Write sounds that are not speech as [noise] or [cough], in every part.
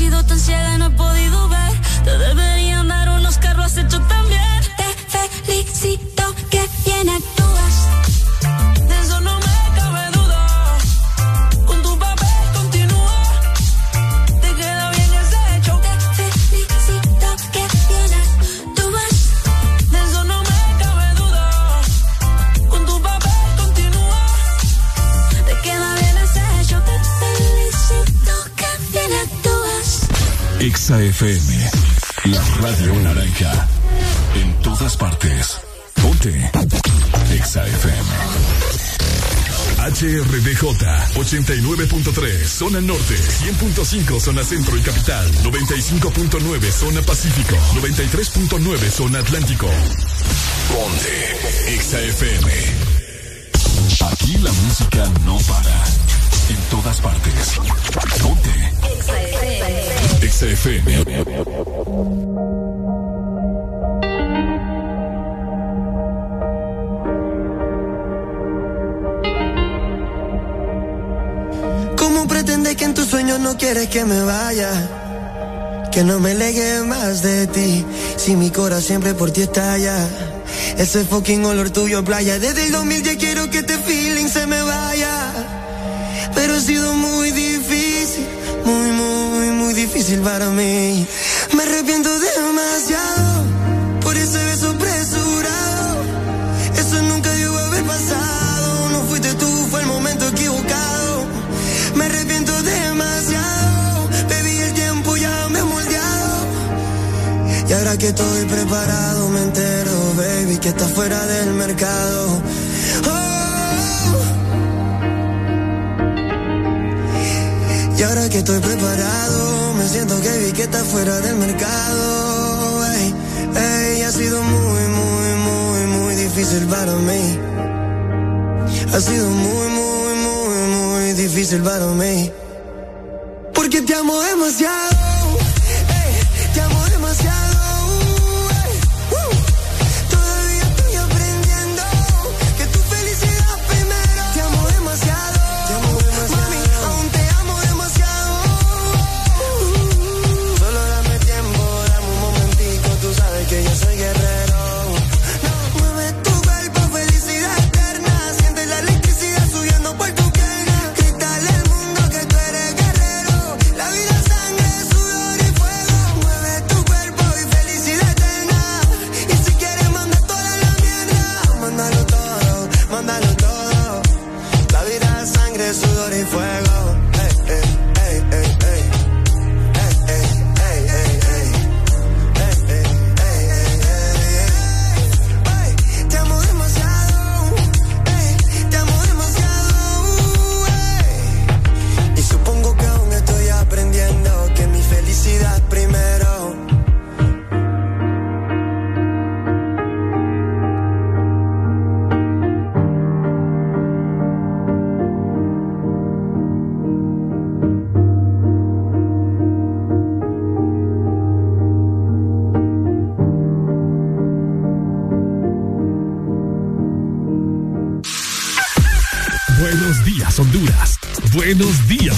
sido tan ciega, no he podido ver. Te deberían dar unos carros hechos también. Te felicito que bien actúas. 89.3 zona norte, 100.5 zona centro y capital, 95.9 zona pacífico, 93.9 zona atlántico. Ponte. XAFM. Aquí la música no para. En todas partes. Ponte XAFM. no quieres que me vaya. Que no me legue más de ti. Si mi corazón siempre por ti estalla. Ese fucking olor tuyo playa. Desde el 2010 quiero que este feeling se me vaya. Pero ha sido muy difícil. Muy, muy, muy difícil para mí. Me arrepiento demasiado. Por ese beso apresurado. Eso nunca debió haber pasado. No fuiste tú, fue el momento equivocado. Me arrepiento Y ahora que estoy preparado me entero, baby, que está fuera del mercado. Oh. Y ahora que estoy preparado, me siento que vi que está fuera del mercado. Ey, ha sido muy, muy, muy, muy difícil para mí. Ha sido muy, muy, muy, muy difícil para mí. Porque te amo demasiado.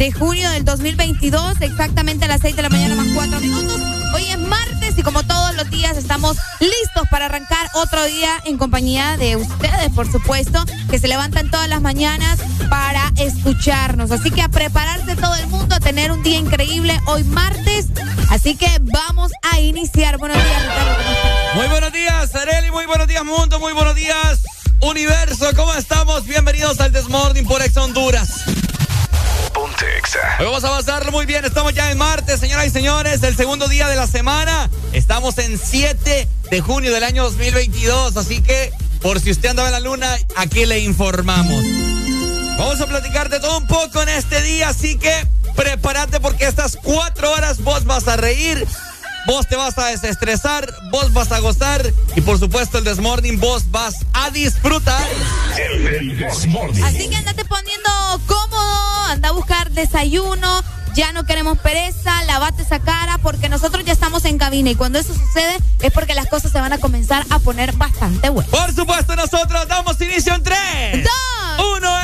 De junio del 2022, exactamente a las 6 de la mañana más 4 minutos. Hoy es martes y como todos los días estamos listos para arrancar otro día en compañía de ustedes, por supuesto, que se levantan todas las mañanas para escucharnos. Así que a prepararse todo el mundo, a tener un día increíble hoy martes. Así que vamos a iniciar. Buenos días, Ricardo. Muy buenos días, Areli. Muy buenos días, mundo. Muy buenos días, universo. ¿Cómo estamos? Bienvenidos al Desmorning por Ex Honduras. Hoy vamos a avanzar muy bien. Estamos ya en martes, señoras y señores, el segundo día de la semana. Estamos en 7 de junio del año 2022. Así que, por si usted andaba en la luna, aquí le informamos. Vamos a platicar de todo un poco en este día. Así que prepárate porque estas cuatro horas vos vas a reír. Vos te vas a desestresar, vos vas a gozar y por supuesto el Desmorning vos vas a disfrutar. Así que andate poniendo anda a buscar desayuno, ya no queremos pereza, lavate esa cara porque nosotros ya estamos en cabina y cuando eso sucede es porque las cosas se van a comenzar a poner bastante buenas. Por supuesto nosotros damos inicio en 3, 2, 1,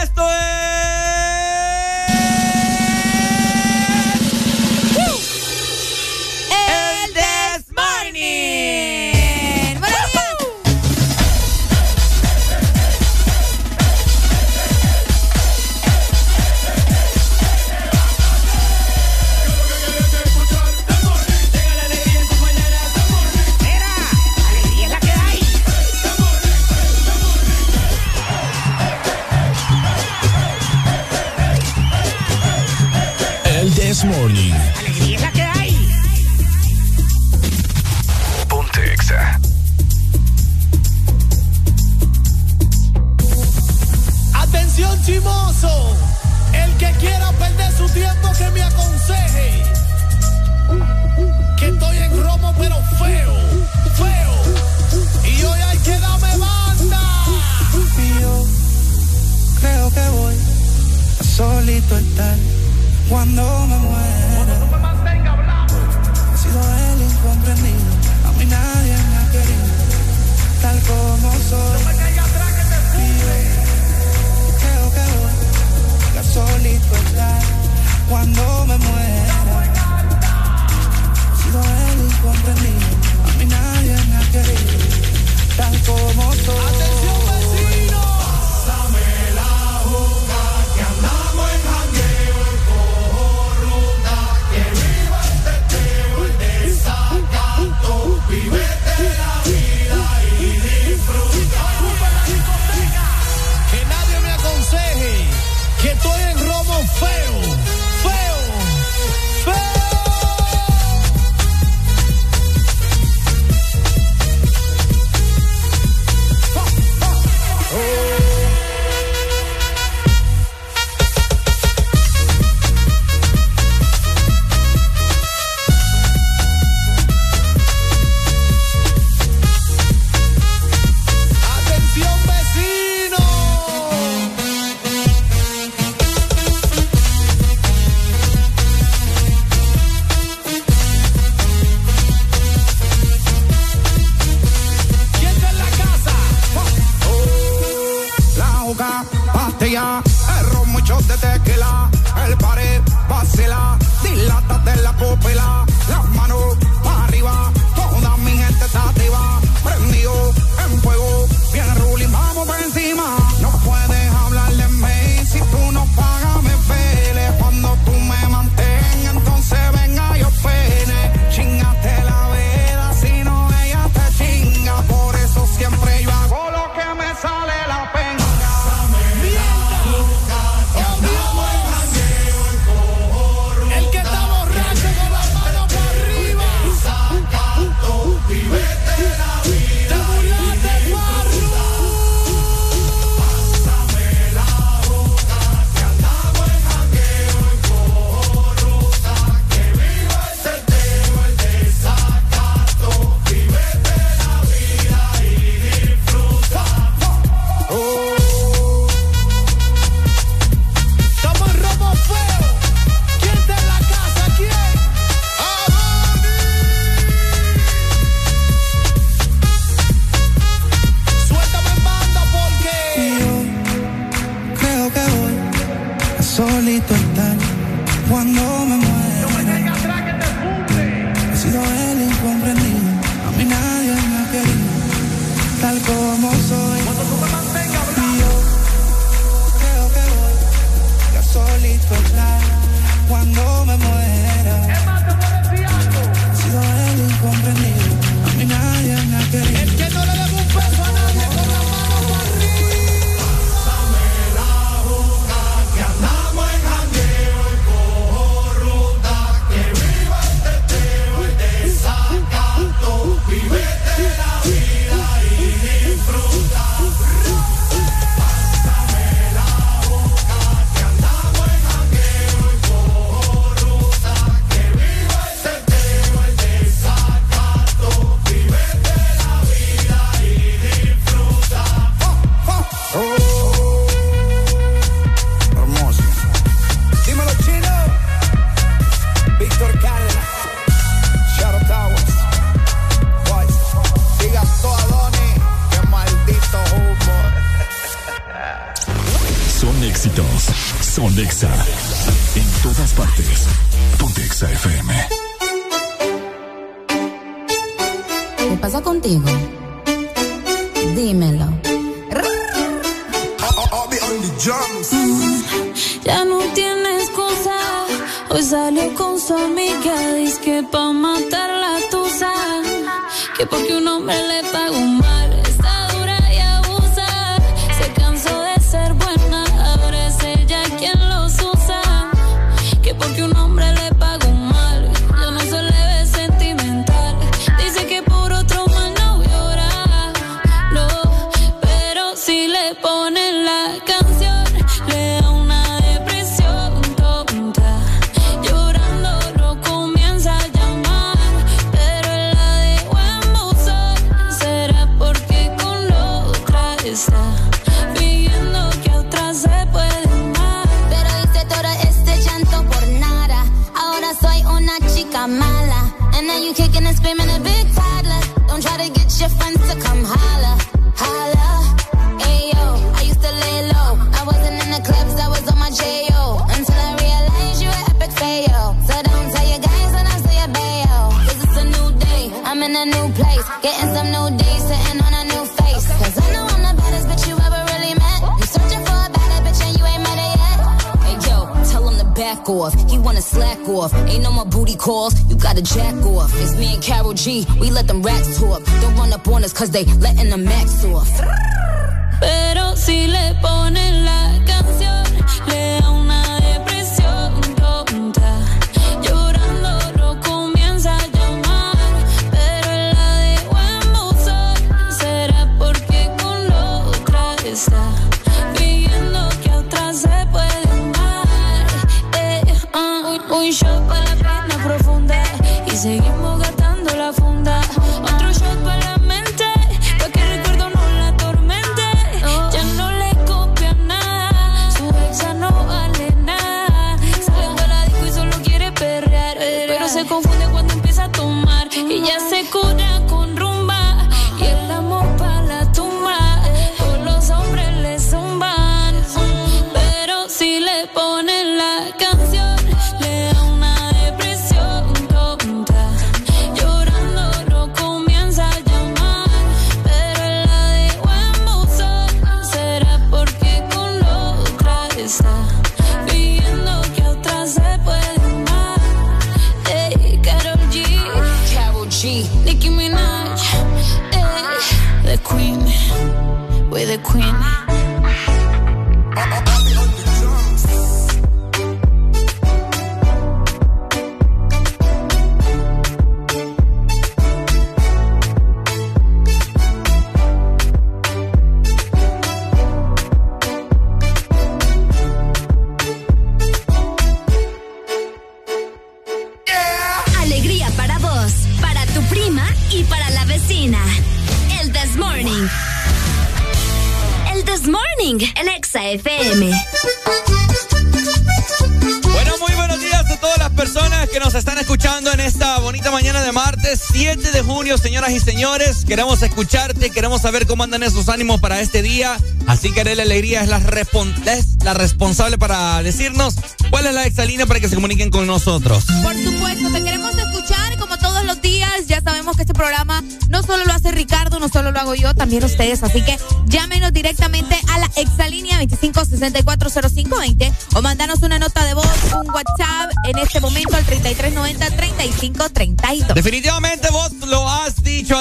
queremos saber cómo andan esos ánimos para este día. Así que Arela Alegría es la, respon- es la responsable para decirnos cuál es la exalínea para que se comuniquen con nosotros. Por supuesto, te queremos escuchar como todos los días. Ya sabemos que este programa no solo lo hace Ricardo, no solo lo hago yo, también ustedes. Así que llámenos directamente a la exalínea 25640520 o mandanos una nota de voz, un WhatsApp en este momento al 3390-3532. Definitivamente vos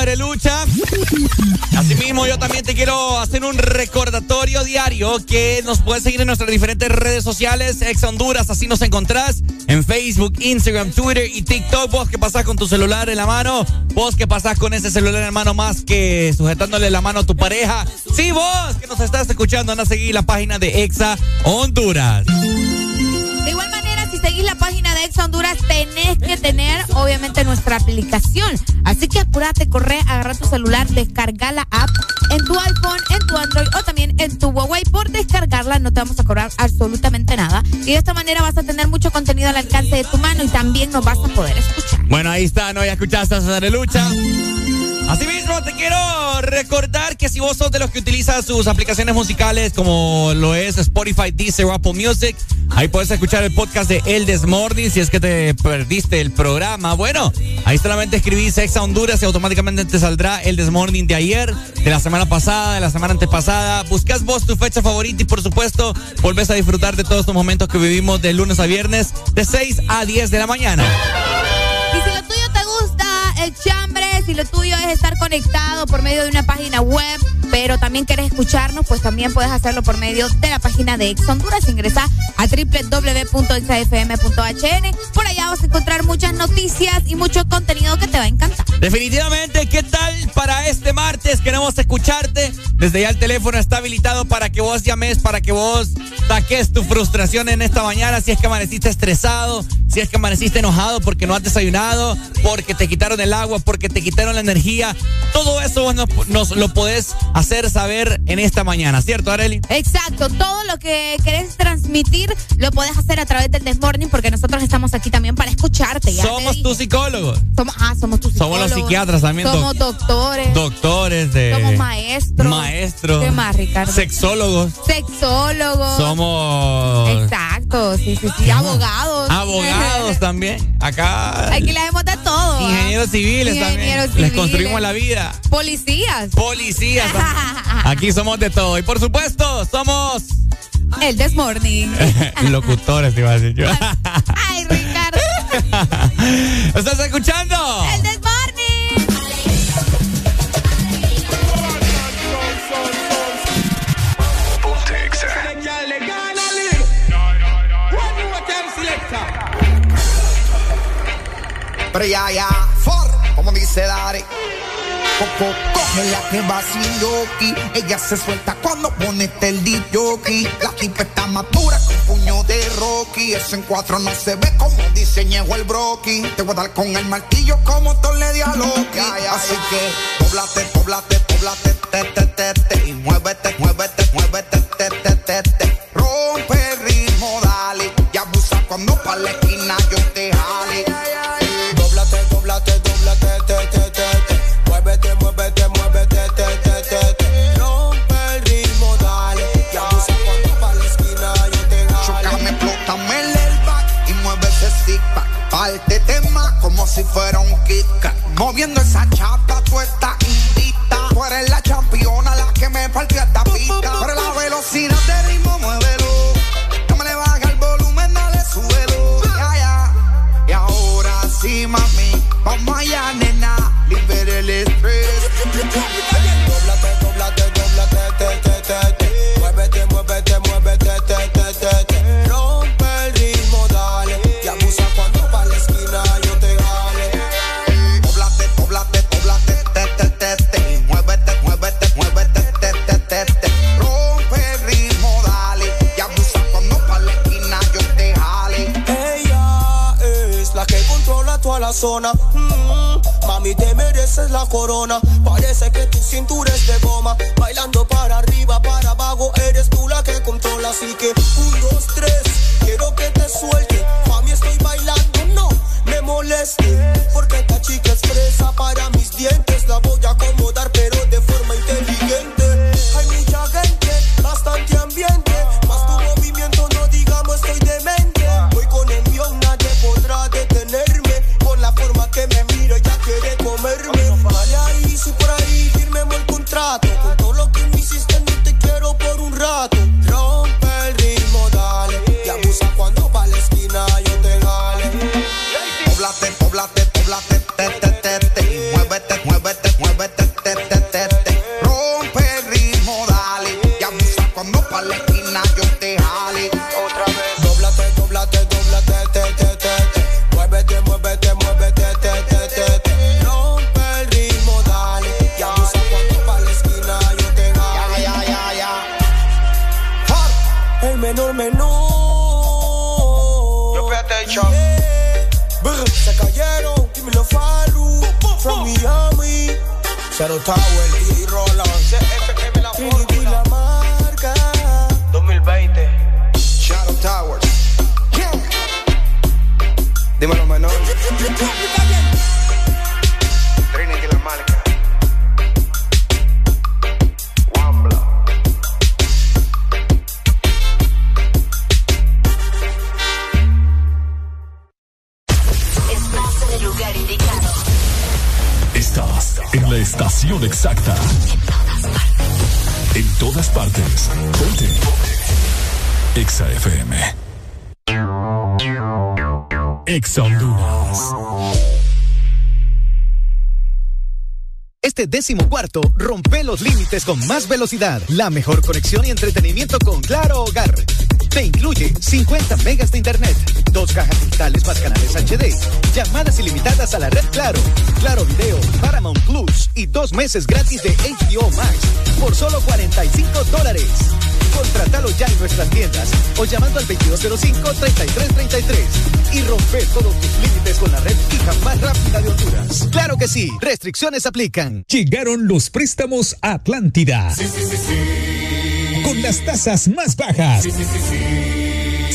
Arelucha. Asimismo, yo también te quiero hacer un recordatorio diario que nos puedes seguir en nuestras diferentes redes sociales, Ex Honduras, así nos encontrás en Facebook, Instagram, Twitter y TikTok. Vos que pasás con tu celular en la mano, vos que pasás con ese celular en la mano más que sujetándole la mano a tu pareja. Sí, vos que nos estás escuchando, anda a seguir la página de Exa Honduras. De igual manera, si seguís la página de Exa Honduras, tenés que tener, obviamente, nuestra aplicación. Así que apúrate, corre, agarra tu celular, descarga la app en tu iPhone, en tu Android o también en tu Huawei. Por descargarla no te vamos a cobrar absolutamente nada. Y de esta manera vas a tener mucho contenido al alcance de tu mano y también nos vas a poder escuchar. Bueno, ahí está, ¿no? Ya escuchaste a Arelucha. Asimismo, te quiero recordar que si vos sos de los que utilizan sus aplicaciones musicales como lo es Spotify, Deezer, Apple Music, ahí puedes escuchar el podcast de El Desmorning si es que te perdiste el programa. Bueno, ahí solamente escribís Exa Honduras y automáticamente te saldrá El Desmorning de ayer, de la semana pasada, de la semana antepasada. Buscas vos tu fecha favorita y por supuesto volvés a disfrutar de todos estos momentos que vivimos de lunes a viernes de 6 a 10 de la mañana. Y si lo tuyo te gusta, el chambre, si lo tuyo es estar conectado por medio de una página web, pero también quieres escucharnos, pues también puedes hacerlo por medio de la página de Ex Honduras. Ingresa a. Por allá vas a encontrar muchas noticias y mucho contenido que te va a encantar. Definitivamente, ¿qué tal para este martes? Queremos escucharte. Desde ya el teléfono está habilitado para que vos llames, para que vos saques tu frustración en esta mañana. Si es que amaneciste estresado, si es que amaneciste enojado porque no has desayunado, porque te quitaron el agua, porque te quitaron la energía. Todo eso vos nos, nos lo podés hacer saber en esta mañana, ¿cierto, Areli? Exacto, todo lo que querés transmitir lo podés hacer a través del Desmorning porque nosotros estamos aquí también para escucharte. ya Somos tus psicólogos. Somos, ah, somos tus Somos los psicólogos. psiquiatras también, Somos doc- doctores. Doctores de. Somos maestros. Maestros. ¿Qué más, Ricardo? Sexólogos. Sexólogos. Somos. Exacto, sí, sí, sí. Abogados. Abogados también. Acá. Aquí les hemos de todo. ¿ah? Ingenieros civiles Ingenieros también. Les civiles. construimos la vida. Policías. Policías. [laughs] Aquí somos de todo. Y por supuesto, somos El Desmorning. [laughs] locutores, te iba a decir yo. [laughs] Ay, Ricardo. ¿Estás escuchando? El ya, ya, for, como dice Dari. Coco, coge la que va sin. Ella se suelta cuando pone el jockey. La tipa está madura con puño de Rocky. Eso en cuatro no se ve como diseñó el broki. Te voy a dar con el martillo como tú le di a Loki. Así que, poblate, poblate, poblate, te, te, te, te. Y muévete, muévete, muévete, te, te, te, te. Moviendo esa chapa, corona. Con más velocidad, la mejor conexión y entretenimiento con Claro Hogar. Te incluye 50 megas de internet, cajas digitales más canales HD, llamadas ilimitadas a la red Claro, Claro Video, Paramount Plus y dos meses gratis de HBO Max por solo 45 dólares. Contratalo ya en nuestras tiendas o llamando al 2205-3333 y rompe todos tus límites con la red fija más rápida de Honduras. Claro que sí, restricciones aplican. Llegaron los préstamos Atlántida. Sí, sí, sí, Con las tasas más bajas.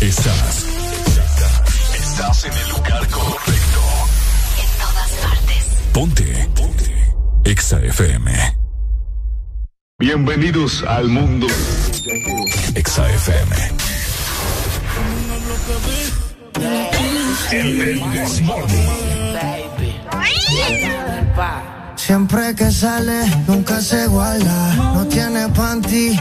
Estás. Estás en el lugar correcto. En todas partes. Ponte. Ponte. Exa FM. Bienvenidos al mundo. Exa FM. El Siempre que sale, nunca se iguala. No tiene panty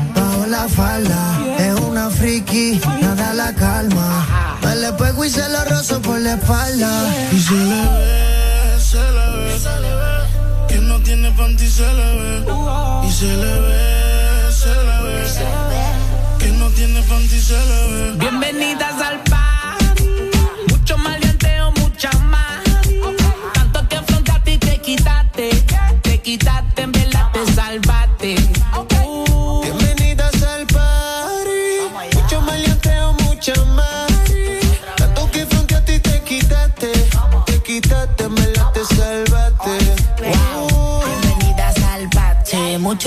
la falda. Es una friki, nada la calma. Me le pego y se lo rozo por la espalda. Y se le ve, se le ve. Que no tiene panty se le ve. Y se le ve, se le ve. Que no tiene panty se le ve. Bienvenidas al party.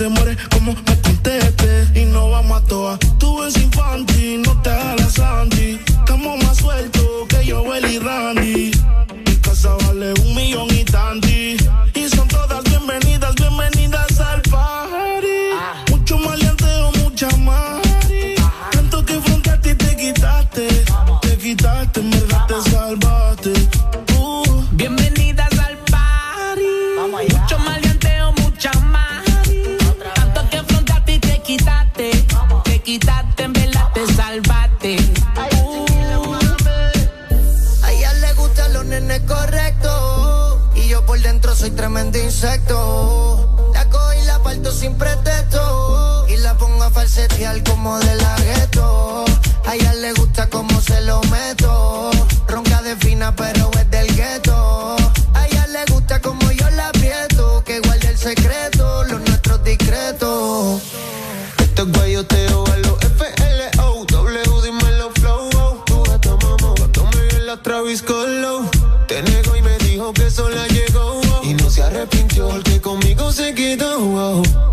Se muere como me conteste. Y no vamos a toa. Tú eres infantil, no te hagas la Sandy. Estamos más sueltos que yo, y Randy. Mi casa vale un millón y tanti. Insecto. La cojo y la parto sin pretexto. Y la pongo a falsetear como de la gueto. A ella le gusta como se lo meto. Ronca de fina, pero se quedó. oh.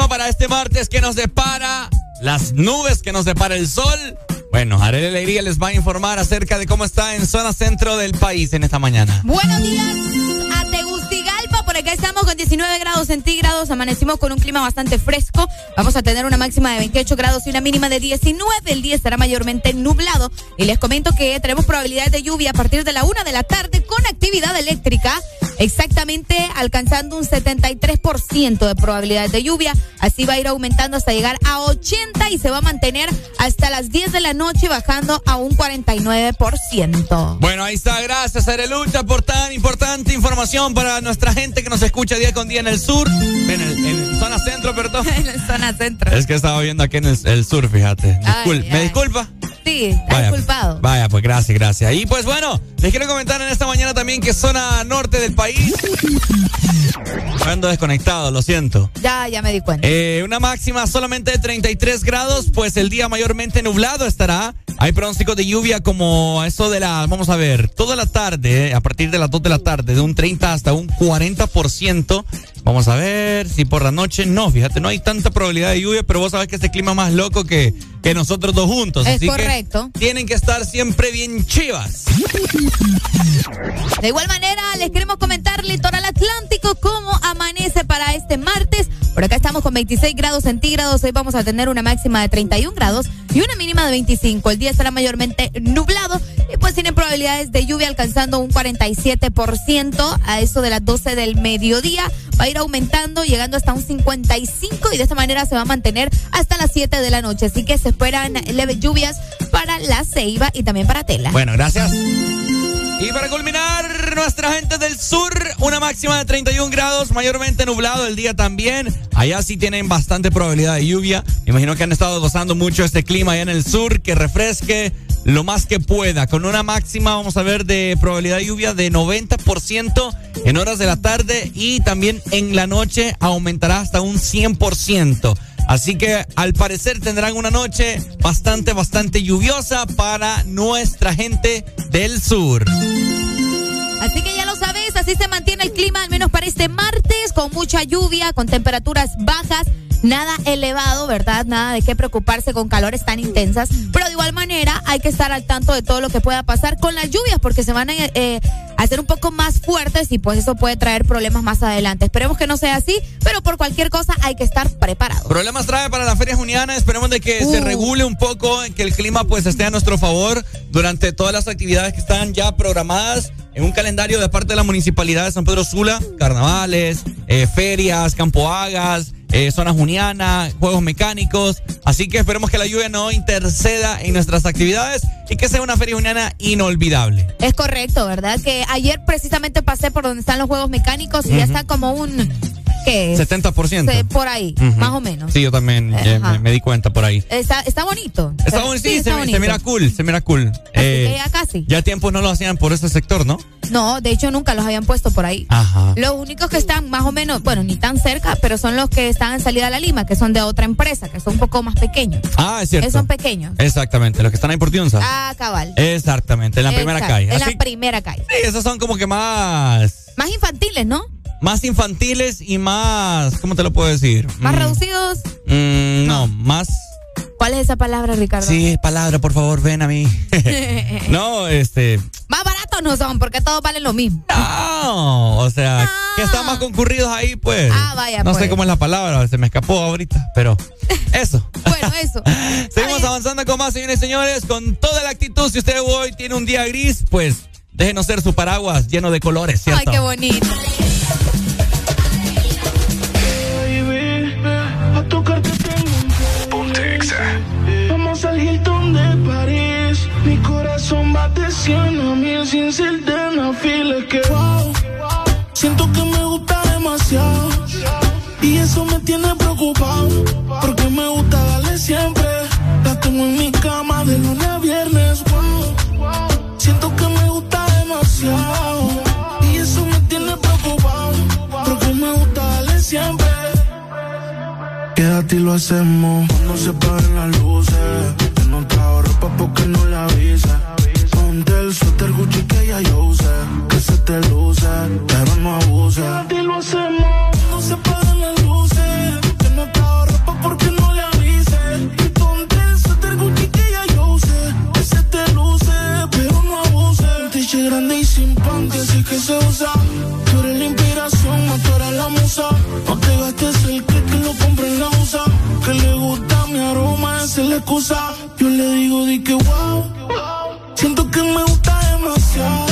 Para este martes que nos depara las nubes, que nos depara el sol. Bueno, Arely Alegría les va a informar acerca de cómo está en zona centro del país en esta mañana. Buenos días a Tegucigalpa, por acá estamos con 19 grados centígrados, amanecimos con un clima bastante fresco, vamos a tener una máxima de 28 grados y una mínima de 19, el día estará mayormente nublado. Y les comento que tenemos probabilidades de lluvia a partir de la una de la tarde con actividad eléctrica, exactamente alcanzando un 73% de probabilidades de lluvia, así va a ir aumentando hasta llegar a 80 y se va a mantener hasta las 10 de la noche bajando a un 49%. Bueno, ahí está, gracias Arelucha por tan importante información para nuestra gente. Que nos escucha día con día en el sur, en, el, en zona centro, perdón. [laughs] en zona centro. Es que estaba viendo aquí en el, el sur, fíjate. Discul- Ay, ¿Me ay. disculpa? Sí, está Vaya, culpado. Vaya, pues gracias, gracias. Y pues bueno, les quiero comentar en esta mañana también que zona norte del país. Ando desconectado, lo siento. Ya, ya me di cuenta. Eh, una máxima solamente de 33 grados, pues el día mayormente nublado estará. Hay pronósticos de lluvia como eso de la, vamos a ver, toda la tarde, a partir de las 2 de la tarde, de un 30 hasta un 40%. Vamos a ver si por la noche no, fíjate, no hay tanta probabilidad de lluvia, pero vos sabés que este clima es más loco que, que nosotros dos juntos. Es así que correcto. tienen que estar siempre bien chivas. De igual manera, les queremos comentar Litoral Atlántico cómo amanece para este martes. Por acá estamos con 26 grados centígrados. Hoy vamos a tener una máxima de 31 grados y una mínima de 25. El día estará mayormente nublado y pues tiene probabilidades de lluvia alcanzando un 47% a eso de las 12 del mediodía. Va a ir aumentando, llegando hasta un 55 y de esta manera se va a mantener hasta las 7 de la noche. Así que se esperan leves lluvias para la ceiba y también para tela. Bueno, gracias. Y para culminar, nuestra gente del sur, una máxima de 31 grados, mayormente nublado el día también. Allá sí tienen bastante probabilidad de lluvia. Me imagino que han estado gozando mucho este clima allá en el sur, que refresque lo más que pueda. Con una máxima, vamos a ver, de probabilidad de lluvia de 90% en horas de la tarde y también en la noche aumentará hasta un 100%. Así que al parecer tendrán una noche bastante, bastante lluviosa para nuestra gente del sur. Así que ya lo sabes, así se mantiene el clima, al menos para este martes, con mucha lluvia, con temperaturas bajas, nada elevado, ¿verdad? Nada de qué preocuparse con calores tan intensas. Pero de igual manera hay que estar al tanto de todo lo que pueda pasar con las lluvias, porque se van a eh, hacer un poco más fuertes y pues eso puede traer problemas más adelante. Esperemos que no sea así, pero por cualquier cosa hay que estar preparado. Problemas trae para la Feria Juniana. Esperemos de que se Uh. regule un poco, que el clima pues esté a nuestro favor durante todas las actividades que están ya programadas en un calendario de parte de la Municipalidad de San Pedro Sula. Carnavales, eh, ferias, campoagas, eh, zona juniana, juegos mecánicos. Así que esperemos que la lluvia no interceda en nuestras actividades y que sea una Feria Juniana inolvidable. Es correcto, ¿verdad? Que ayer precisamente pasé por donde están los juegos mecánicos y ya está como un... ¿Qué? 70%. Se- por ahí, más o menos. Sí, yo también eh, Ajá. me, me di cuenta por ahí. Está, está bonito. Está bonito, sí, está se, bonito. se mira cool, se mira cool. Eh, que ya casi. Ya tiempo no lo hacían por ese sector, ¿no? No, de hecho nunca los habían puesto por ahí. Ajá. Los únicos que están más o menos, bueno, ni tan cerca, pero son los que están en salida a la Lima, que son de otra empresa, que son un poco más pequeños. Ah, es cierto. Esos son pequeños. Exactamente, los que están ahí por Tiunza. Ah, cabal. Exactamente, en la primera calle. En Así- la primera calle. sí, esos son como que más, Más infantiles, ¿no? Más infantiles y más, ¿cómo te lo puedo decir? Más Mm, reducidos. mm, no, más. ¿Cuál es esa palabra, Ricardo? Sí, palabra, por favor, ven a mí. [laughs] no, este. Más baratos no son, porque todos valen lo mismo. No, o sea, que están más concurridos ahí, pues. Ah, vaya, No sé pues. cómo es la palabra, se me escapó ahorita, pero eso. [laughs] Bueno, eso. [laughs] Seguimos avanzando con más, señores y señores, con toda la actitud. Si usted hoy tiene un día gris, pues déjenos ser su paraguas lleno de colores, ¿cierto? Ay, qué bonito. Play. Vamos al Hilton de París. Mi corazón bate 100 a mil sin ser de Nafil. Es que wow, siento que me gusta demasiado. Y eso me tiene preocupado. Porque me gusta darle siempre. La tengo en mi cama de lunes a viernes. Demasiado. Y eso me tiene preocupado. Porque me gusta darle siempre. Quédate y lo hacemos cuando se paren las luces. Yo no trajo ropa porque no la avisa. Ponte el suéter Gucci que ya yo usé. Que se te luce, pero no abuse. Quédate y lo hacemos cuando se paren las luces. Yo no trajo ropa porque no le avise. Y ponte el suéter Gucci que ya yo usé. Que se te luce, pero no abuse. Un grande y así que se usa. Tú eres la inspiración, no tú eres la musa. No te gastes el que que lo compre en la USA. Que le gusta mi aroma, esa es la excusa. Yo le digo, di que wow. Siento que me gusta demasiado.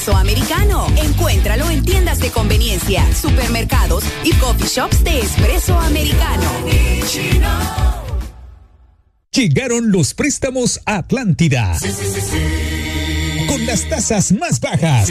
Espresso americano. Encuéntralo en tiendas de conveniencia, supermercados y coffee shops de espresso americano. Llegaron los préstamos a Atlántida. Con las tasas más bajas.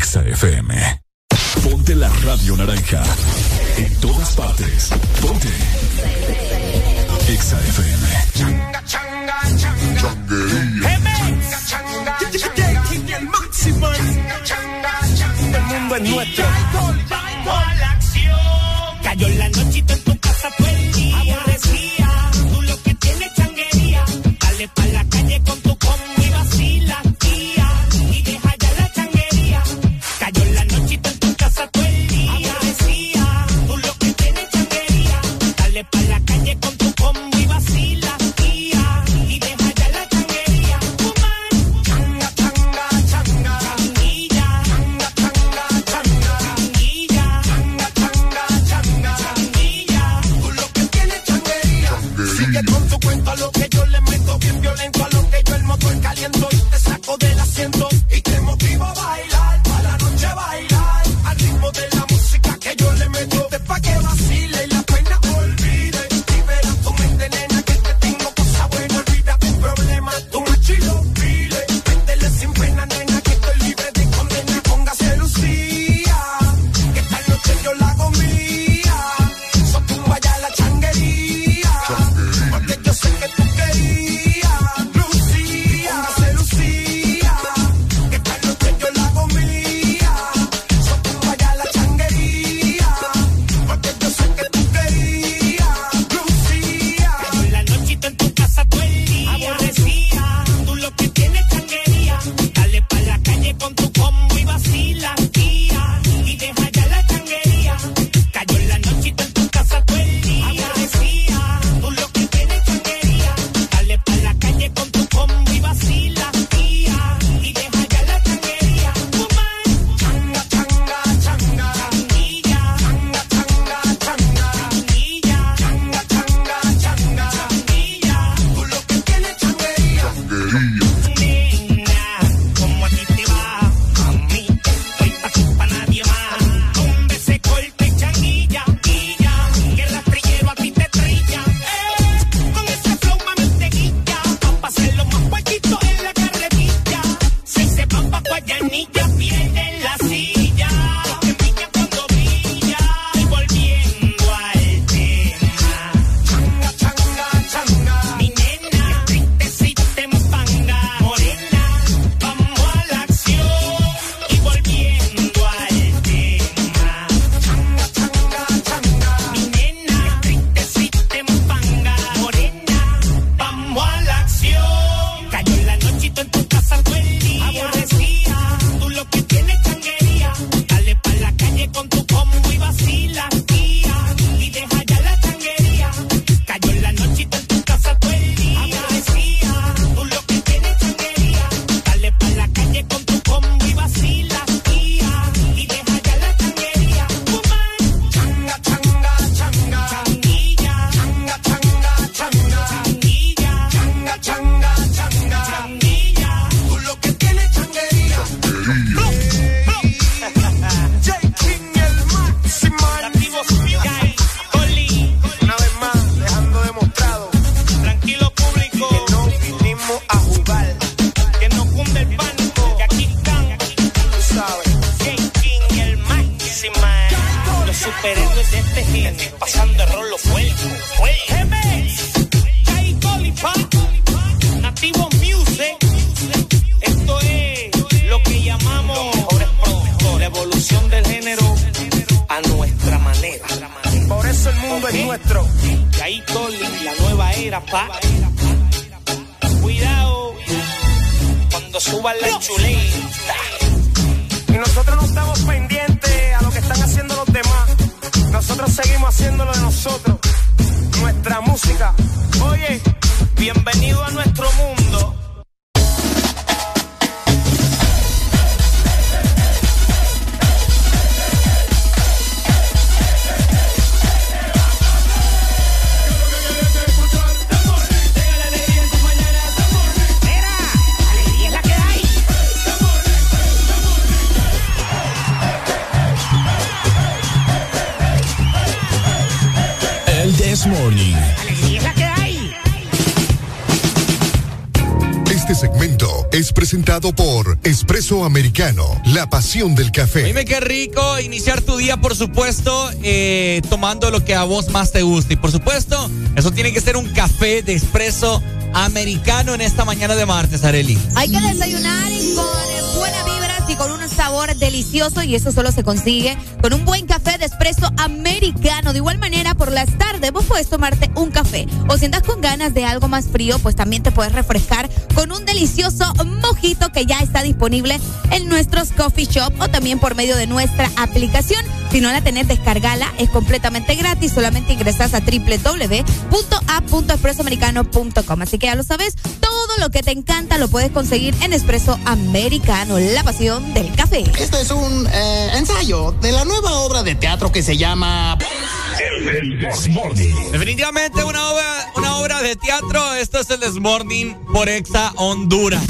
Exa FM. Ponte la radio naranja. En todas partes. Ponte. Exa FM. Changa, changa, changa. Changuería. Changa, changa, changa. El máximo. Changa, changa, changa. El mundo es nuestro. a la acción. Cayó la nochita en tu casa, fue el día. Tú lo que tienes, changuería. Dale pa' la calle. cuenta lo que yo le meto bien violento. Americano, la pasión del café. Dime qué rico iniciar tu día, por supuesto, eh, tomando lo que a vos más te gusta. Y por supuesto, eso tiene que ser un café de espresso americano en esta mañana de martes, Areli. Hay que desayunar y con buenas vibras y con un sabor delicioso y eso solo se consigue con un buen café de espresso americano. De igual manera, por las tardes vos puedes tomarte un café o si andas con ganas de algo más frío, pues también te puedes refrescar con un delicioso mojito que ya está disponible en nuestros coffee shop o también por medio de nuestra aplicación. Si no la tenés, descargala, es completamente gratis, solamente ingresas a www.a.expresoamericano.com. Así que ya lo sabes, lo que te encanta lo puedes conseguir en Espresso Americano, la pasión del café. Este es un eh, ensayo de la nueva obra de teatro que se llama... Definitivamente una obra, una obra de teatro. Esto es el Desmorning por Exa Honduras.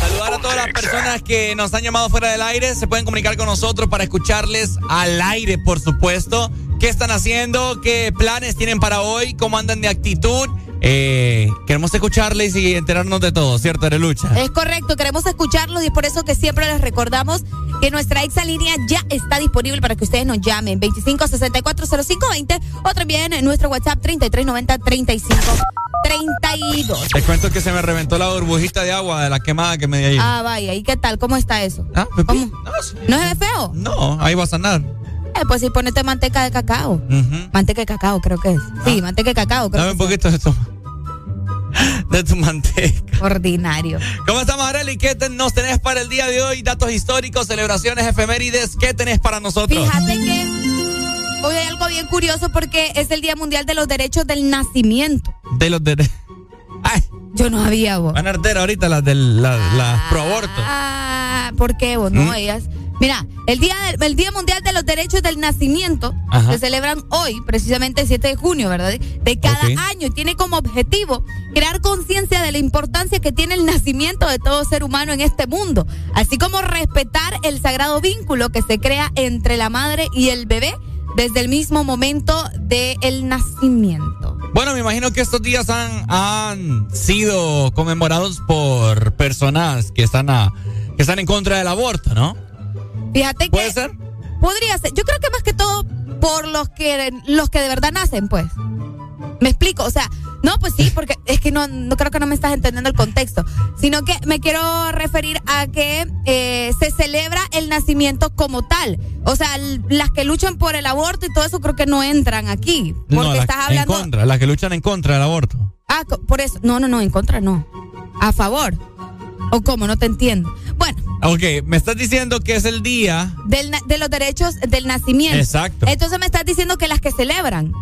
Saludar a todas las personas que nos han llamado fuera del aire. Se pueden comunicar con nosotros para escucharles al aire, por supuesto. ¿Qué están haciendo? ¿Qué planes tienen para hoy? ¿Cómo andan de actitud? Eh, queremos escucharles y enterarnos de todo, ¿cierto, Arelucha? Es correcto, queremos escucharlos y es por eso que siempre les recordamos que nuestra exa línea ya está disponible para que ustedes nos llamen 25640520 o también en nuestro WhatsApp 33903532. Les cuento que se me reventó la burbujita de agua de la quemada que me di ayer. Ah, vaya, ¿y qué tal? ¿Cómo está eso? Ah, ¿Cómo? ¿No es feo? No, ahí va a sanar. Eh, pues sí, ponete manteca de cacao. Manteca de cacao, creo que es. Sí, manteca de cacao, creo Dame un que poquito de tu, de tu manteca. Ordinario. ¿Cómo estamos, Areli? ¿Qué te- nos tenés para el día de hoy? Datos históricos, celebraciones, efemérides. ¿Qué tenés para nosotros? Fíjate que hoy hay algo bien curioso porque es el Día Mundial de los Derechos del Nacimiento. De los de... Yo no había vos. Van a arder ahorita las del la, las pro aborto. Ah, ¿por qué vos? No, ¿Mm? ellas. Mira, el día, del- el día Mundial de los Derechos del Nacimiento Ajá. se celebran hoy, precisamente el 7 de junio, ¿verdad? De cada Ok. año tiene como objetivo crear conciencia de la importancia que tiene el nacimiento de todo ser humano en este mundo, así como respetar el sagrado vínculo que se crea entre la madre y el bebé desde el mismo momento del nacimiento. Bueno, me imagino que estos días han, han sido conmemorados por personas que están a, que están en contra del aborto, ¿no? Fíjate que ¿Puede ser? Podría ser. Yo creo que más que todo por los que los que de verdad nacen, pues. Me explico, o sea, no, pues sí, porque es que no, no creo que no me estás entendiendo el contexto, sino que me quiero referir a que eh, se celebra el nacimiento como tal. O sea, las que luchan por el aborto y todo eso creo que no entran aquí, porque no, estás hablando. en contra, las que luchan en contra del aborto. Ah, por eso. No, no, no, en contra no. A favor. ¿O cómo? No te entiendo. Ok, me estás diciendo que es el día. del de los derechos del nacimiento. Exacto. Entonces me estás diciendo que las que celebran.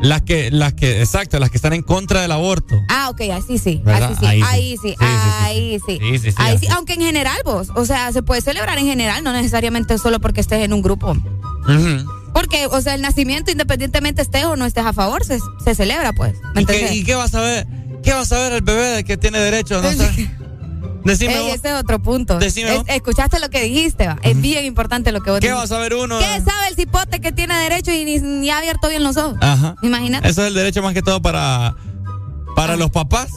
Las que, las que, exacto, las que están en contra del aborto. Ah, ok, así sí. ¿Verdad? Así sí. Ahí sí. Ahí sí. Ahí sí. Sí, sí, sí, Ahí así. sí. Aunque en general vos, o sea, se puede celebrar en general, no necesariamente solo porque estés en un grupo. Porque, o sea, el nacimiento, independientemente estés o no estés a favor, se, se celebra, pues. ¿Me ¿Y qué, y qué vas a ver? ¿Qué vas a ver el bebé de que tiene derecho? No sé. [laughs] Decime Ey, vos. ese es otro punto. Decime Es- vos. escuchaste lo que dijiste, va. Es bien importante lo que vos ¿Qué dijiste. vas a ver uno? ¿Qué sabe el cipote que tiene derecho y ni, ni ha abierto bien los ojos? Ajá. Imagínate. Eso es el derecho más que todo para, para los papás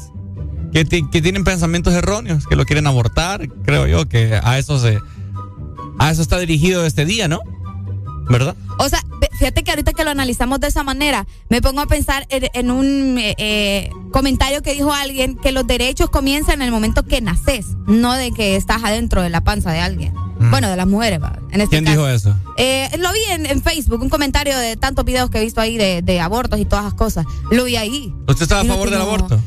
que, que tienen pensamientos erróneos, que lo quieren abortar. Creo yo que a eso se. A eso está dirigido este día, ¿no? ¿Verdad? O sea, fíjate que ahorita que lo analizamos de esa manera, me pongo a pensar en, en un eh, eh, comentario que dijo alguien que los derechos comienzan en el momento que naces, no de que estás adentro de la panza de alguien. Bueno, de las mujeres, en este ¿Quién caso. dijo eso? Eh, lo vi en, en Facebook, un comentario de tantos videos que he visto ahí de, de abortos y todas esas cosas. Lo vi ahí. ¿Usted está a no favor del aborto?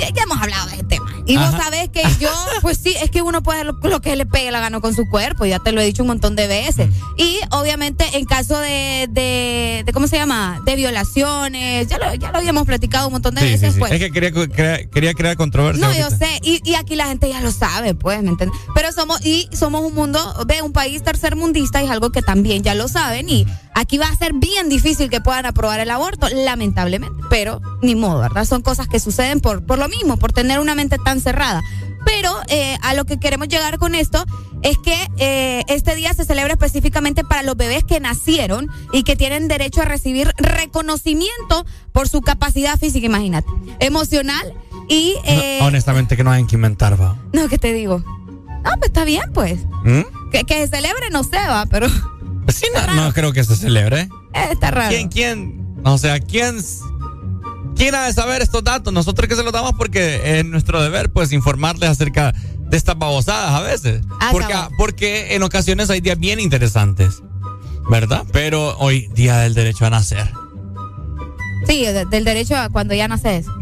Ya, ya hemos hablado de ese tema. Y vos sabés que yo, [laughs] pues sí, es que uno puede lo, lo que le pegue la gana con su cuerpo, ya te lo he dicho un montón de veces. Y obviamente en caso de, de, de, ¿cómo se llama? De violaciones, ya lo, ya lo habíamos platicado un montón de Sí, veces, sí. pues. Es que quería, crea- quería crear controversia. No, yo sé, y, y aquí la gente ya lo sabe, pues, ¿me entiendes? Pero somos, y somos un mundo, ve, un país tercermundista y es algo que también ya lo saben, y aquí va a ser bien difícil que puedan aprobar el aborto, lamentablemente, pero ni modo, ¿verdad? Son cosas que suceden por, por lo mismo, por tener una mente tan cerrada. Pero eh, a lo que queremos llegar con esto es que eh, este día se celebra específicamente para los bebés que nacieron y que tienen derecho a recibir reconocimiento por su capacidad física, imagínate, emocional Y, eh, honestamente, que no hay que inventar, va. no, ¿qué te digo? No, pues está bien, pues. ¿Mm? Que, que se celebre, no sé, va, pero Sí, no, no creo que se celebre. eh, está raro. ¿Quién, quién? O sea, ¿quién, quién ha de saber estos datos? Nosotros que se los damos porque es nuestro deber, pues, informarles acerca de estas babosadas a veces. Ah, porque, porque en ocasiones hay días bien interesantes, ¿verdad? Pero hoy, Día del Derecho a Nacer. Sí, de- del derecho a cuando ya naces. [laughs]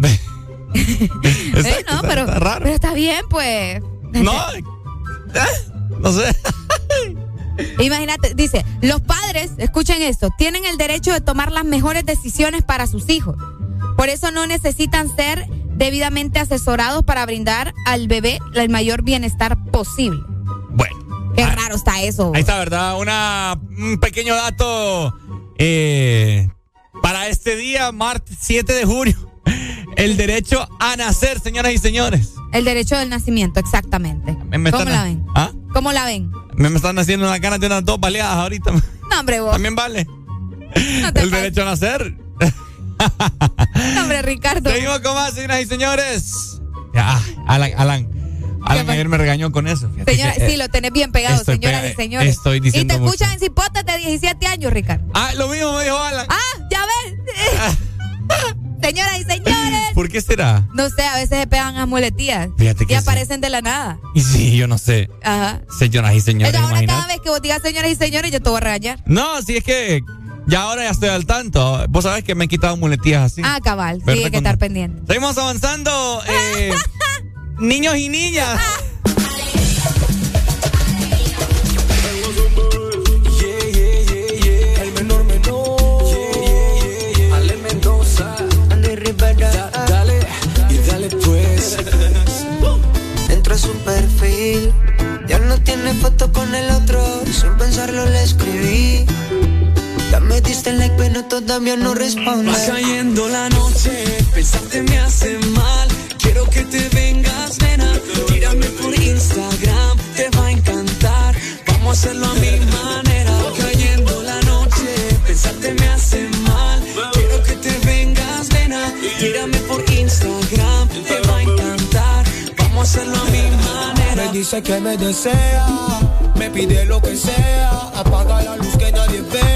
Eh, Exacto, no, está- pero, está raro. pero está bien, pues. No, [laughs] eh, no sé. Imagínate, dice, los padres, escuchen esto, tienen el derecho de tomar las mejores decisiones para sus hijos. Por eso no necesitan ser debidamente asesorados para brindar al bebé el mayor bienestar posible. Bueno. Qué raro está eso. Ahí está, ¿verdad? Una, un pequeño dato eh, para este día, martes 7 de junio. [laughs] El derecho a nacer, señoras y señores. El derecho del nacimiento, exactamente. Me, me ¿Cómo la ven? ¿Ah? ¿Cómo la ven? Me, me están haciendo las ganas de unas dos baleadas ahorita. No, hombre, vos. También vale. El derecho a nacer. [laughs] Hombre, Ricardo. Seguimos con más, señoras y señores. Ya, Alan, Alan. Alan ayer me regañó con eso. Señora, que, eh, sí, lo tenés bien pegado, señoras pega- y señores. estoy y diciendo te mucho. escuchan en cipotas de 17 años, Ricardo. Ah, lo mismo me dijo Alan. Ah, ya ves. [laughs] señoras y señores. ¿Por qué será? No sé, a veces se pegan a muletías. Fíjate que Y sí. aparecen de la nada. Y sí, yo no sé. Ajá. Señoras y señores, Entonces, ahora imagínate. cada vez que vos digas señoras y señores, yo te voy a regañar. No, sí es que ya ahora ya estoy al tanto. Vos sabés que me he quitado muletillas así. Ah, cabal. Sí, ¿Verdad hay que estar pendiente. Seguimos avanzando. eh, [laughs] niños y niñas. Pues. Su perfil. Ya no tiene foto con el otro. Sin pensarlo le escribí. Ya me diste like, pero todavía no responde. Va cayendo la noche, pensarte me hace mal. Quiero que te vengas, nena. Tírame por Instagram, te va a encantar. Vamos a hacerlo a mi manera. Va cayendo la noche, pensarte me hace mal. Quiero que te vengas, nena. Tírame por Instagram, te va a encantar. Vamos a hacerlo a mi manera. Me dice que me desea, me pide lo que sea, apaga la luz que nadie vea,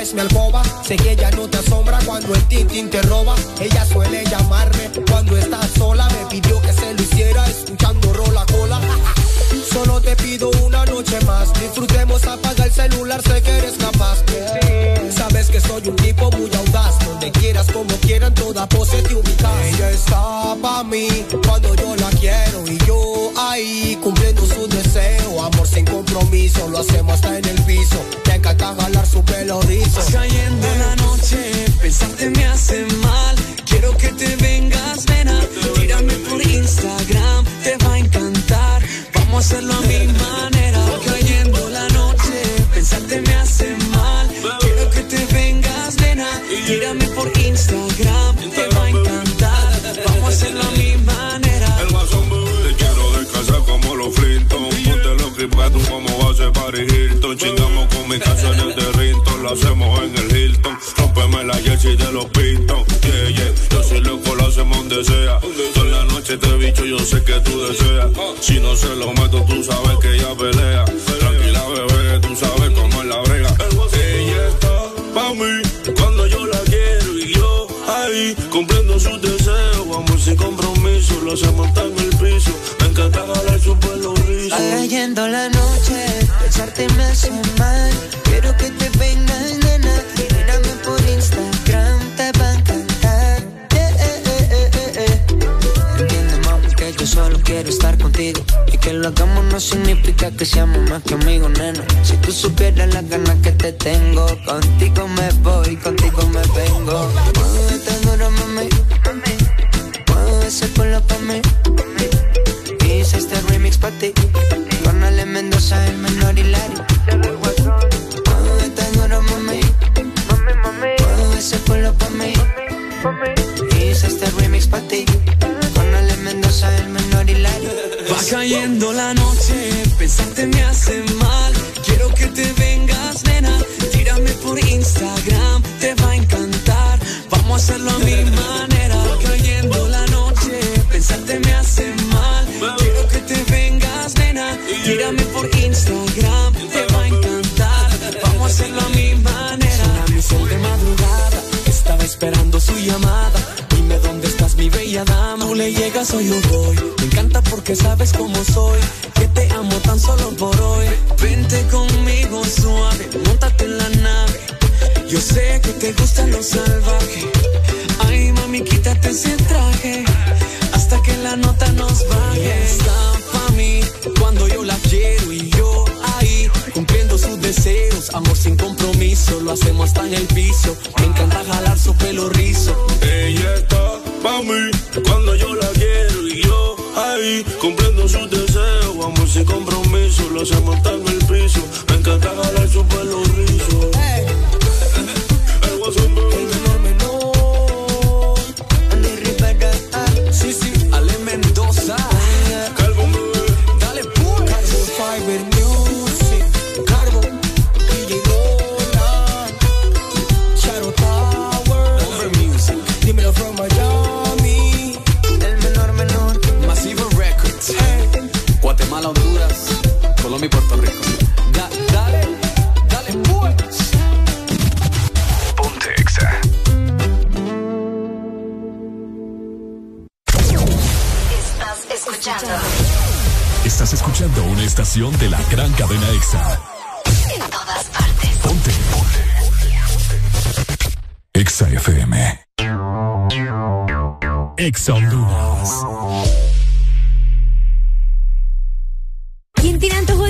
es mi alcoba, sé que ella no te asombra cuando el tintín te roba. Ella suele llamarme cuando está sola, me pidió que se lo hiciera escuchando rola cola. [laughs] Solo te pido una noche más, disfrutemos, apaga el celular, sé que eres capaz. Sabes soy un tipo muy audaz, donde quieras, como quieran, toda pose te ubicas. Ella está pa' mí cuando yo la quiero y yo ahí cumpliendo su deseo. Amor sin compromiso, lo hacemos hasta en el piso. Me encanta jalar su pelo rizo. Cayendo la noche, pensarte me hace mal. Quiero que te vengas, nena. Tírame por Instagram, te va a encantar. Vamos a hacerlo a mi manera. Tírame por Instagram, te va a encantar. Vamos a hacerlo a mi manera. El guasón te quiero descansar como los Flintons. Ponte los tú como base para Hilton. Chingamos con mis canciones de Rinton, lo hacemos en el Hilton. Rompeme la jersey de los Pistons. Yeah, yeah, yo soy loco, lo hacemos donde sea. Toda la noche te bicho, yo sé que tú deseas. Si no se lo meto, tú sabes que ella pelea. Tranquila, bebé, tú sabes cómo es la brega. Lo hasta en el piso. Me encanta jalar su pelo. Va cayendo la noche, pensarte me hace mal. Quiero que te vengas, nena. Mírame por Instagram, te va a encantar. Eh, eh, eh, eh, eh, eh. Entiende, mami, que yo solo quiero estar contigo. Y que lo hagamos no significa que seamos más que amigos, nena. Si tú supieras las ganas que te tengo, contigo me voy, contigo me vengo se coló pa' mí. Hice este remix pa' ti. Con Ale Mendoza, el menor y Lari. Todo está duro, mami. Todo ese culo pa' mí. Hice este remix pa' ti. Con Ale Mendoza, el menor y Lari. Va cayendo la noche, pensarte me hace mal. Quiero que te vengas, nena. Tírame por Instagram, te va a encantar. Vamos a hacerlo a mi manera. Va cayendo la noche. Pensarte me hace mal. Quiero que te vengas, nena. Mírame por Instagram, te va a encantar. Vamos a hacerlo a mi manera. Mi sol de madrugada. Estaba esperando su llamada. Dime dónde estás, mi bella dama. Tú le llegas o yo voy. Me encanta porque sabes cómo soy. Que te amo tan solo por hoy. Vente conmigo suave. Montate en la nave. Yo sé que te gusta lo salvaje. Ay, mami, quítate ese traje. Hasta que la nota nos baje. Está pa' mí cuando yo la quiero y yo ahí cumpliendo sus deseos. Amor sin compromiso, lo hacemos hasta en el piso. Me encanta jalar su pelo rizo. Ella está pa' mí cuando yo la quiero y yo ahí cumpliendo sus deseos. Amor sin compromiso, lo hacemos hasta en el piso. Me encanta jalar su pelo rizo. Y Puerto Rico. Da- dale, dale, pues. Ponte Exa. Estás escuchando Estás escuchando una estación de la gran cadena EXA. en todas partes. Ponte. Ponte. EXA FM. EXA Honduras.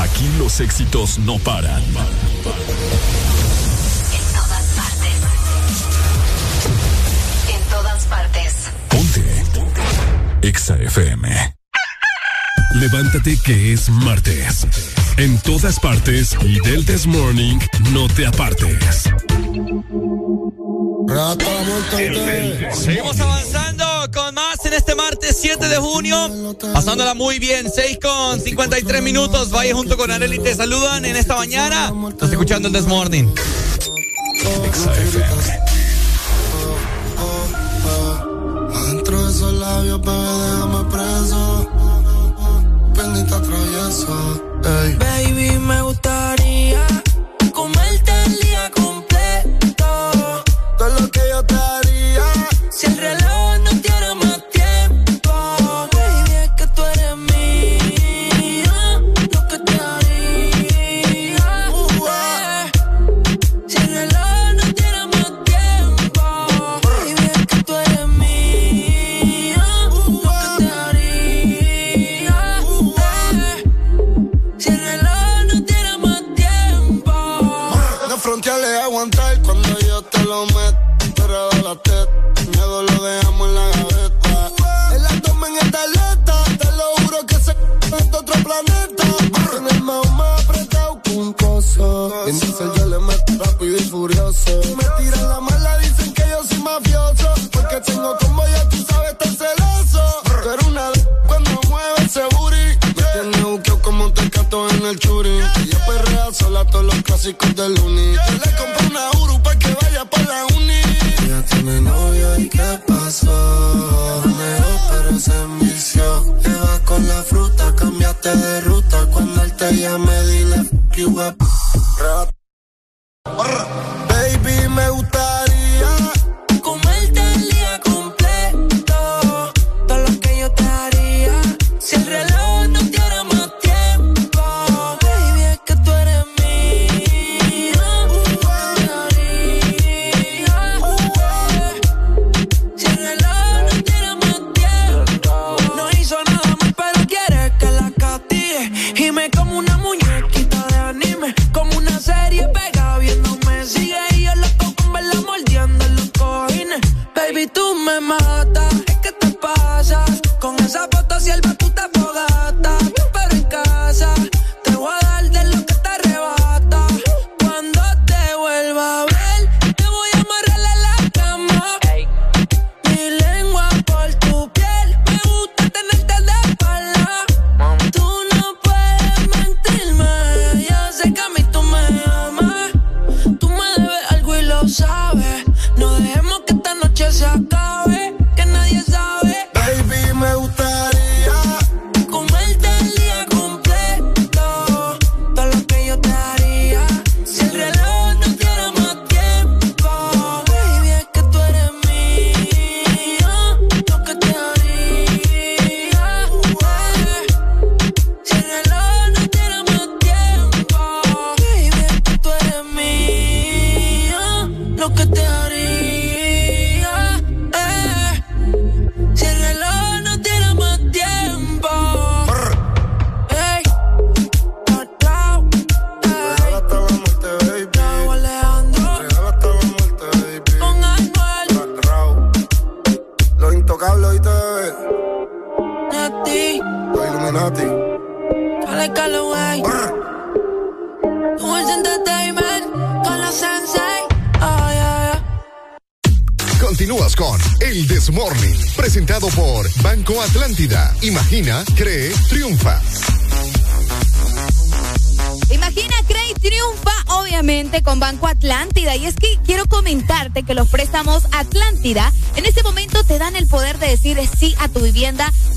Aquí los éxitos no paran. En todas partes. En todas partes. Ponte. EXA FM. Levántate que es martes. En todas partes y del This Morning no te apartes. Seguimos avanzando con más en este martes 7 de junio. Pasándola muy bien, 6 con 53 minutos. Vaya junto con Areli, te saludan en esta mañana. Estás escuchando el This Morning. Dentro de esos labios, bebé, déjame preso. Penita travieso. Ey. Coso. En yo le meto rápido y furioso. Me tiran la mala, dicen que yo soy mafioso. Porque tengo como ya tú sabes, estar celoso. Pero una d- cuando mueve ese booty. Me tiene buqueo como un tecato en el churi. Ella perrea sola todos los clásicos del uni. Yo le compré una Uru pa' que vaya pa' la uni. Ella tiene novio y qué pasó. Pero se envició. Te vas con la fruta, cambiaste de ruta. Te llame, dile you up. Baby,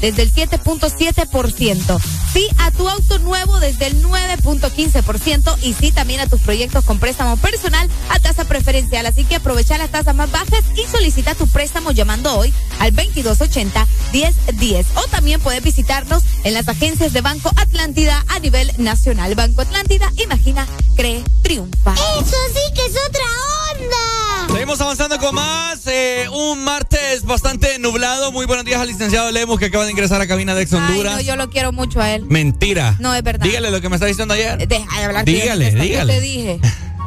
desde el 7.7%, sí a tu auto nuevo desde el 9.15% y sí también a tus proyectos con préstamo personal a tasa preferencial. Así que aprovecha las tasas más bajas y solicita tu préstamo llamando hoy al 2280-1010. O también puedes visitarnos en las agencias de Banco Atlántida a nivel nacional. Banco Atlántida, imagina, cree, triunfa. Eso sí que es otra onda. Seguimos avanzando con más. eh, un martes bastante nublado. Muy buenos días al licenciado Lemos que acaba de ingresar a cabina de Ex Ay, Honduras. no, yo lo quiero mucho a él. Mentira. No, es verdad. Dígale lo que me está diciendo ayer. Deja de hablar. que Dígale, te- dígale. Yo te dije.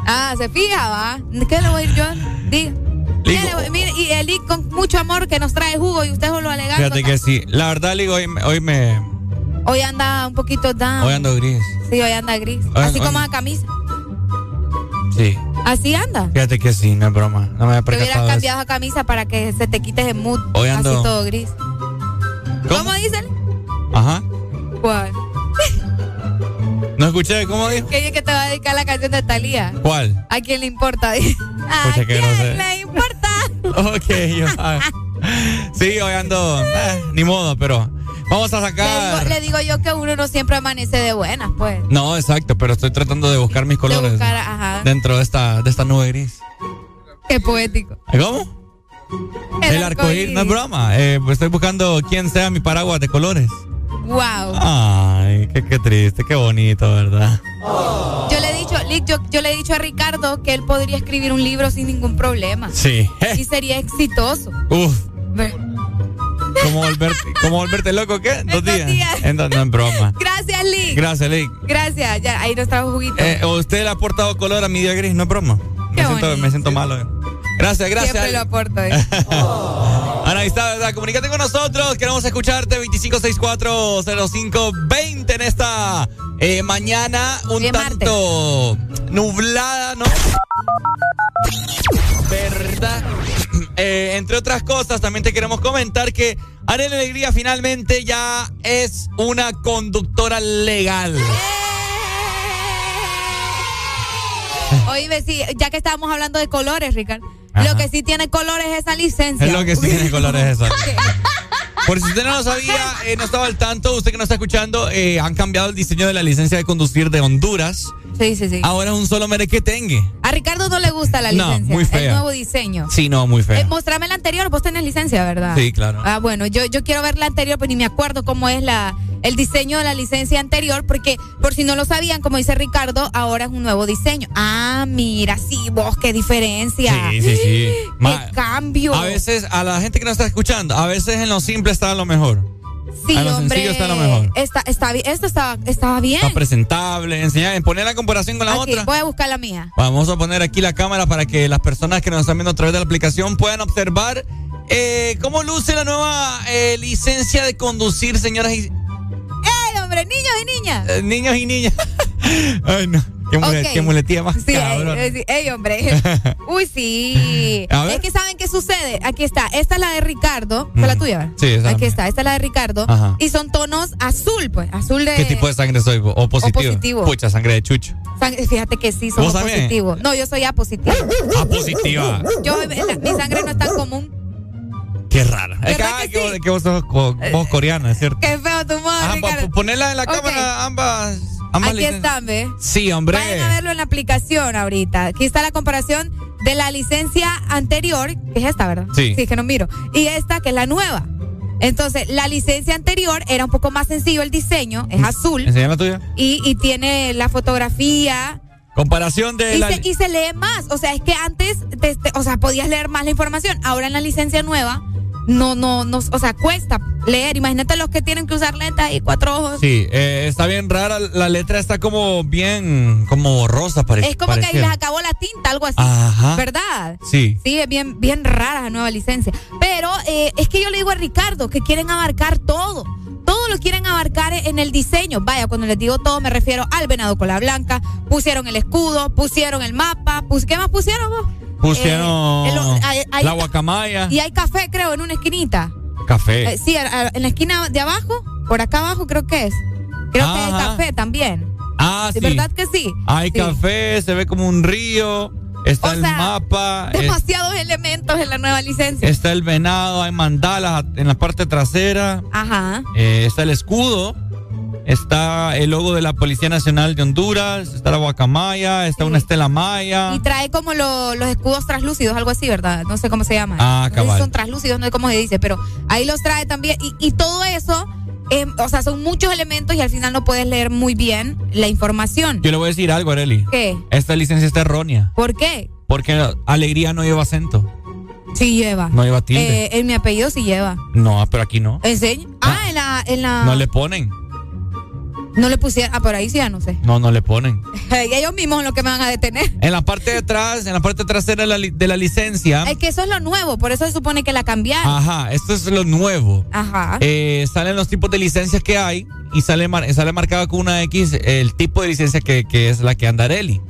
Ah, se fija, va. ¿Qué le voy a ir yo? Diga. Ligo. Mire, mire, y el Lick con mucho amor que nos trae jugo y usted solo alegando. Fíjate que sí. La verdad, Ligo, hoy, me- hoy me. Hoy anda un poquito down. Hoy ando gris. Sí, hoy anda gris. Hoy- Así hoy- como la camisa. Sí. Así anda. Fíjate que sí, no es broma. No me había Te hubieras cambiado esa camisa para que se te quites el mood. Hoy ando- Así todo gris. ¿Cómo, dice? Ajá. ¿Cuál? No escuché, ¿cómo dijo? Que que te va a dedicar la canción de Talía. ¿Cuál? ¿A quién le importa? [laughs] ¿A Pucha, quién no sé. le importa? [laughs] Ok, yo. ah. Sí, hoy ando. eh, ni modo, pero. Vamos a sacar. le digo yo que uno no siempre amanece de buenas, pues. No, exacto, pero estoy tratando de buscar mis colores. buscar, ajá. Dentro de esta, de esta nube gris. Qué poético. ¿Cómo? El, arcoíris, no es broma. Eh, pues estoy buscando quién sea mi paraguas de colores. Wow. Ay, qué, qué triste, qué bonito, ¿verdad? Yo le he dicho, yo, yo le he dicho a Ricardo que él podría escribir un libro sin ningún problema. Sí. Y sería exitoso. Uf. ¿Cómo volverte, cómo volverte loco qué? ¿En dos días? días. En no es broma. Gracias, Lick. Gracias, Lick. Gracias. Ya, ahí nos trajo juguito. Eh, usted le ha aportado color a mi día gris, no es broma. Qué Me siento, me siento malo. eh. Gracias, gracias. Siempre lo aporto. eh. [laughs] Ana, ahí está, ¿verdad? Comunícate con nosotros. Queremos escucharte 25640520 en esta eh, mañana un Bien, tanto nublada, ¿no? ¿Verdad? Eh, entre otras cosas, también te queremos comentar que Arena Alegría finalmente ya es una conductora legal. Oye, sí, ya que estábamos hablando de colores, Ricardo. Ajá. Lo que sí tiene colores es esa licencia. Es lo que sí tiene colores eso. [laughs] Por si usted no lo sabía, eh, no estaba al tanto, usted que no está escuchando, eh, han cambiado el diseño de la licencia de conducir de Honduras. Sí, sí, sí. Ahora es un solo merequetengue. A Ricardo no le gusta la No, licencia. muy fea. El nuevo diseño. Sí, no, muy Eh, feo. mostrame la anterior, vos tenés licencia, ¿verdad? Sí, claro. Ah, bueno, yo, yo quiero ver la anterior, pero ni me acuerdo cómo es la, el diseño de la licencia anterior, porque por si no lo sabían, como dice Ricardo, ahora es un nuevo diseño. Ah, mira, sí, vos, qué diferencia. Sí, sí, sí. [gasps] Ma- Qué cambio. a veces, a la gente que no está escuchando, a veces en lo simple está lo mejor. sí, a lo hombre. sencillo está lo mejor. Está, está esto estaba, estaba bien. Está presentable, enseñar, en poner la comparación con la Aquí, otra. voy a buscar la mía. Vamos a poner aquí la cámara para que las personas que nos están viendo a través de la aplicación puedan observar Eh, ¿Cómo luce la nueva eh, licencia de conducir, señoras y ¡Ey, hombre! ¡Niños y niñas! eh, niños y niñas? [laughs] Ay, no. Qué, mule- Ok. qué muletilla más Sí, cabrón. ey, hombre. [laughs] Uy, sí. A. Es que saben qué sucede. Aquí está. Esta es la de Ricardo. ¿Fue la tuya? verdad? Sí, esa Aquí está. Esta es la de Ricardo. Ajá. Y son tonos azul, pues. Azul de. ¿Qué tipo de sangre soy? ¿O positivo? positivo. Pucha, sangre de chucho. sang- Fíjate que sí, somos positivos. No, yo soy A positivo. Ah, positiva. Yo, la- mi sangre no es tan común. Qué rara. Es que, ¿Verdad ay, que que, vos, que vos sos co- vos coreana, es cierto. Qué feo tu Ricardo. pa- ponerla en la cámara ambas. Aquí están, ¿ves? Sí, hombre. Vayan a verlo en la aplicación ahorita. Aquí está la comparación de la licencia anterior, que es esta, ¿verdad? Sí. Sí, que no miro. Y esta, que es la nueva. Entonces, la licencia anterior era un poco más sencillo el diseño, es azul Enseña la tuya. y, y tiene la fotografía Comparación de y la. se, y se lee más. O sea, es que antes, te- te- o sea, podías leer más la información. Ahora en la licencia nueva, no, no, no, o sea, cuesta leer. Imagínate los que tienen que usar lentes y cuatro ojos. Sí, eh, está bien rara. La letra está como bien. Como rosa, parece. Es como que les acabó la tinta, algo así. Ajá. ¿Verdad? Sí. Sí, es bien, bien rara la nueva licencia. Pero eh, es que yo le digo a Ricardo que quieren abarcar todo. Todo lo quieren abarcar en el diseño. Vaya, cuando les digo todo me refiero al venado cola blanca. Pusieron el escudo, pusieron el mapa. Pus ¿Qué más pusieron vos? Pusieron Eh, el- hay- hay- la guacamaya. Y hay café, creo, en una esquinita. Café. Eh, sí, en la esquina de abajo, por acá abajo creo que es. Creo que hay café también. ah, sí. ¿De verdad que sí? Hay Sí. café, se ve como un río. Está O el sea, mapa. es- Demasiados elementos en la nueva licencia. está el venado, hay mandalas en la parte trasera. Ajá. eh, está el escudo. Está el logo de la Policía Nacional de Honduras. Está la guacamaya. Está una estela maya. Y trae como lo- los escudos translúcidos, algo así, ¿verdad? No sé cómo se llama. Ah, No sé si cabal. son translúcidos, no sé cómo se dice, pero ahí los trae también. Y, y todo eso, eh, o sea, son muchos elementos y al final no puedes leer muy bien la información. Yo le voy a decir algo, Areli. ¿Qué? Esta licencia está errónea. ¿Por qué? Porque alegría no lleva acento. Sí lleva. No lleva tilde. Eh, en mi apellido sí lleva. No, pero aquí no. ¿Enseña? Ah, en la, en la. No le ponen. No le pusieron. Ah, por ahí sí, ya no sé. No, no le ponen. [laughs] Y ellos mismos son los que me van a detener. En la parte de atrás, en la parte trasera de la, li- de la licencia. Es que eso es lo nuevo, por eso se supone que la cambiaron. Ajá, esto es lo nuevo. Ajá. Eh, salen los tipos de licencias que hay y sale, mar- sale marcado con una X el tipo de licencia que, que es la que anda Areli.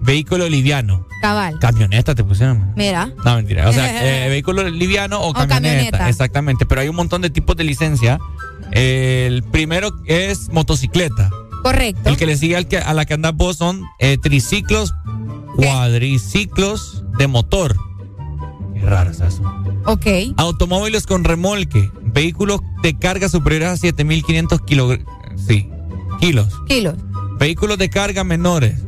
Vehículo liviano. Cabal. Camioneta te pusieron. Mira. No, mentira. O sea, [laughs] eh, vehículo liviano o, camioneta. camioneta. Exactamente. Pero hay un montón de tipos de licencia. El primero es motocicleta. Correcto. El que le sigue al que, a la que andas vos son eh, triciclos, cuadriciclos de motor. Eso. Ok. Automóviles con remolque. Vehículos de carga superiores a 7500 kilos. Sí, kilos. Kilos. Vehículos de carga menores.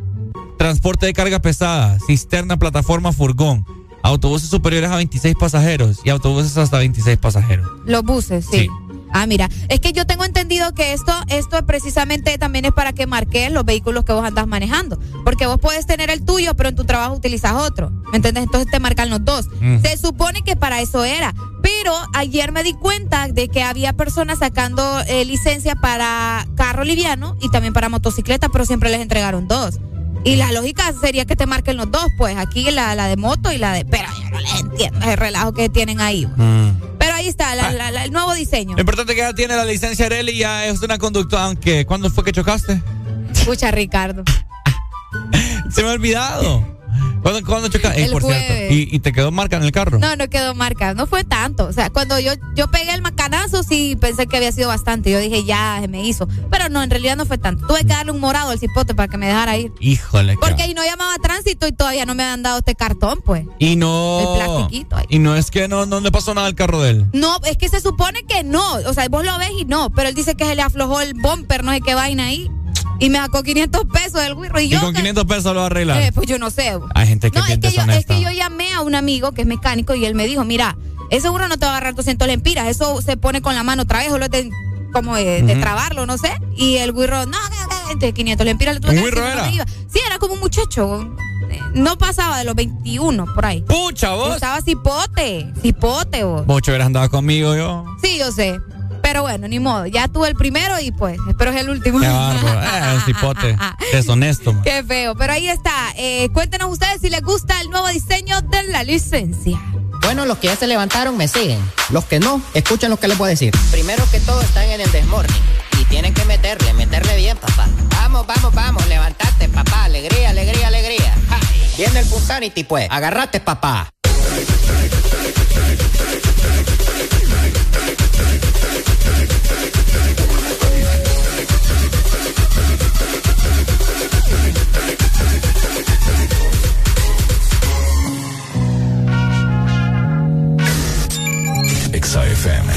Transporte de carga pesada. Cisterna, plataforma, furgón. Autobuses superiores a 26 pasajeros y autobuses hasta 26 pasajeros. Los buses, sí. Sí. Ah, mira, es que yo tengo entendido que esto, esto precisamente también es para que marques los vehículos que vos andas manejando. Porque vos puedes tener el tuyo, pero en tu trabajo utilizas otro. ¿Me entiendes? Entonces te marcan los dos. Mm. Se supone que para eso era. Pero ayer me di cuenta de que había personas sacando eh, licencia para carro liviano y también para motocicleta, pero siempre les entregaron dos. Y la lógica sería que te marquen los dos, pues aquí la, la de moto y la de... Pero yo no les entiendo el relajo que tienen ahí. Pero ahí está, la- la- la- el nuevo diseño. Lo importante es que ya tiene la licencia Areli y ya es una conductora, aunque ¿cuándo fue que chocaste? Escucha, Ricardo. [laughs] Se me ha olvidado. ¿Cuándo, cuándo chocaste? El por jueves. cierto. ¿Y, y te quedó marca en el carro? No, no quedó marca. No fue tanto. O sea, cuando yo, yo pegué el macanazo, sí pensé que había sido bastante. Yo dije, ya, se me hizo. Pero no, en realidad no fue tanto. Tuve que darle un morado al cipote para que me dejara ir. Híjole. Porque ahí no llamaba tránsito y todavía no me habían dado este cartón, pues. Y no. El plastiquito ahí. Y no es que no, no le pasó nada al carro de él. No, es que se supone que no. O sea, vos lo ves y no. Pero él dice que se le aflojó el bumper, no sé qué vaina ahí. Y me sacó 500 pesos del güiro. Y, Y yo, con que- 500 pesos lo arreglar. Eh, pues yo no sé. Hay gente que No, es que, yo, es que yo llamé a un amigo que es mecánico y él me dijo, mira, ese seguro no te va a agarrar 200 lempiras, eso se pone con la mano otra vez, es de, como de, trabarlo, no sé. Y el güiro, no, de 500 lempiras le tuve ¿Un que no era? iba. Sí, era como un muchacho, eh, no pasaba de los 21 por ahí. ¡Pucha, vos! Estaba cipote, cipote vos. Mucho hubieras andado conmigo yo. Sí, yo sé. Pero bueno, ni modo. Ya tuve el primero y pues espero es el último. Qué. [laughs] Eh, un cipote. Deshonesto, man. Qué feo. Pero ahí está. Eh, cuéntenos ustedes si les gusta el nuevo diseño de la licencia. Bueno, los que ya se levantaron me siguen. Los que no, escuchen lo que les voy a decir. Primero que todo están en el desmorning. Y tienen que meterle, meterle bien, papá. Vamos, vamos, vamos, levantate, papá. Alegría, alegría, alegría. Viene el Punsanity, pues. Agarrate, papá. XAFM.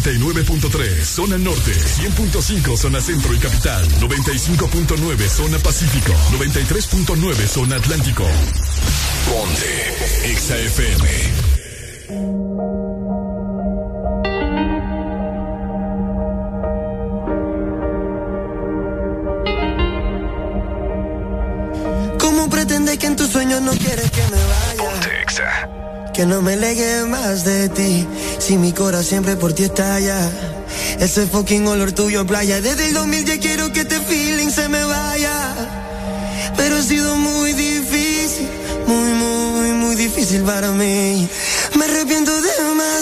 89.3 zona norte, 100.5 zona centro y capital, 95.9 zona pacífico, 93.9 zona atlántico. Ponte XAFM. ¿Cómo pretende que en tus sueños no quieres que me vaya. Ponte exa. Que no me legue más de ti. Si mi corazón siempre por ti estalla. Ese fucking olor tuyo en playa. Desde el 2000 ya quiero que este feeling se me vaya. Pero ha sido muy difícil. Muy, muy, muy difícil para mí. Me arrepiento demasiado.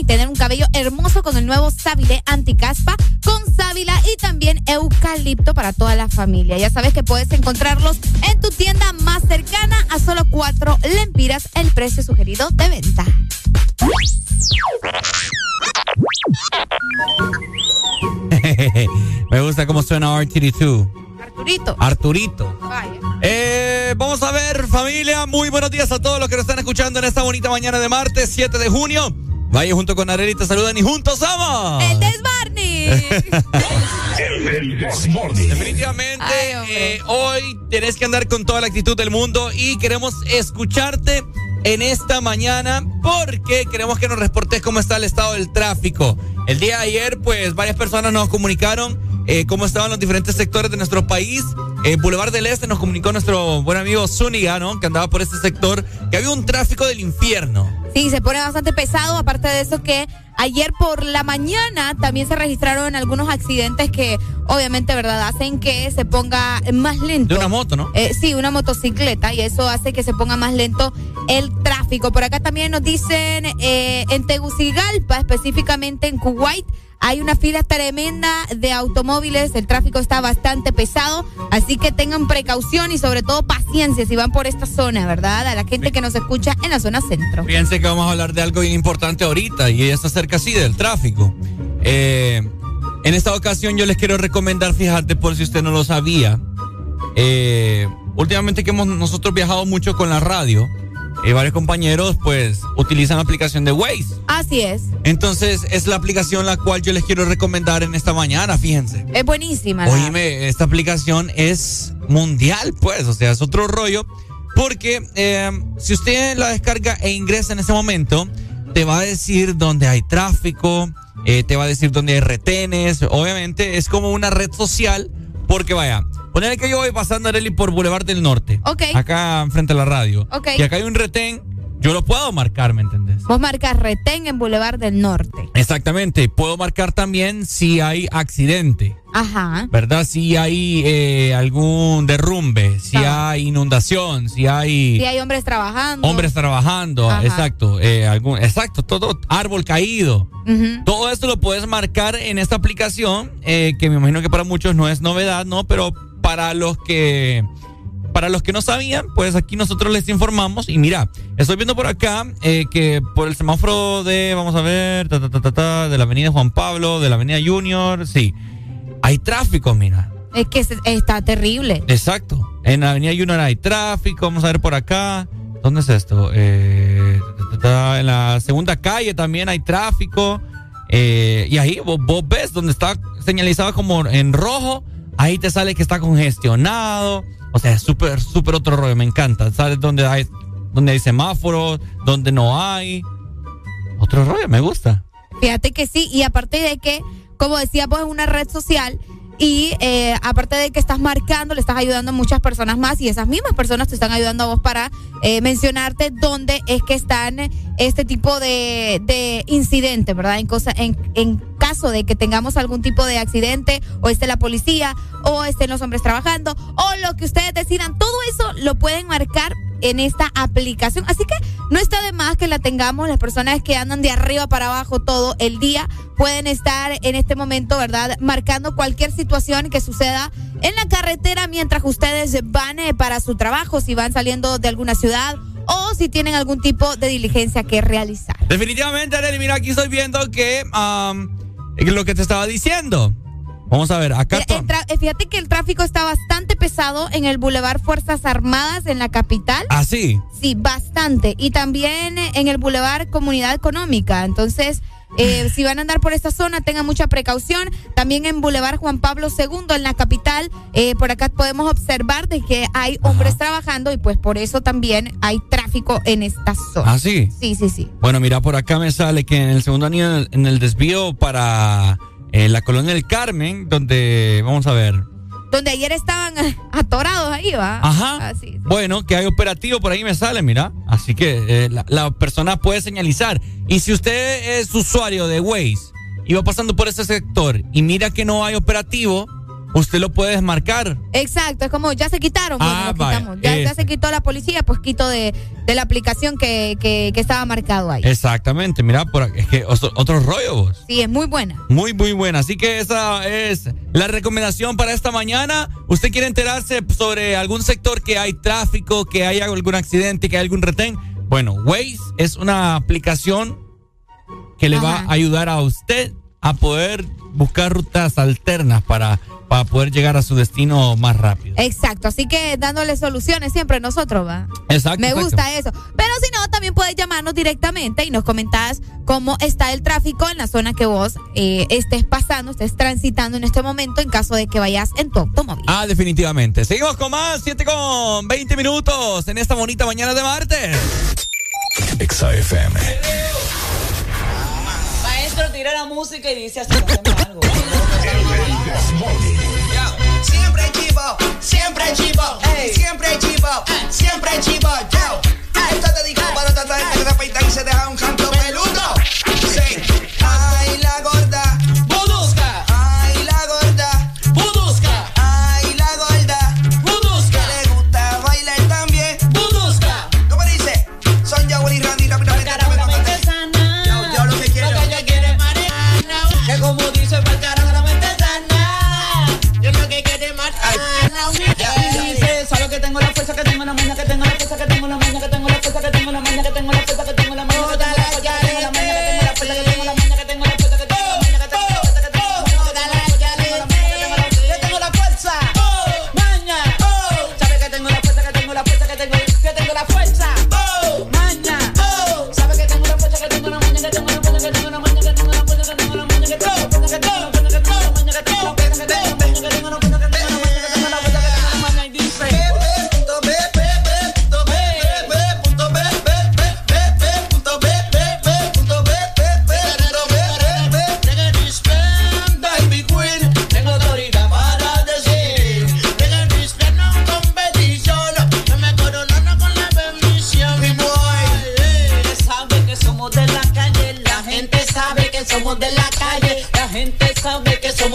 Y tener un cabello hermoso con el nuevo Sábile Anticaspa con sábila y también eucalipto para toda la familia. Ya sabes que puedes encontrarlos en tu tienda más cercana a solo cuatro lempiras el precio sugerido de venta. [laughs] Me gusta cómo suena R32. Arturito. Arturito. Vaya. Eh, vamos a ver, familia. Muy buenos días a todos los que nos están escuchando en esta bonita mañana de martes, 7 de junio. Vaya junto con Arely, te saludan y juntos somos. El Desbarney. [laughs] El This Morning. Definitivamente, eh, hoy tenés que andar con toda la actitud del mundo y queremos escucharte en esta mañana porque queremos que nos reportes cómo está el estado del tráfico. El día de ayer, pues varias personas nos comunicaron eh, cómo estaban los diferentes sectores de nuestro país. En Boulevard del Este nos comunicó nuestro buen amigo Zúñiga, ¿no? Que andaba por este sector, que había un tráfico del infierno. Sí, se pone bastante pesado. Aparte de eso que ayer por la mañana también se registraron algunos accidentes que obviamente, ¿verdad? Hacen que se ponga más lento. De una moto, ¿no? Eh, sí, una motocicleta y eso hace que se ponga más lento el tráfico. Por acá también nos dicen eh, en Tegucigalpa, específicamente en Kuwait, hay una fila tremenda de automóviles, el tráfico está bastante pesado, así que tengan precaución y sobre todo paciencia si van por esta zona, ¿verdad? A la gente que nos escucha en la zona centro. Fíjense que vamos a hablar de algo bien importante ahorita y es acerca así del tráfico. Eh, en esta ocasión yo les quiero recomendar, fíjate, por si usted no lo sabía, eh, últimamente que hemos nosotros viajado mucho con la radio, eh, varios compañeros pues utilizan la aplicación de Waze. Así es. Entonces es la aplicación la cual yo les quiero recomendar en esta mañana, fíjense. Es buenísima. la- Oíme, esta aplicación es mundial, pues, o sea, es otro rollo. Porque eh, si usted la descarga e ingresa en ese momento, te va a decir dónde hay tráfico, eh, te va a decir dónde hay retenes. Obviamente es como una red social, porque vaya, poner que yo voy pasando Areli por Boulevard del Norte. Ok. Acá enfrente a la radio. Ok. Y acá hay un retén, yo lo puedo marcar, ¿me entendés? Vos marcas retén en Boulevard del Norte. Exactamente. Puedo marcar también si hay accidente. Ajá. ¿verdad? Si hay eh, algún derrumbe, si hay inundación, si hay Si hay hombres trabajando. hombres trabajando, Ajá. exacto, eh, algún, exacto, todo árbol caído. Todo esto lo puedes marcar en esta aplicación, eh, que me imagino que para muchos no es novedad, ¿no? Pero para los que para los que no sabían, pues aquí nosotros les informamos. Y mira, estoy viendo por acá eh, que por el semáforo de, vamos a ver, ta, ta, ta, ta, ta, de la avenida Juan Pablo, de la avenida Junior, sí, hay tráfico, mira. Es que está terrible. Exacto. En la avenida Junior hay tráfico, vamos a ver por acá. ¿Dónde es esto? Eh, en la segunda calle también hay tráfico. Eh, y ahí vos, vos ves donde está señalizado como en rojo, ahí te sale que está congestionado. O sea, es súper, súper otro rollo, me encanta. Sabes donde hay, donde hay semáforos, donde no hay. Otro rollo, me gusta. Fíjate que sí, y aparte de que, como decía, pues es una red social y eh, aparte de que estás marcando, le estás ayudando a muchas personas más y esas mismas personas te están ayudando a vos para eh, mencionarte dónde es que están este tipo de, de incidentes, ¿verdad? En, cosa, en, en caso de que tengamos algún tipo de accidente o esté la policía o estén los hombres trabajando o lo que ustedes decidan, todo eso lo pueden marcar en esta aplicación. Así que no está de más que la tengamos. Las personas que andan de arriba para abajo todo el día pueden estar en este momento, ¿verdad? Marcando cualquier situación que suceda en la carretera mientras ustedes van eh, para su trabajo, si van saliendo de alguna ciudad o si tienen algún tipo de diligencia que realizar. Definitivamente, Arely, mira, aquí estoy viendo que am, lo que te estaba diciendo. Vamos a ver, acá. Eh, fíjate que el tráfico está bastante pesado en el Boulevard Fuerzas Armadas en la capital. Ah, sí. Sí, bastante. Y también eh, en el Boulevard Comunidad Económica. Entonces, eh, si van a andar por esta zona, tengan mucha precaución. También en Boulevard Juan Pablo II, en la capital, eh, por acá podemos observar de que hay hombres trabajando y pues por eso también hay tráfico en esta zona. Ah, sí. Sí, sí, sí. Bueno, mira, por acá me sale que en el segundo anillo, en el, en el desvío para eh, la colonia del Carmen, donde, vamos a ver. Donde ayer estaban [laughs] atorados ahí, ¿va? Ajá. Ah, sí. Bueno, que hay operativo por ahí me sale, mira. Así que eh, la, la persona puede señalizar. Y si usted es usuario de Waze y va pasando por ese sector y mira que no hay operativo, usted lo puede desmarcar. Exacto, es como ya se quitaron. Bueno, Ah, quitamos. Ya, se quitó la policía, pues quito de, de la aplicación que, que, que estaba marcado ahí. Exactamente, mira, por es que otro, otro rollo vos. Sí, es muy buena. Muy, muy buena. Así que esa es la recomendación para esta mañana. ¿Usted quiere enterarse sobre algún sector que hay tráfico, que hay algún accidente, que hay algún retén? Bueno, Waze es una aplicación que le va a ayudar a usted a poder buscar rutas alternas para, para poder llegar a su destino más rápido. Exacto, así que dándole soluciones siempre nosotros, va. Exacto. Me exacto. gusta eso. Pero si no, también puedes llamarnos directamente y nos comentás cómo está el tráfico en la zona que vos eh, estés pasando, estés transitando en este momento en caso de que vayas en tu automóvil. Ah, definitivamente. Seguimos con más, 7 con 20 minutos en esta bonita mañana de martes. XAFM. Maestro, tira la música y dice así, algo. Siempre chivo, siempre chivo, siempre chivo, siempre chivo, yo. Esto te digo para tratar de repente y se deja un canto peludo.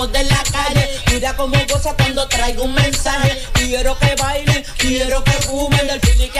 De la calle. Mira cómo goza cuando traigo un mensaje. Quiero que bailen, quiero que fumen Del fili que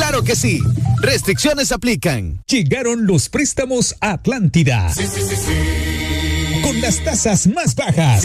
Claro que sí, restricciones aplican. Llegaron los préstamos a Atlántida. Con las tasas más bajas.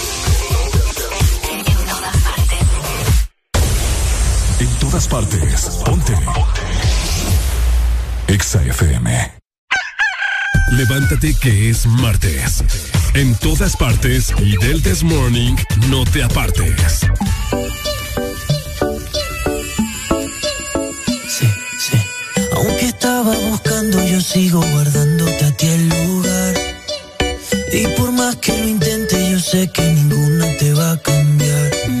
En todas partes. Ponte. Exa FM. Levántate que es martes. En todas partes y del This Morning no te apartes. Aunque estaba buscando, yo sigo guardándote a ti el lugar. Y por más que lo intente, yo sé que ninguna te va a cambiar.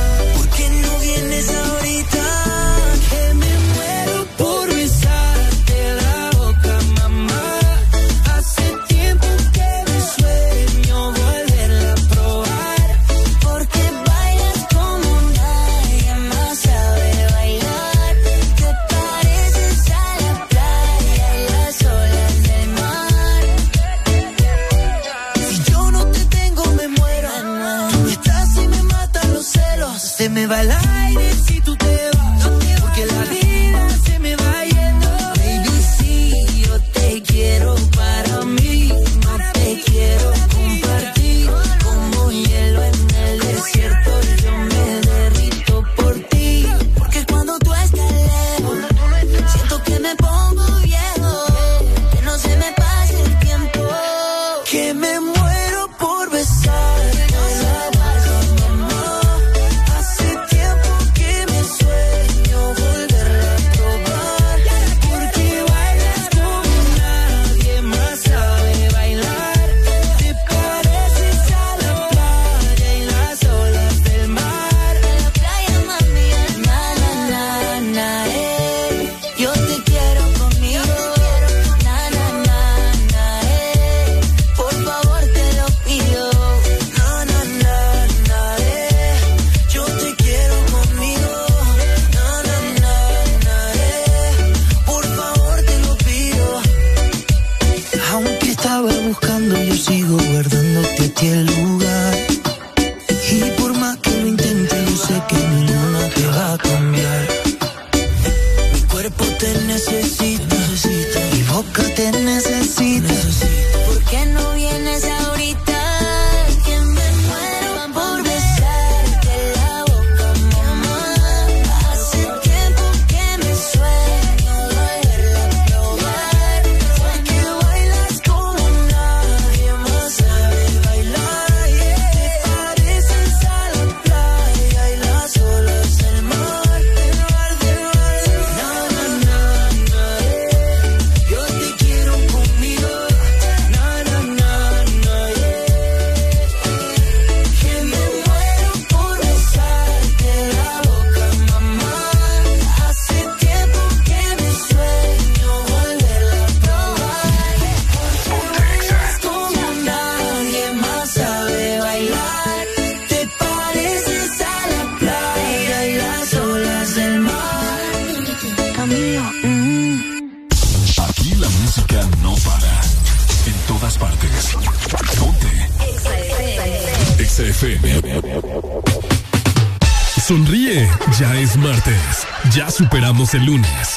el lunes.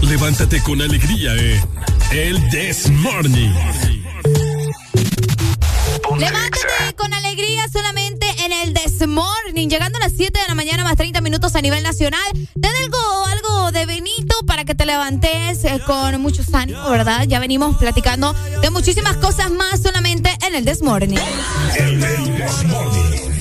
Levántate con alegría en El This Morning. Levántate con alegría solamente en el This Morning. Llegando a las 7 de la mañana más 30 minutos a nivel nacional. Te algo, de Benito para que te levantes eh, con mucho ánimo, ¿verdad? Ya venimos platicando de muchísimas cosas más solamente en el This Morning. El This Morning.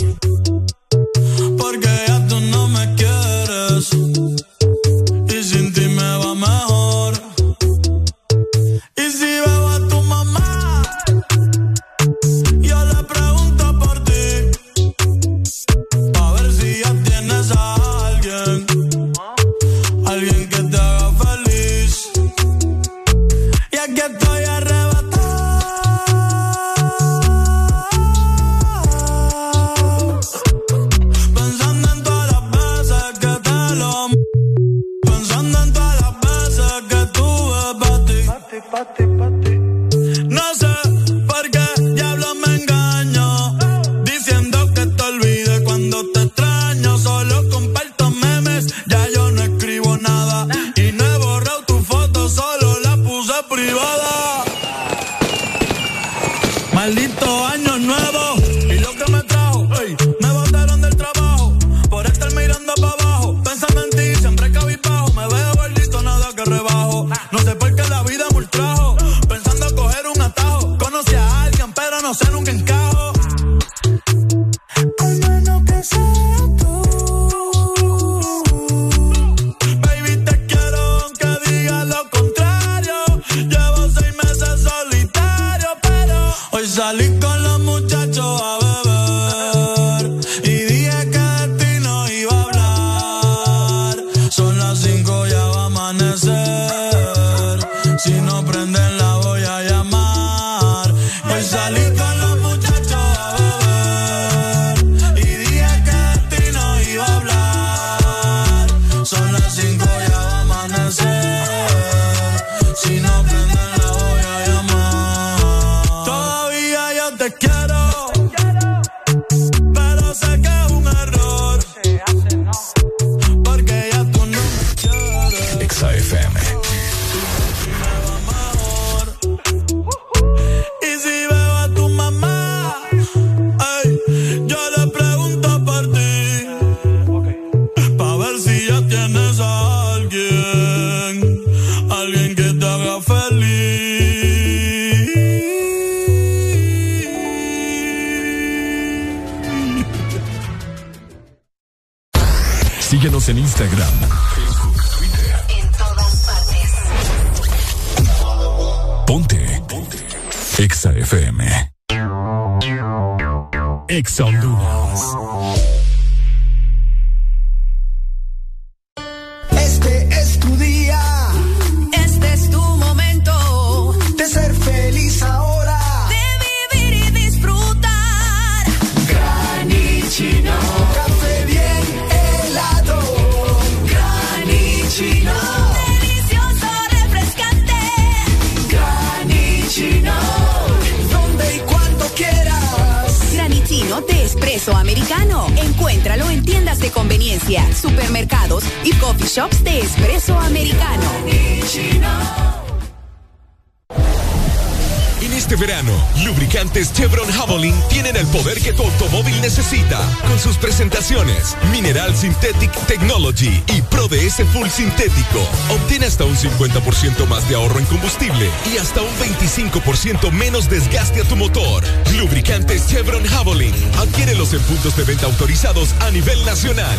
De ahorro en combustible y hasta un 25% menos desgaste a tu motor. Lubricantes Chevron Javelin. Adquiérelos en puntos de venta autorizados a nivel nacional.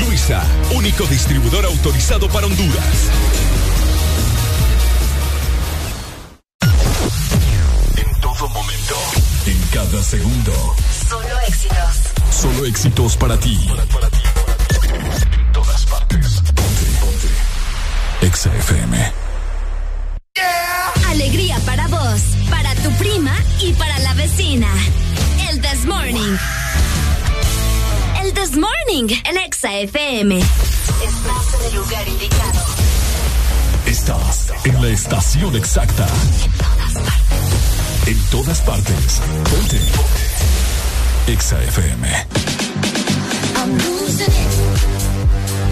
Luisa, único distribuidor autorizado para Honduras. En todo momento. En cada segundo. Solo éxitos. Solo éxitos para ti. En todas partes. Ponte, ponte. Exa FM. Y para la vecina. El This Morning. El This Morning, el Exa FM. Estás en el lugar indicado. Estás en la estación exacta. En todas partes. Ponte. Ponte. Exa FM.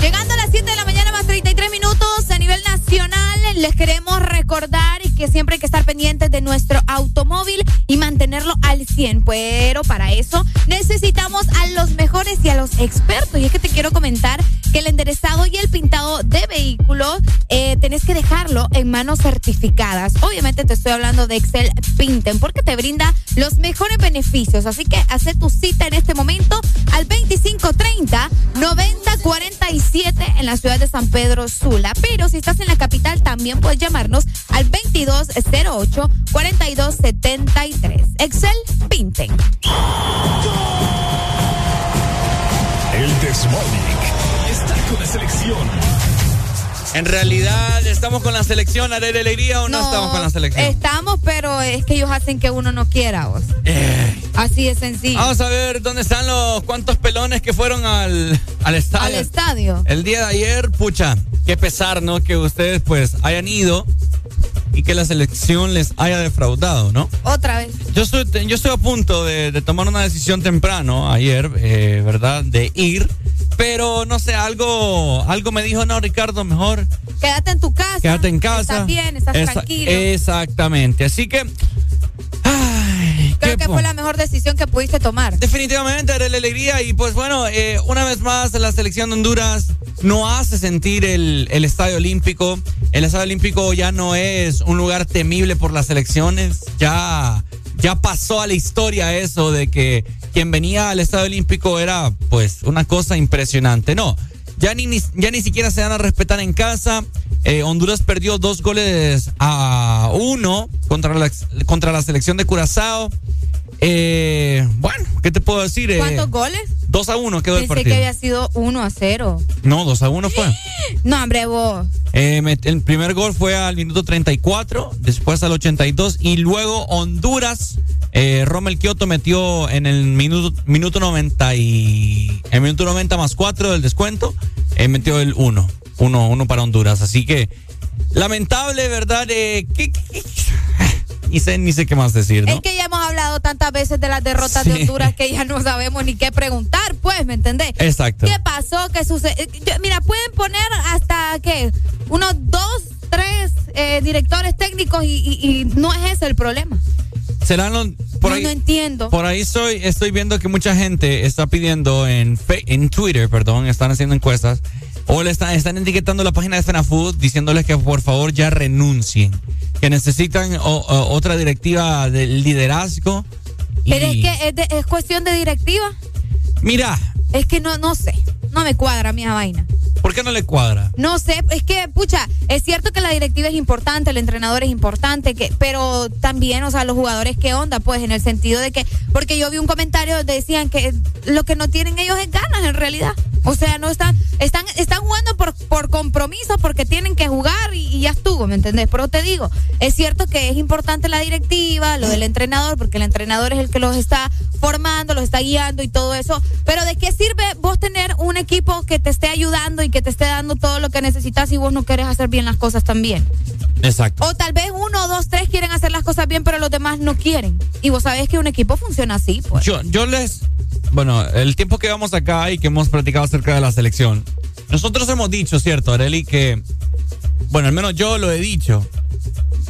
Llegando a las 7 de la mañana más 33 minutos a nivel nacional, les queremos recordar que siempre hay que estar pendientes de nuestro automóvil y mantenerlo al 100. Pero para eso necesitamos a los mejores y a los expertos. Y es que te quiero comentar que el enderezado y el pintado de vehículos eh, tenés que dejarlo en manos certificadas. Obviamente te estoy hablando de Excel Pinten porque te brinda los mejores beneficios. Así que hace tu cita en este momento al 2530 9047 en la ciudad de San Pedro Sula. Pero si estás en la capital también puedes llamarnos al 2208 4273. Excel Pinten. El Desmonic está con la selección. En realidad, ¿estamos con la selección, Arely Alegría, o no, estamos con la selección? Estamos, pero es que ellos hacen que uno no quiera, vos. Eh. Así de sencillo. Vamos a ver dónde están los cuantos pelones que fueron al, al estadio. Al estadio. El día de ayer, pucha, qué pesar, ¿no? Que ustedes pues hayan ido y que la selección les haya defraudado, ¿no? Otra vez. Yo estoy, yo estoy a punto de, de tomar una decisión temprano ayer, eh, ¿verdad? De ir, pero no sé, algo, algo me dijo, no, Ricardo, mejor Quédate en tu casa. quédate en casa. Estás bien, estás Esa- tranquilo. Exactamente, así que... ay, Creo que po- fue la mejor decisión que pudiste tomar. Definitivamente, era la alegría. Y pues bueno, eh, una vez más, la selección de Honduras no hace sentir el, el Estadio Olímpico. El Estadio Olímpico ya no es un lugar temible por las elecciones. Ya, ya pasó a la historia eso de que quien venía al Estadio Olímpico era pues una cosa impresionante. No, ya ni, ya ni siquiera se van a respetar en casa. Eh, Honduras perdió dos goles a uno contra contra la selección de Curazao. Eh, bueno, ¿qué te puedo decir? Eh, ¿Cuántos goles? 2 a 1 quedó el Pensé partido. que había sido 1 a 0. No, 2 a 1 fue. [gasps] No, hombre, vos. Eh, met- el primer gol fue al minuto 34, después al 82 y luego Honduras, eh, Rommel Kioto metió en el minuto, minuto 90 y el minuto 90 más 4 del descuento, eh, metió el 1, 1, 1 para Honduras. Así que lamentable, ¿verdad? Eh, ¿qué- qué- qué? Ni sé, ni sé qué más decir, ¿no? Es que ya hemos hablado tantas veces de las derrotas Sí. de Honduras que ya no sabemos ni qué preguntar, pues, ¿me entendés? Exacto. ¿Qué pasó? ¿Qué sucede? Eh, Mira, pueden poner hasta, ¿qué? Unos dos, tres eh, directores técnicos y, y- y no es ese el problema. Serán los- por no, ahí, no entiendo. Por ahí estoy, estoy viendo que mucha gente está pidiendo en, en Twitter, perdón, están haciendo encuestas, o le están, están etiquetando la página de FENAFUD diciéndoles que por favor ya renuncien, que necesitan o- o- otra directiva de liderazgo. Pero es que es, de- es cuestión de directiva. Mira, Es que no, no sé. No me cuadra mi vaina. ¿Por qué no le cuadra? No sé, es que, pucha, es cierto que la directiva es importante, el entrenador es importante, que, pero también, o sea, los jugadores, ¿qué onda? Pues en el sentido de que, porque yo vi un comentario decían que lo que no tienen ellos es ganas en realidad. O sea, no están, están, están jugando por, por compromiso, porque tienen que jugar y, y ya estuvo, ¿me entendés? Pero te digo, es cierto que es importante la directiva, lo del entrenador, porque el entrenador es el que los está formando, los está guiando y todo eso. Pero ¿de qué sirve vos tener un equipo que te esté ayudando y que te esté dando todo lo que necesitas si vos no querés hacer bien las cosas también? Exacto. O tal vez uno, dos, tres quieren hacer las cosas bien, pero los demás no quieren. Y vos sabés que un equipo funciona así, pues. Yo, yo les. Bueno, el tiempo que vamos acá y que hemos platicado acerca de la selección, nosotros hemos dicho, ¿cierto, Areli? Que. Bueno, al menos yo lo he dicho.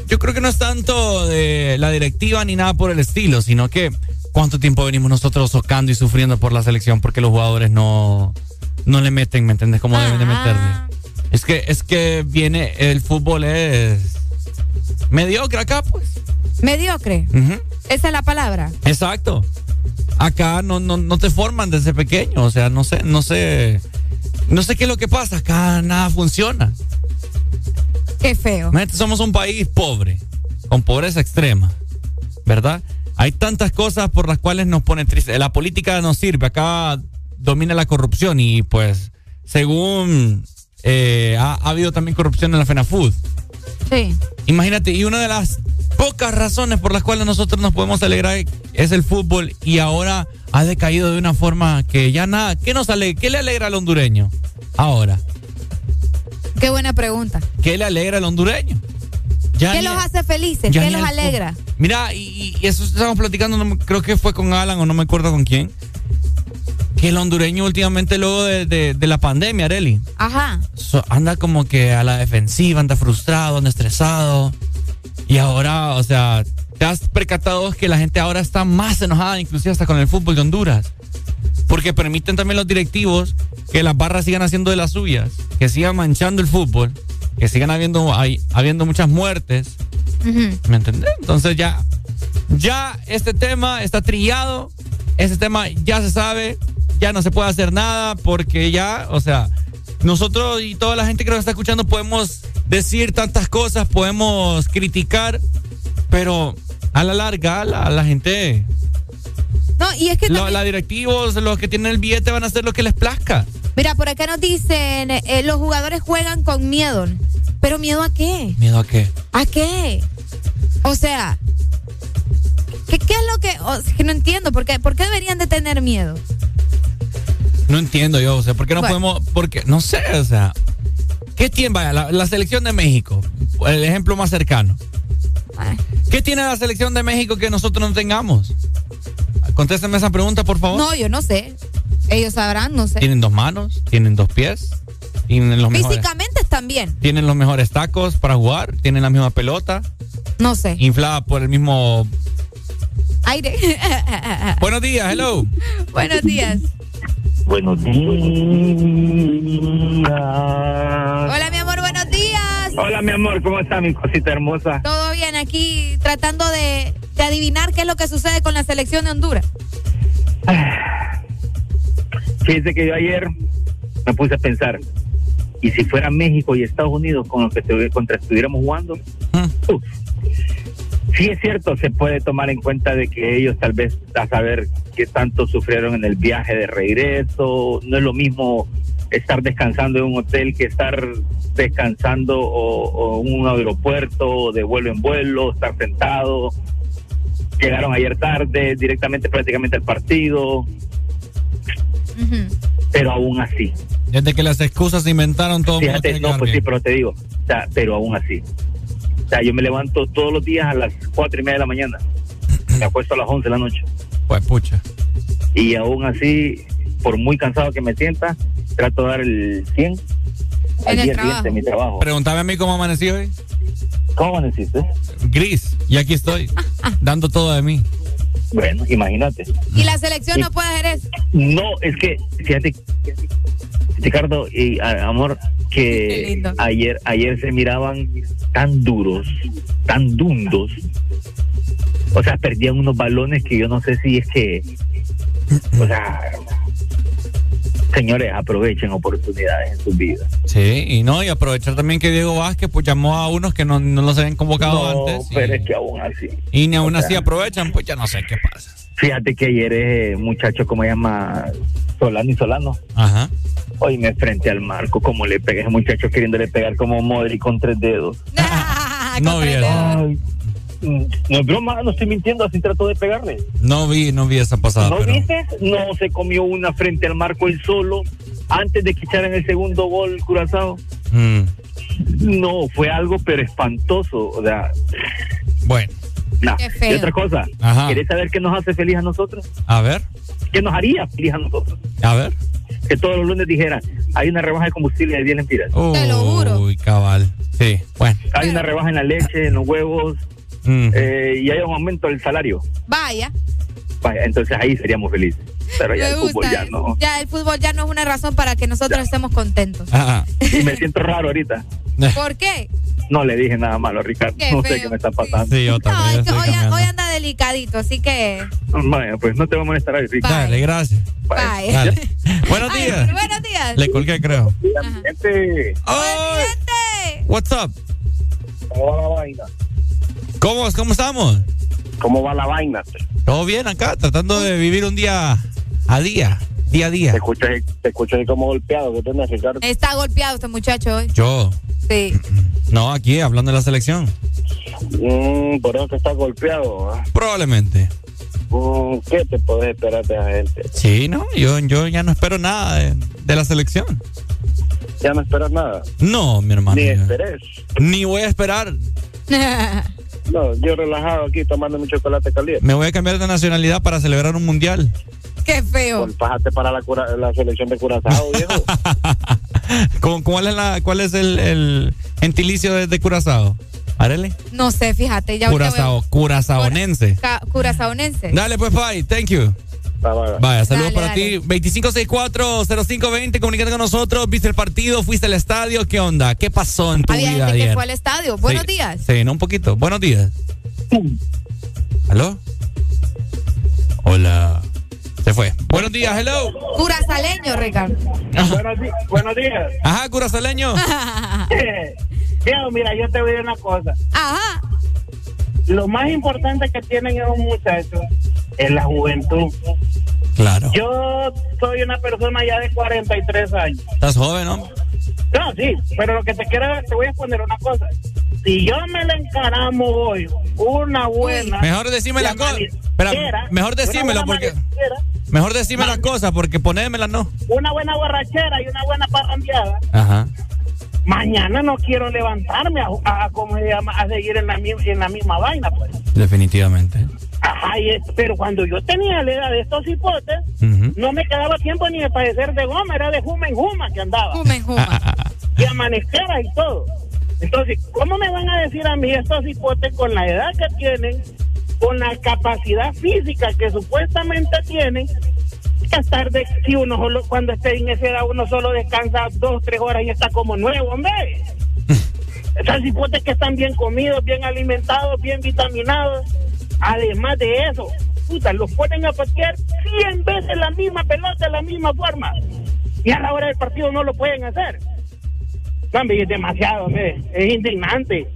Yo creo que no es tanto de la directiva ni nada por el estilo, sino que cuánto tiempo venimos nosotros socando y sufriendo por la selección porque los jugadores no, no le meten, ¿me entiendes? Como deben de meterle. Es que, es que viene, el fútbol es mediocre acá, pues. Mediocre. Esa es la palabra. Exacto. Acá no, no, no te forman desde pequeño, o sea, no sé, no sé, no sé qué es lo que pasa, acá nada funciona. Qué feo. Somos un país pobre, con pobreza extrema, ¿verdad? Hay tantas cosas por las cuales nos pone triste. La política no sirve, acá domina la corrupción y pues, según eh, ha, ha habido también corrupción en la FENAFUD. Sí. Imagínate, y una de las pocas razones por las cuales nosotros nos podemos alegrar es el fútbol y ahora ha decaído de una forma que ya nada, ¿qué nos ale ¿Qué le alegra al hondureño? Ahora, Qué buena pregunta. ¿qué le alegra al hondureño? Ya ¿Qué los hace felices? ¿Qué los alegra? Mira, y, y eso estábamos platicando, no creo que fue con Alan o no me acuerdo con quién, que el hondureño últimamente luego de, de- de la pandemia, Areli, Ajá. so- anda como que a la defensiva, anda frustrado, anda estresado. Y ahora, o sea, te has percatado que la gente ahora está más enojada, inclusive hasta con el fútbol de Honduras. Porque permiten también los directivos que las barras sigan haciendo de las suyas, que sigan manchando el fútbol, que sigan habiendo, hay- habiendo muchas muertes. Ujú. ¿Me entendés? Entonces ya, ya este tema está trillado, este tema ya se sabe, ya no se puede hacer nada porque ya, o sea, nosotros y toda la gente que nos está escuchando podemos decir tantas cosas, podemos criticar, pero a la larga la, la gente, No, y es que lo- también- la directivos, los que tienen el billete van a hacer lo que les plazca. Mira, por acá nos dicen, eh, los jugadores juegan con miedo. ¿Pero miedo a qué? ¿Miedo a qué? ¿A qué? O sea, ¿qué, qué es lo que...? o sea, que no entiendo, ¿por qué, ¿por qué deberían de tener miedo? No entiendo yo, o sea, ¿por qué no Bueno. podemos? Porque, no sé, o sea, ¿qué tiene, vaya, la, la selección de México? El ejemplo más cercano. ¿Qué tiene la selección de México que nosotros no tengamos? Contéstame esa pregunta, por favor. No, yo no sé. Ellos sabrán, no sé. Tienen dos manos, tienen dos pies, tienen los mejores, Físicamente están bien, tienen los mejores tacos para jugar, tienen la misma pelota, no sé. inflada por el mismo. Aire. Buenos días, hello. Buenos días. Buenos días. Hola, mi amor, buenos días. Hola, mi amor, ¿cómo está mi cosita hermosa? Todo bien aquí, tratando de, de adivinar qué es lo que sucede con la selección de Honduras. [sighs] Fíjese que yo ayer me puse a pensar, ¿y si fuera México y Estados Unidos con los que contra estuviéramos jugando? Uf. Sí es cierto, se puede tomar en cuenta de que ellos tal vez a saber qué tanto sufrieron en el viaje de regreso, no es lo mismo estar descansando en un hotel que estar descansando o, o en un aeropuerto o de vuelo en vuelo, estar sentado. Llegaron ayer tarde, directamente prácticamente al partido, pero aún así. Desde que las excusas se inventaron todo el mundo Fíjate, tiene que no, pues sí, pero te digo, o sea, pero aún así. O sea, yo me levanto todos los días a las cuatro y media de la mañana. Me acuesto a las once de la noche. Pues pucha. Y aún así, por muy cansado que me sienta, trato de dar el 100 al día siguiente en mi trabajo. Pregúntame a mí cómo amanecí hoy. ¿Cómo amaneciste? Gris. Y aquí estoy, [laughs] dando todo de mí. Bueno, imagínate. Y la selección no puede hacer eso. No, es que, fíjate, Ricardo y amor, que [laughs] ayer, ayer se miraban tan duros, tan dundos. O sea, perdían unos balones que yo no sé si es que, o sea, Señores, aprovechen oportunidades en sus vidas. Sí, y no, y aprovechar también que Diego Vázquez pues llamó a unos que no, no los habían convocado No, antes. y- pero es que aún así. Y ni aún O así aprovechan, pues ya no sé qué pasa. Fíjate que ayer ese muchacho, ¿cómo se llama? Solano y Solano. Ajá. Hoy me frente al marco, como le pegué a ese muchacho queriéndole pegar como Modri con tres dedos. [laughs] No vi eso. Ay, mm, no es broma, no estoy mintiendo, así trató de pegarle. No vi, no vi esa pasada. ¿No pero- viste? No se comió una frente al marco él solo antes de que echaran el segundo gol Curazao. Mm, No, fue algo pero espantoso. O sea, Bueno, nah. Qué feo. Y otra cosa, Ajá. ¿querés saber qué nos hace feliz a nosotros? a ver, ¿Qué nos haría feliz a nosotros? a ver. Que todos los lunes dijeran, hay una rebaja de combustible de 10 lempiras. Te lo juro. Uy, cabal. Sí, bueno. Hay una rebaja en la leche, en los huevos, Eh, y hay un aumento del salario. Vaya. Vaya, entonces ahí seríamos felices. Pero ya Me el fútbol ya no. Ya el fútbol ya no es una razón para que nosotros estemos contentos. Ah, Y me siento raro ahorita. [laughs] ¿Por qué? No le dije nada malo a Ricardo. Qué [laughs] no sé qué me está pasando. Sí, yo No, también. es ya que estoy hoy, anda delicadito, así que. Vaya, pues no te va a molestar hoy, Ricardo. Dale, gracias. Bye. Dale. [laughs] Buenos Ay, días. buenos días. Le colgué, creo. Ay, Gente. what's up? ¿cómo va la vaina? ¿Cómo, ¿Cómo estamos? ¿Cómo va la vaina? Todo bien acá, tratando de vivir un día a día, día a día. Te escucho, te escucho ahí como golpeado. ¿Qué tenés, Ricardo? Está golpeado este muchacho hoy. Yo, Sí. [clears throat] no, aquí hablando de la selección. Mm, por eso que estás golpeado. ¿ah? Probablemente. Mm, ¿Qué te podés esperar de esa gente? Sí, no, yo, yo ya no espero nada de, de la selección. Ya no esperas nada. No, mi hermano. Ni esperes. Ni voy a esperar. [laughs] No, yo relajado aquí tomando mi chocolate caliente. Me voy a cambiar de nacionalidad para celebrar un mundial. Qué feo. Pues Pájate para la, cura- la selección de Curazao, viejo. [laughs] ¿Cómo- ¿Cuál es, la, cuál es el, el gentilicio de, de Curazao? Arele. No sé, fíjate. Ya Curazao, curazaonense. Curazaonense. Dale pues, bye, thank you. Vaya, saludos Dale, para dale. ti. 2564-0520, comunícate con nosotros. ¿Viste el partido? ¿Fuiste al estadio? ¿Qué onda? ¿Qué pasó en tu Había vida gente que ayer? fue al estadio. Buenos Sí, días. Sí, no, un poquito. Buenos días. ¿Aló? Hola. Se fue. Buenos días, hello. Curazaleño, Ricardo. buenos, di- buenos días. Ajá, curazaleño. [laughs] Viejo, mira, yo te voy a decir una cosa. Ajá. Lo más importante que tienen esos muchachos es la juventud. Claro. Yo soy una persona ya de 43 años. Estás joven, ¿no? No, sí, pero lo que te quiero, te voy a poner una cosa. Si yo me la encaramo hoy, una buena. Mejor decime la cosa. Espera, mejor decímelo porque. Mejor decime las cosas porque ponémela no. Una buena borrachera y una buena parrandeada. Ajá. Mañana no quiero levantarme a, a- a- ¿cómo se llama? a seguir en la, en la misma vaina, pues. Definitivamente. Ajá, y es- pero cuando yo tenía la edad de estos hipotes, no me quedaba tiempo ni de padecer de goma, era de juma en juma que andaba. Juma en juma. [laughs] y amanezquera y todo. Entonces, ¿cómo me van a decir a mí estos hipotes con la edad que tienen, con la capacidad física que supuestamente tienen, que estar de, si uno solo, cuando esté en esa edad, uno solo descansa dos, tres horas y está como nuevo, hombre? [laughs] Esos hipotes que están bien comidos, bien alimentados, bien vitaminados. Además de eso, puta, los ponen a patear 100 veces la misma pelota, de la misma forma. Y a la hora del partido no lo pueden hacer. No, hombre, es demasiado, hombre. es indignante.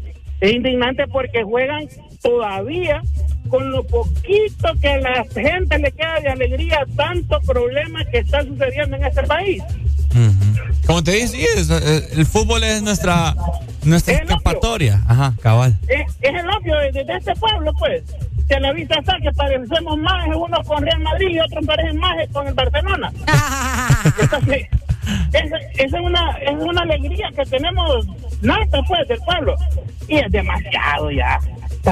Es indignante porque juegan todavía con lo poquito que a la gente le queda de alegría, tanto problema que está sucediendo en este país. Como te dije, sí, es, eh, el fútbol es nuestra nuestra Es el opio. escapatoria. Ajá, cabal. Es, es el opio de, de este pueblo, pues. Que la vista está que parecemos más unos con Real Madrid y otros parecen más con el Barcelona. [laughs] Entonces, esa es una es una alegría que tenemos nata, pues, del pueblo. Y es demasiado ya.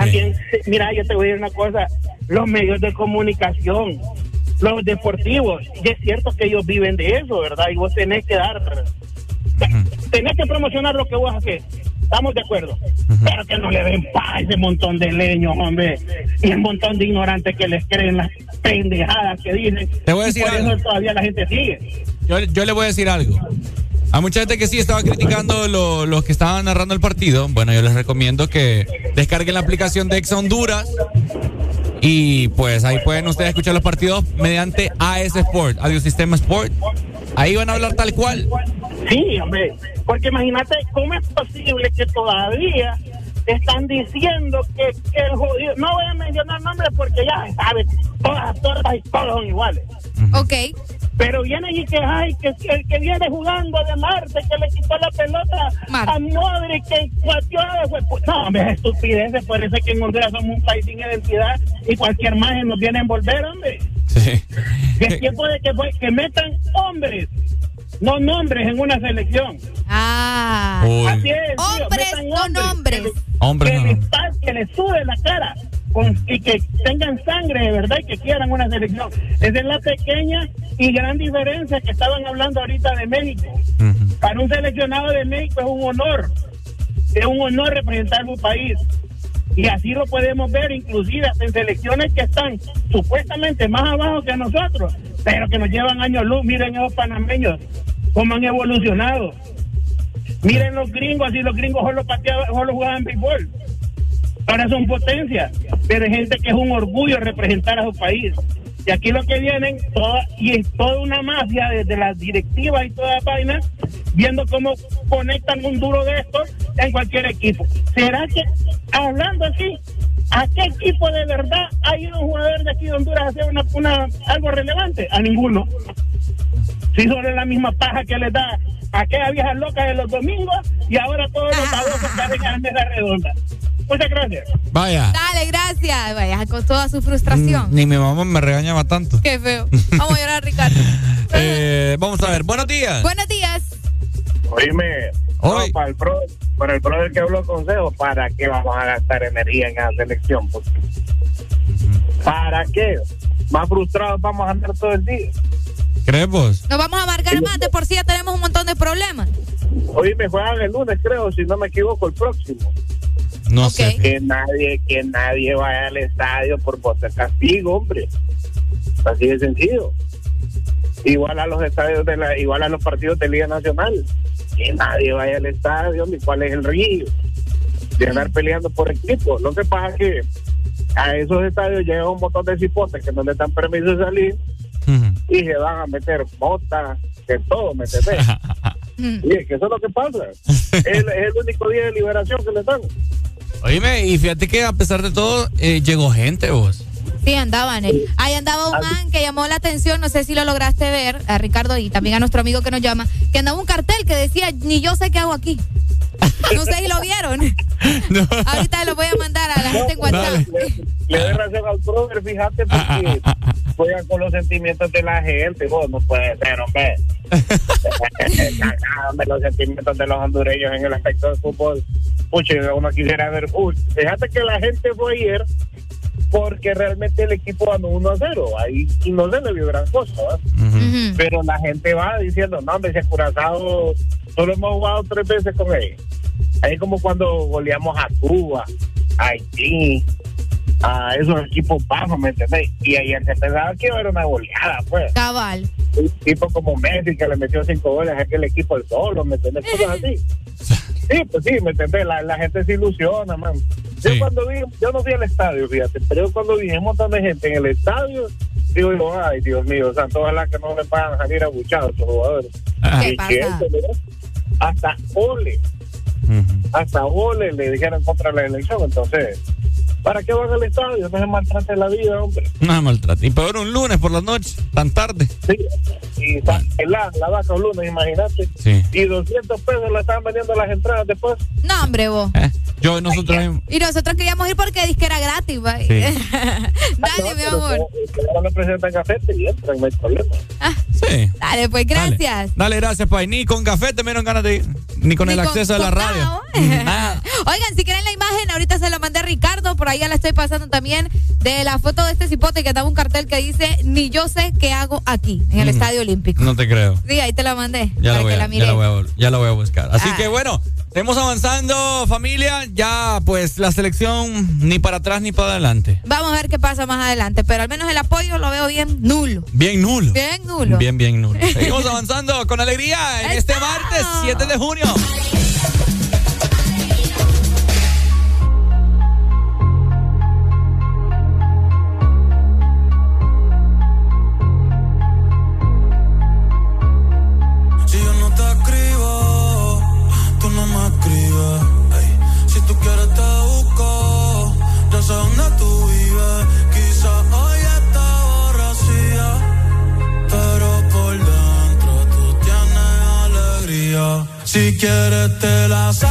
También, mira, yo te voy a decir una cosa. Los medios de comunicación, los deportivos, y es cierto que ellos viven de eso, ¿verdad? Y vos tenés que dar tenés que promocionar lo que vos haces. Estamos de acuerdo. Pero que no le den paz a ese montón de leños, hombre. Y el montón de ignorantes que les creen las pendejadas que dicen. Te voy a Y decir por algo. eso todavía la gente sigue. Yo, yo le voy a decir algo. Hay mucha gente que sí estaba criticando lo- los que estaban narrando el partido. Bueno, yo les recomiendo que descarguen la aplicación de Ex Honduras. Y pues ahí pueden ustedes escuchar los partidos mediante AS Sport, Audio Sistema Sport. Ahí van a hablar tal cual. Sí, hombre, porque imagínate cómo es posible que todavía están diciendo que, que el judío, no voy a mencionar nombres porque ya sabes, todas las tortas y todos son iguales. Ok. Pero vienen y que, ay, que, que, que viene jugando de Marte, que le quitó la pelota a Modri, que de fue- No, hombre, es estupidez, por eso es que en Honduras somos un país sin identidad y cualquier imagen nos viene a envolver, hombre. Es tiempo de que, que metan hombres, no nombres en una selección. Ah. Uy. Así es, tío, Hombres, metan no nombres. Hombres, que, no les nombres. pa- que les sube la cara con- y que tengan sangre de verdad y que quieran una selección. Esa es la pequeña y gran diferencia que estaban hablando ahorita de México. Para un seleccionado de México es un honor, es un honor representar un país. Y así lo podemos ver inclusive en selecciones que están supuestamente más abajo que nosotros, pero que nos llevan años luz. Miren esos panameños, cómo han evolucionado. Miren los gringos, así los gringos solo pateaban, solo jugaban béisbol. Ahora son potencias, pero hay gente que es un orgullo representar a su país. Y aquí lo que vienen, toda, y es toda una mafia desde las directivas y toda la vaina, viendo cómo conectan un duro de estos en cualquier equipo. ¿Será que, hablando así, a qué equipo de verdad ha ido un jugador de aquí de Honduras a hacer una, una, algo relevante? A ninguno. Si solo es la misma paja que les da a aquellas viejas locas de los domingos y ahora todos los babosos que hacen en la mesa redonda. Muchas gracias. Vaya. Dale, gracias. Vaya, con toda su frustración. Ni mi mamá me regañaba tanto. Qué feo. Vamos a llorar, Ricardo. [laughs] Eh, vamos a ver. Buenos días. Buenos días. Oíme, no, para el pro, para el brother que habló consejo, ¿para qué vamos a gastar energía en esa selección? Pues, ¿Para qué? Más frustrados vamos a andar todo el día. ¿Crees vos? Nos vamos a amargar más, de por sí ya tenemos un montón de problemas. Hoy me juegan el lunes, creo, si no me equivoco, el próximo. No sé. Que nadie, que nadie vaya al estadio por votar castigo, hombre. Así de sencillo. Igual a los estadios de la, igual a los partidos de Liga Nacional. Que nadie vaya al estadio, ni cuál es el río. De andar peleando por equipo. Lo que pasa es que a esos estadios llega un montón de cipotes que no les dan permiso de salir y se van a meter botas, de todo, ¿me entendés? [laughs] y es que eso es lo que pasa. [laughs] es, es el único día de liberación que les dan. Oíme, y fíjate que a pesar de todo, eh, llegó gente vos. Sí, andaban. eh. Ahí andaba un man que llamó la atención, no sé si lo lograste ver, a Ricardo y también a nuestro amigo que nos llama, que andaba un cartel que decía, ni yo sé qué hago aquí. No sé si lo vieron. [laughs] Ahorita lo voy a mandar a la gente en WhatsApp. Le doy razón al brother, fíjate, porque juegan con los sentimientos de la gente. Vos no puede ser, hombre. [laughs] Los sentimientos de los hondureños en el aspecto del fútbol. Pucha, uno quisiera ver. Uy, fíjate que la gente fue ayer porque realmente el equipo ganó 1 a 0. Ahí y no se le vio gran cosa. Pero la gente va diciendo, no, hombre, ese Curazao solo hemos jugado tres veces con ellos. Ahí como cuando goleamos a Cuba, a Haití, a esos equipos bajos, ¿me entendés? Y ayer se pensaba que iba a haber una goleada, pues. Cabal. Un tipo como Messi que le metió cinco goles a aquel equipo el solo, ¿me entendés? Cosas [laughs] así. Sí, pues sí, ¿me entendés? La, la gente se ilusiona, man. Yo cuando vi, yo no fui al estadio, fíjate, pero yo cuando vi un montón de gente en el estadio, digo yo, ay, Dios mío, o sea, ojalá que no le pagan salir abuchados estos jugadores. ¿Qué Y pasa? que hasta Ole, hasta Ole le dijeron contra la elección, entonces, ¿para qué van al estadio? No se maltrate la vida, hombre. No maltrato. Y peor un lunes por la noche, tan tarde. Sí, y sa- la, la vaca un lunes, imagínate. Sí. Y 200 pesos la estaban vendiendo las entradas después. No, hombre, vos. Yo, nosotros. Y nosotros queríamos ir porque disque era gratis, va. Sí. [laughs] Dale, mi amor. Ahora le presentan café y entran, no hay problema. Sí. Dale, pues gracias. Dale, gracias, Pai. Ni con café te me dieron ganas de ir. Ni con Ni el con acceso a la radio. Nada. [laughs] Oigan, si quieren la imagen, ahorita se la mandé a Ricardo, por ahí ya la estoy pasando también, de la foto de este cipote que estaba un cartel que dice, ni yo sé qué hago aquí, en el Mm. Estadio Olímpico. No te creo. Sí, ahí te la mandé, Ya para la, voy que a, la ya, mires. la voy a, ya la voy a buscar. Así Ah. que bueno, seguimos avanzando, familia. Ya, pues, la selección ni para atrás ni para adelante. Vamos a ver qué pasa más adelante, pero al menos el apoyo lo veo bien nulo. Bien nulo. Bien nulo. Bien, bien nulo. [laughs] Seguimos avanzando con alegría en este martes 7 de junio. Si quieres te las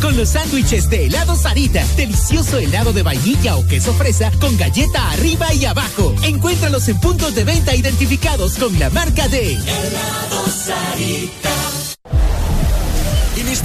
Con los sándwiches de helado Sarita. Delicioso helado de vainilla o queso fresa con galleta arriba y abajo. Encuéntralos en puntos de venta identificados con la marca de helado Sarita.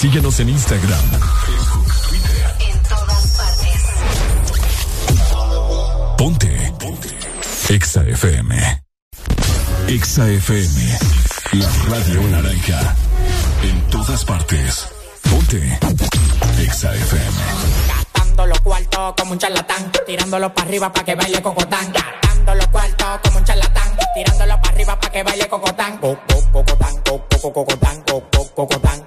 Síguenos en Instagram, Facebook, Twitter. En todas partes. Ponte. Ponte. Exa FM. Exa FM. La radio naranja. En todas partes. Ponte. Exa FM. Gastando los cuartos como un charlatán. Tirándolo para arriba para que baile cocotán. Gastando los cuartos como un charlatán. Tirándolo para arriba para que baile cocotán. Cocotán, cocotán, cocotán, cocotán, cocotán.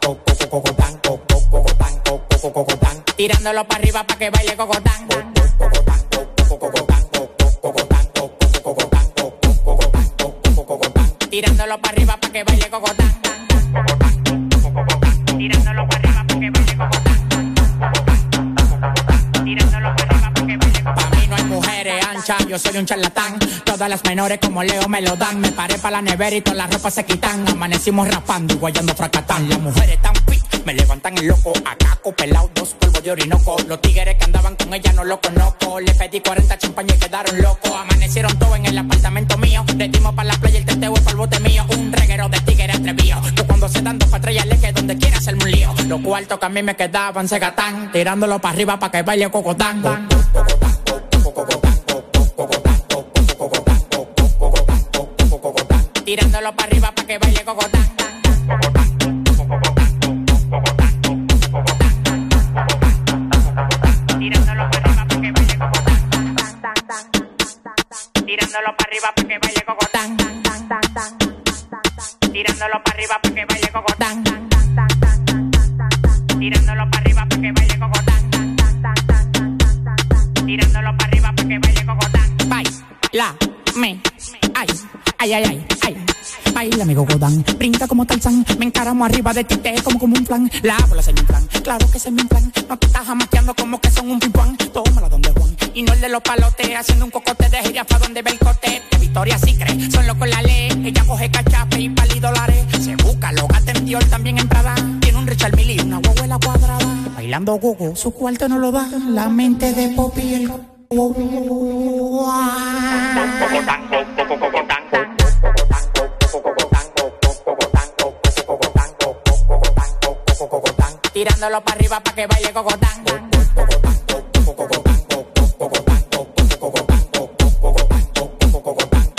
Tirándolo para arriba para que baile cocotán. Co- co- cocotán, co- co- cocotán, co- co- cocotán, co- co- cocotán, co- co- cocotán, co- co- cocotán. Tirándolo para arriba para que baile cocotán. Tirándolo para arriba para que baile cocotán. Tirándolo para arriba para que baile cocotán. Pa' mí no hay mujeres anchas, yo soy un charlatán. Todas las menores como Leo me lo dan. Me paré para la nevera y todas las ropas se quitan. Amanecimos rapando y guayando fracatán. Las mujeres tan fit, me levantan el loco. Acá pelado, dos polvos de orinoco. Los tigres que andaban con ella no lo conozco. Le pedí 40 champañas y quedaron locos. Amanecieron todos en el apartamento mío. Le dimos para la playa el teteo y para el bote mío. Un reguero de tigres atrevido. Que cuando se dan dos patrullas le que donde quiera hacerme un lío. Los cuartos que a mí me quedaban se gatán. Tirándolo para arriba para que baile cocotán. Tirándolo para arriba para que baile cocotán. Tirándolo para arriba para que baile cocotán. Tirándolo para arriba para que baile cocotán. Tirándolo para arriba para que baile cocotán. Tirándolo para arriba para que baile cocotán. Baila, me, ay, ay, ay, ay, ay. Baila mi cocotán, brinca como Tarzán, me encaramo arriba de ti, te como como un plan. La bola se me inflan, claro que se me inflan. No te estás jamaqueando como que son un pimpán. Y no el de los palotes, haciendo un cocote de gira pa' donde ve el cote. De Victoria sí cree, son locos la ley. Ella coge cachape y pali dólares. Se busca, lo gata en Dior, también en Prada. Tiene un Richard Mille y una huevuela cuadrada. Bailando gogo, su cuarto no lo da. La mente de Poppy el Tirándolo para arriba para que baile cocotán.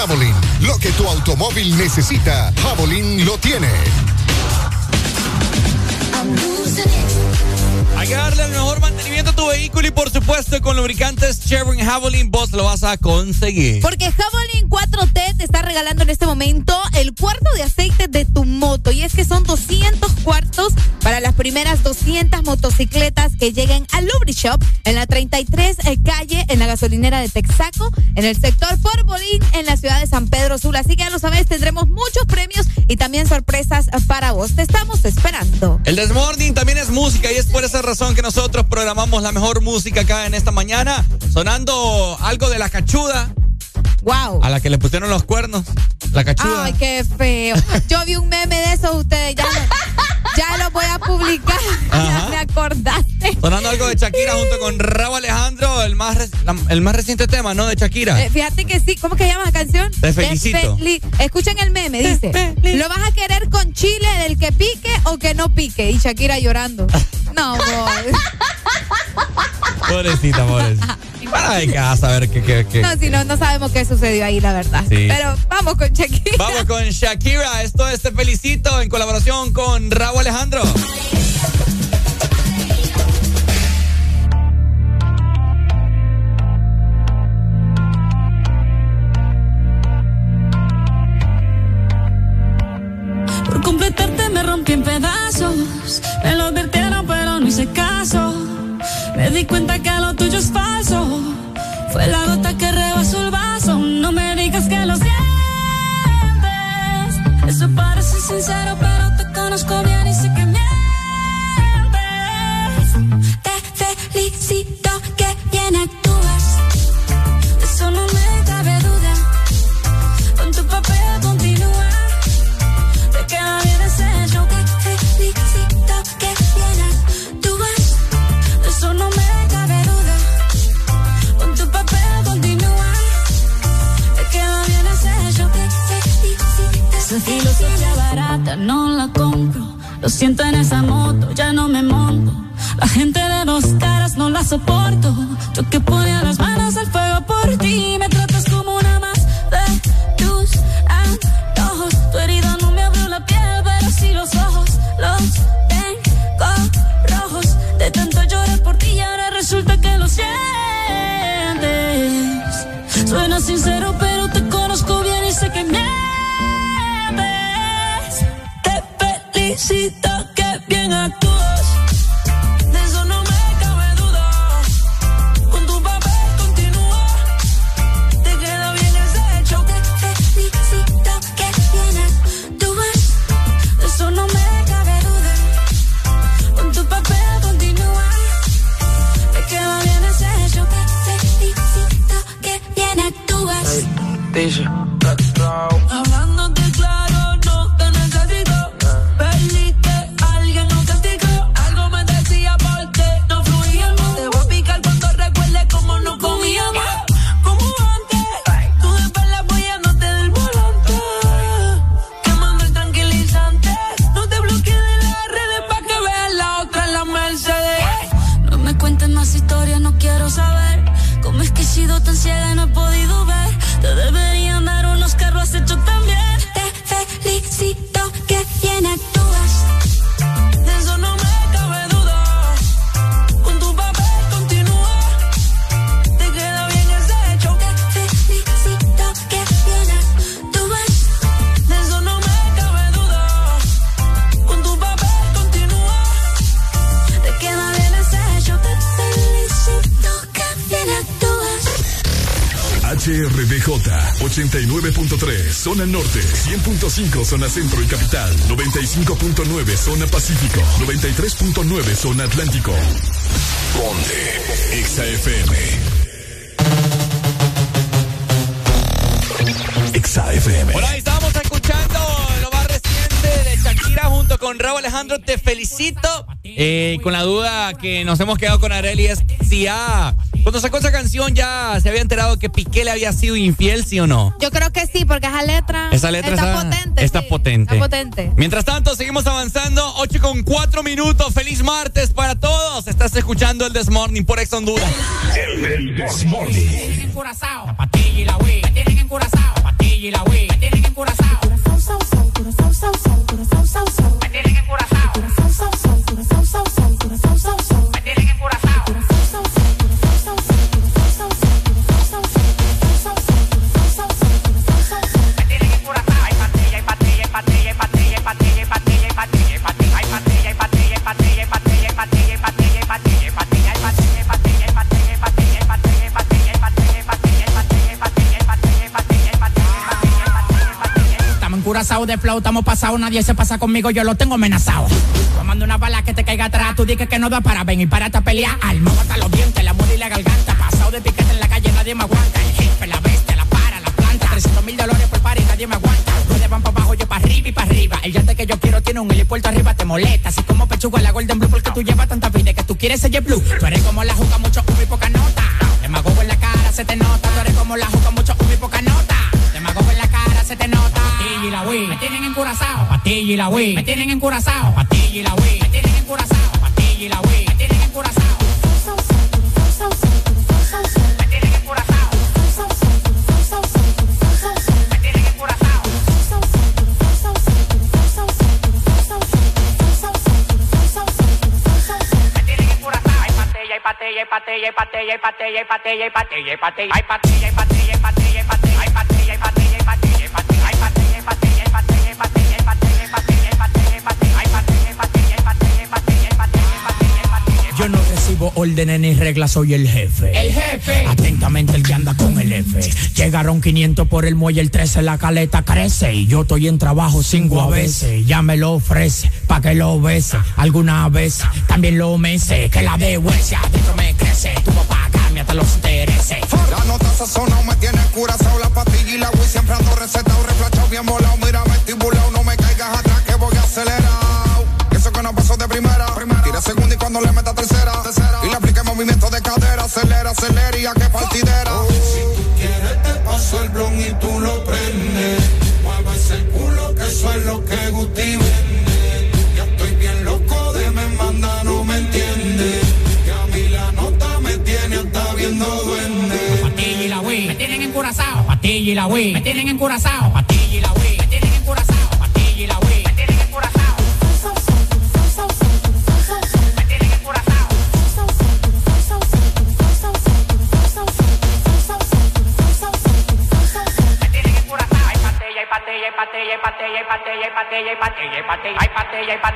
Javelin. Lo que tu automóvil necesita, Javelin lo tiene. Hay que darle el mejor mantenimiento tu vehículo y por supuesto con lubricantes Chevron Javelin vos lo vas a conseguir. Porque Javelin 4T te está regalando en este momento el cuarto de aceite de tu moto. Y es que son 200 cuartos para las primeras 200 motocicletas que lleguen al Lubrishop en la 33 calle, en la gasolinera de Texaco, en el sector Porbolín, en la ciudad de San Pedro Sula. Así que ya lo sabes, tendremos muchos premios y también sorpresas para vos. Te estamos esperando. El Desmorning también es música y es por esa razón que nosotros programamos la mejor música acá en esta mañana, sonando algo de la cachuda. Wow. A la que le pusieron los cuernos. La cachuda. Ay, qué feo. Yo vi un meme de eso, ustedes ya lo, ya lo voy a publicar. [laughs] Ya me acordaste. Sonando algo de Shakira junto con Raúl Alejandro, el más, la- el más reciente tema, ¿no? De Shakira. Eh, fíjate que sí, ¿cómo que se llama la canción? Te felicito. feli- Escuchen el meme, dice. ¿Lo vas a querer con chile del que pique o que no pique? Y Shakira llorando. No, boy. [laughs] Pobrecita, pobrecita. Para de casa, a ver qué, qué, qué. No, si no, no sabemos qué sucedió ahí, la verdad. Sí. Pero vamos con Shakira. Vamos con Shakira. Esto es Te Felicito en colaboración con Raúl Alejandro. Por completarte me rompí en pedazos. Me lo advirtieron, pero no hice caso. Me di cuenta que lo tuyo es falso. Zona Norte, 100.5 Zona Centro y Capital, 95.9 Zona Pacífico, 93.9 Zona Atlántico. Ponte XAFM. XAFM. Bueno, ahí estábamos escuchando lo más reciente de Shakira junto con Raúl Alejandro. Te felicito. Eh, con la duda que nos hemos quedado con Areli es si ha. Cuando sacó esa canción ya se había enterado que Piqué le había sido infiel, ¿sí o no? Yo sí, porque esa letra, Esa letra está, está, potente. está sí, potente. Está potente. Mientras tanto, seguimos avanzando. 8 con 4 minutos. Feliz martes para todos. Estás escuchando el This Morning por Ex Honduras. El This Morning. en Curazao, la patilla y la Wii. Me tienen en Curazao, la patilla y la Wii. De flow, estamos pasados, nadie se pasa conmigo, yo lo tengo amenazado. Tomando una bala que te caiga atrás, tú dices que no da para ven y párate a pelear. Alma hasta los dientes, la muerte y la garganta. Pasado de piquete en la calle, nadie me aguanta. El jefe, la bestia, la para, la planta. 300 mil dólares por par y nadie me aguanta. Ustedes van para abajo, yo para arriba y para arriba. El yate que yo quiero tiene un helipuerto arriba, te molesta. Así como pechuga la Golden Blue, porque tú llevas tanta vida que tú quieres ser blue. Tú eres como la juca, mucho humo y poca nota. Demagogo en la cara, se te nota. Tú eres como la juca, Patilla y la Wii, me tienen en Curazao. Patilla y la Wii, me tienen en Curazao. Patilla y la Wii, me tienen en Curazao. Patilla y la Wii, me tienen en Curazao. Me tienen en Curazao. Me tienen en Curazao. Me tienen en Curazao. Hay patilla, hay patilla, órdenes ni reglas, soy el jefe. El jefe. Atentamente el que anda con el F. Llegaron 500 por el muelle, el 13 la caleta crece. Y yo estoy en trabajo cinco a veces. Ya me lo ofrece, pa' que lo bese. Alguna vez también lo mece. Que la de huesia adentro me crece. Tú vas a pagarme hasta los intereses. La nota sazonado me tiene curazao La pastilla y la Wii siempre ando recetado Reflachado bien volado, mira estibulado No me caigas atrás que voy acelerado Eso que no pasó de primera Tira segunda y cuando le meta tercera Que partidera Si tú quieres te paso el blon y tú lo prendes Mueve ese culo que eso es lo que Guti vende. Ya estoy bien loco de me manda, no me entiende. Que a mí la nota me tiene hasta viendo duende. Patilla y la Wii, me tienen encurazao. Patilla y la Wii, me tienen encurazao.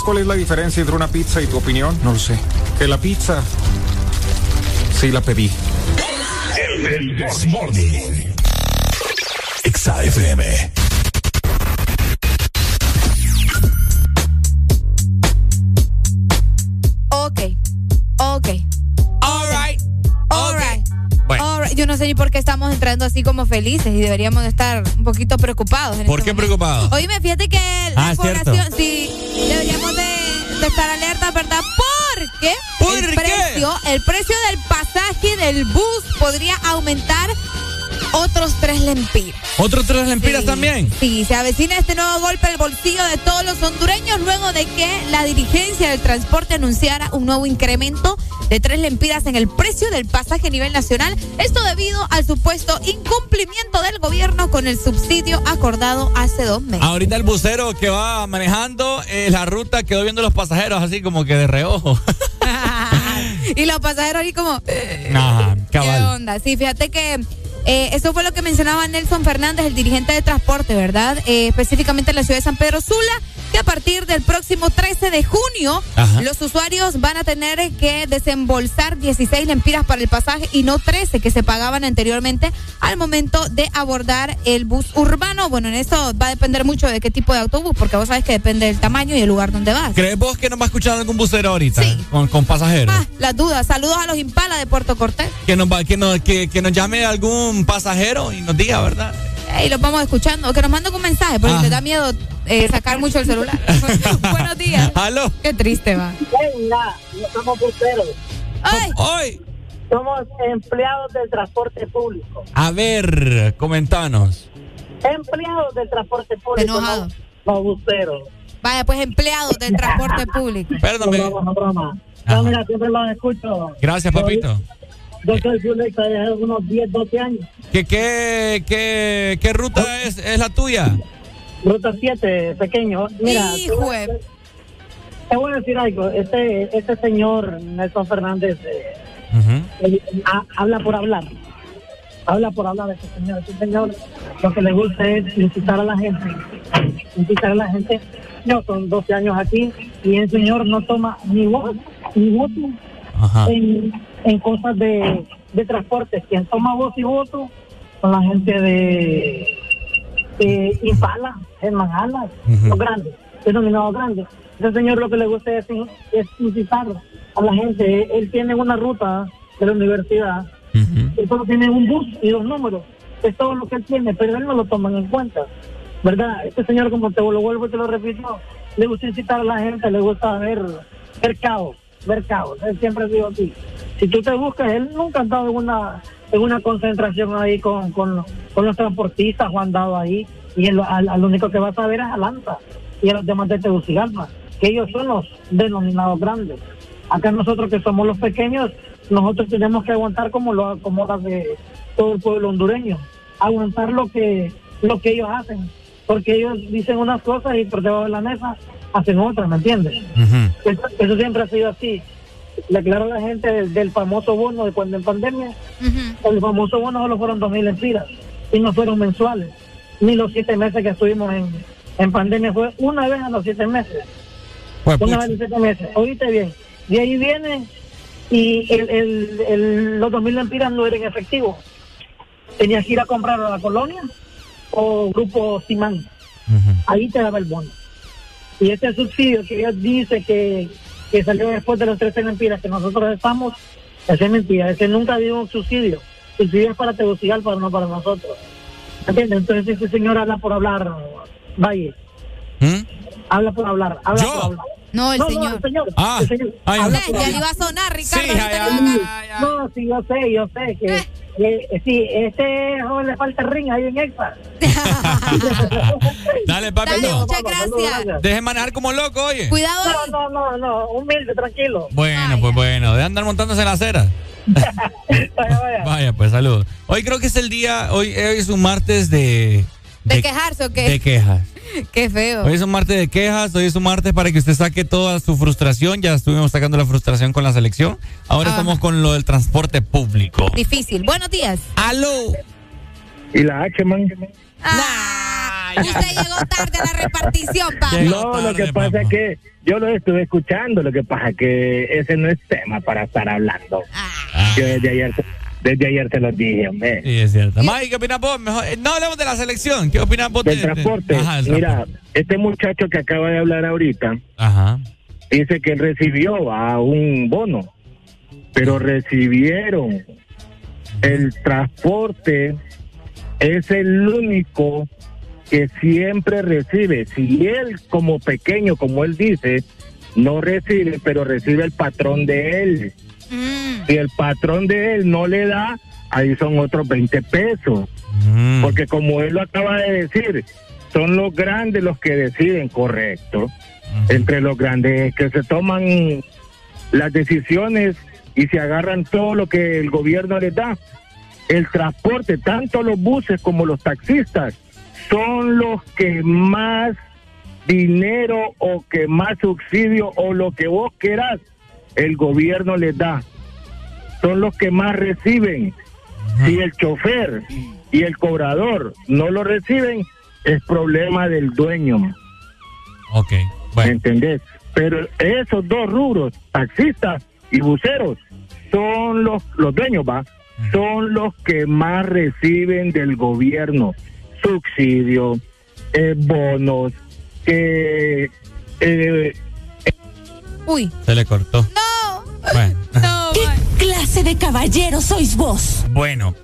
¿Sabes cuál es la diferencia entre una pizza y tu opinión? No lo sé. Que la pizza sí la pedí. El This Morning. Exa FM. Ok, ok. Alright. Alright. Bueno. Alright. Yo no sé ni por qué estamos entrando así como felices y deberíamos de estar un poquito preocupados. en ¿Por este qué momento. preocupados? Oíme, fíjate que la Ah, cierto. población, sí, estar alerta, ¿verdad? Porque ¿Por el qué? precio, el precio del pasaje del bus podría aumentar otros tres lempiras. ¿Otros tres lempiras Sí, también? Sí, se avecina este nuevo golpe al bolsillo de todos los hondureños luego de que la dirigencia del transporte anunciara un nuevo incremento de tres lempiras en el precio del pasaje a nivel nacional. Esto debido al supuesto incumplimiento del gobierno con el subsidio acordado hace dos meses. Ahorita el bucero que va manejando eh, la ruta quedó viendo los pasajeros así como que de reojo. [laughs] y los pasajeros ahí como... Ajá, ¿Qué cabal. onda? Sí, fíjate que eh, eso fue lo que mencionaba Nelson Fernández, el dirigente de transporte, ¿verdad? Eh, específicamente en la ciudad de San Pedro Sula, partir del próximo 13 de junio, Ajá. los usuarios van a tener que desembolsar 16 lempiras para el pasaje y no 13 que se pagaban anteriormente al momento de abordar el bus urbano. Bueno, en eso va a depender mucho de qué tipo de autobús, porque vos sabes que depende del tamaño y el lugar donde vas. ¿Crees vos que nos va a escuchar algún bucero ahorita? Con, con pasajeros. Ah, las dudas. Saludos a los Impala de Puerto Cortés. Que, nos va, que, nos, que, que nos llame algún pasajero y nos diga, ¿verdad? Y los vamos escuchando. O que nos manden un mensaje, porque Ah. te da miedo eh, sacar mucho el celular. [laughs] Buenos días. ¿Aló? Qué triste va. Venga, no somos buceros. ¡Ay! ¡Ay! Somos empleados del transporte público. A ver, comentanos. Empleados del transporte público. Enojado. No, no buceros. Vaya, pues empleados del transporte público. Perdón, No, no, broma. No, mira, siempre los escucho. Gracias, papito. Yo soy Fulexa desde hace unos 10, 12 años. ¿Qué, qué, qué, qué ruta es, es la tuya? Ruta 7, pequeño. Mira, Hijo te, te voy a decir algo. Este, este señor, Nelson Fernández, eh, ha- habla por hablar. Habla por hablar de este señor. Este señor lo que le gusta es incitar a la gente. Incitar a la gente. Yo son 12 años aquí y el señor no toma ni voz ni voto en, en cosas de, de transporte. Quien toma voz y voto son la gente de, de Impala, Germán Alas, los grandes, denominados grandes. Ese señor lo que le gusta es, es incitar a la gente. Él tiene una ruta de la universidad, él solo tiene un bus y dos números. Es todo lo que él tiene, pero él no lo toman en cuenta. ¿Verdad? Este señor, como te lo vuelvo y te lo repito, le gusta incitar a la gente, le gusta ver, ver caos, ver caos. Él siempre digo así. Si tú te buscas, él nunca ha estado en una, en una concentración ahí con, con, con los transportistas o han dado ahí. Y él, al, al único que va a saber es a y a los demás de Tegucigalpa, que ellos son los denominados grandes. Acá nosotros que somos los pequeños, nosotros tenemos que aguantar como lo como las de todo el pueblo hondureño, aguantar lo que lo que ellos hacen, porque ellos dicen unas cosas y por debajo de la mesa hacen otra, ¿me entiendes? Eso, eso siempre ha sido así. Le aclaro a la gente del, del famoso bono de cuando en pandemia, el famoso bono solo fueron dos mil empiras y no fueron mensuales. Ni los siete meses que estuvimos en, en pandemia fue una vez a los siete meses. una vez a los siete meses. Oíste bien. De ahí viene y el, el, el- los dos mil empiras no eran efectivos. Tenías que ir a comprar a la colonia o grupo Simán. Ahí te daba el bono. Y este subsidio que ella dice que, que salió después de los 13 empiras que nosotros estamos, ese es mentira. Ese nunca dio un subsidio. Subsidio es para Tegucigalpa, no para nosotros. ¿Entiendes? Entonces ese señor habla por hablar. Vaya. Habla por hablar. Habla por hablar. No, el señor. el señor. Ah. el señor. Ay, Eh, por ya iba a sonar, Ricardo. Sí, No, sí, yo sé, yo sé que, que sí, este joven le falta el ring ahí en Exa. [laughs] Dale. Dale, muchas gracias. Deje manejar como loco, oye. Cuidado. No, no, no, no, humilde, tranquilo. Bueno, pues bueno, de andar montándose en la acera. [laughs] Vaya, pues saludos. Hoy creo que es el día, hoy, hoy es un martes de, ¿De quejarse o qué? de quejas. [laughs] Qué feo. Hoy es un martes de quejas, hoy es un martes para que usted saque toda su frustración. Ya estuvimos sacando la frustración con la selección. Ahora Ajá. estamos con lo del transporte público. Difícil. Buenos días. ¡Aló! Y la H, man. Ah, usted llegó tarde a la repartición, papá. No, lo que pasa es que yo lo estuve escuchando, lo que pasa es que ese no es tema para estar hablando. Ah. Yo desde ayer, desde ayer te lo dije, hombre. Sí, es cierto. Mike, ¿qué opinas vos? Mejor, eh, no hablemos de la selección. ¿Qué opinas vos Del de- de- transporte. Ajá, del Mira, transporte. este muchacho que acaba de hablar ahorita, Ajá. dice que él recibió a un bono, pero recibieron el transporte es el único que siempre recibe. Si él como pequeño, como él dice, no recibe, pero recibe el patrón de él. Si el patrón de él no le da, ahí son otros 20 pesos. Porque como él lo acaba de decir, son los grandes los que deciden, correcto. Entre los grandes es que se toman las decisiones y se agarran todo lo que el gobierno les da. El transporte, tanto los buses como los taxistas, son los que más dinero o que más subsidio o lo que vos quieras, el gobierno les da. Son los que más reciben. Si el chofer y el cobrador no lo reciben, es problema del dueño. Ok. ¿Me entendés? Pero esos dos rubros, taxistas y buceros, son los, los dueños, ¿va? Son los que más reciben del gobierno. Subsidio, eh, bonos, que... eh, Uy. Se le cortó. No. Bueno. [laughs] ¿Qué clase de caballero sois vos? Bueno.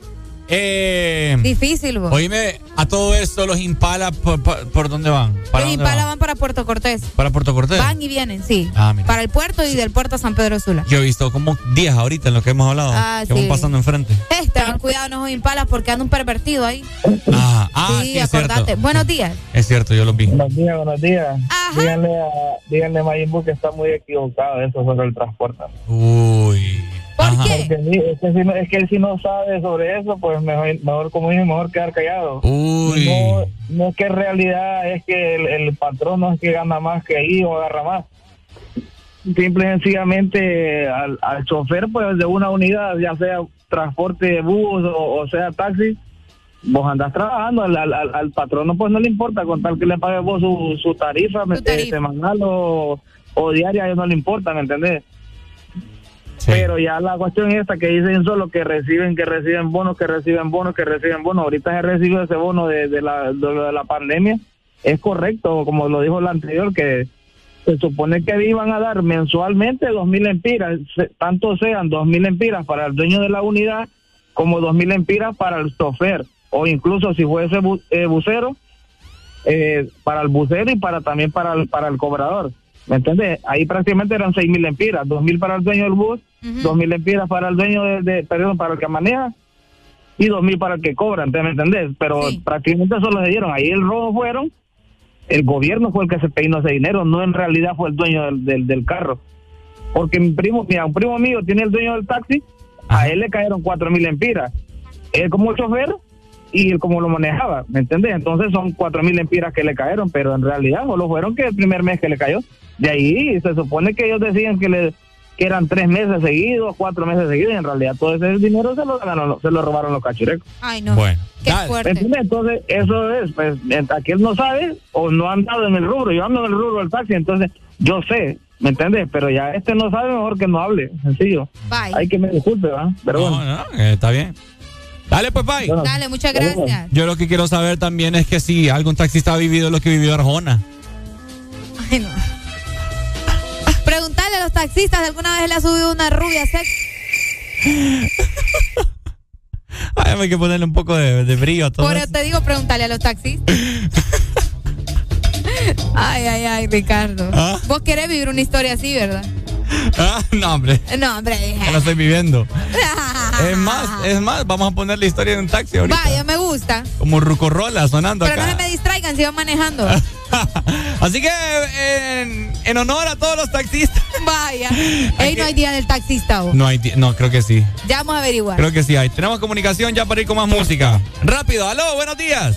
Eh, Difícil, vos. Oíme, a todo esto los Impala, ¿por, por, por dónde van? ¿Para Los dónde Impala van? van para Puerto Cortés. ¿Para Puerto Cortés? Van y vienen, sí. Ah, mira. Para el puerto y del puerto a San Pedro Sula. Yo he visto como 10 ahorita en lo que hemos hablado. Ah, que sí. van pasando enfrente. [laughs] Eh, tengan cuidado, no impalas porque anda un pervertido ahí. Ah, ah, sí, sí, acordate. cierto. Buenos días. Es cierto, yo los vi. Buenos días, buenos días. Díganle a, díganle a Mayimbu que está muy equivocado eso sobre el transporte. Uy. ¿Por qué? Es que, si no- es que él si no sabe sobre eso, pues mejor, mejor como dije, mejor quedar callado. Uy. No, no es que en realidad es que el, el patrón no es que gana más que ahí o agarra más. Simple y sencillamente al, al chofer pues de una unidad, ya sea transporte de bus o, o sea taxi, vos andás trabajando, al, al, al- al patrono pues no le importa con tal que le pague vos su, su tarifa, eh, semanal o, o diaria, a ellos no le importa, ¿me entendés? Pero ya la cuestión es esta que dicen solo que reciben, que reciben bonos, que reciben bonos, que reciben bonos. Ahorita se recibió ese bono de, de la, de, la pandemia. Es correcto, como lo dijo la anterior, que se supone que iban a dar mensualmente dos mil empiras, tanto sean dos mil empiras para el dueño de la unidad como dos mil empiras para el chofer, o incluso si fuese bu- eh, bucero, eh, para el bucero y para también para el, para el cobrador. ¿Me entiendes? Ahí prácticamente eran seis mil empiras, dos mil para el dueño del bus, dos mil empiras para el dueño de, de- perdón, para el que maneja y dos mil para el que cobra, ¿ent- ¿me entendés? Pero prácticamente solo se dieron. Ahí el robo fueron, el gobierno fue el que se peinó ese dinero, no en realidad fue el dueño del, del, del carro. Porque mi primo, mira, un primo mío tiene el dueño del taxi, a él le cayeron cuatro mil empiras. Él como chofer y él cómo lo manejaba, ¿me entiendes? Entonces son cuatro mil empiras que le cayeron, pero en realidad solo fueron que el primer mes que le cayó. De ahí se supone que ellos decían que le que eran tres meses seguidos, cuatro meses seguidos, y en realidad todo ese dinero se lo, ganaron- se lo robaron los cachurecos. Ay, no. Bueno, Qué ¿Me fuerte. entiendes? Entonces, eso es, pues, aquel no sabe o no ha andado en el rubro. Yo ando en el rubro del taxi, entonces yo sé, ¿me entiendes? Pero ya este no sabe, mejor que no hable, sencillo. Bye. Hay que me disculpe, ¿va? Pero No, bueno. no, eh, está bien. Dale, pues, bye. Dale, muchas gracias. Yo lo que quiero saber también es que si algún taxista ha vivido lo que vivió Arjona. Ay, no. Preguntarle a los taxistas si alguna vez le ha subido una rubia sex. [laughs] Ay, hay que ponerle un poco de, de brillo a todo. Por eso. eso te digo, preguntarle a los taxistas. [laughs] [laughs] Ay, ay, ay, Ricardo. ¿Ah? Vos querés vivir una historia así, ¿verdad? Ah, [laughs] no, hombre. No, hombre. Ya lo estoy viviendo. [laughs] Es más, es más, vamos a poner la historia de un taxi ahorita. Vaya, me gusta. Como Rucorrola sonando Pero no se me distraigan si van manejando. Así que en, en honor a todos los taxistas. Vaya. Ey, no hay día del taxista. No hay, no, creo que sí. Ya vamos a averiguar. Creo que sí hay. Tenemos comunicación ya para ir con más música. Rápido, aló, buenos días.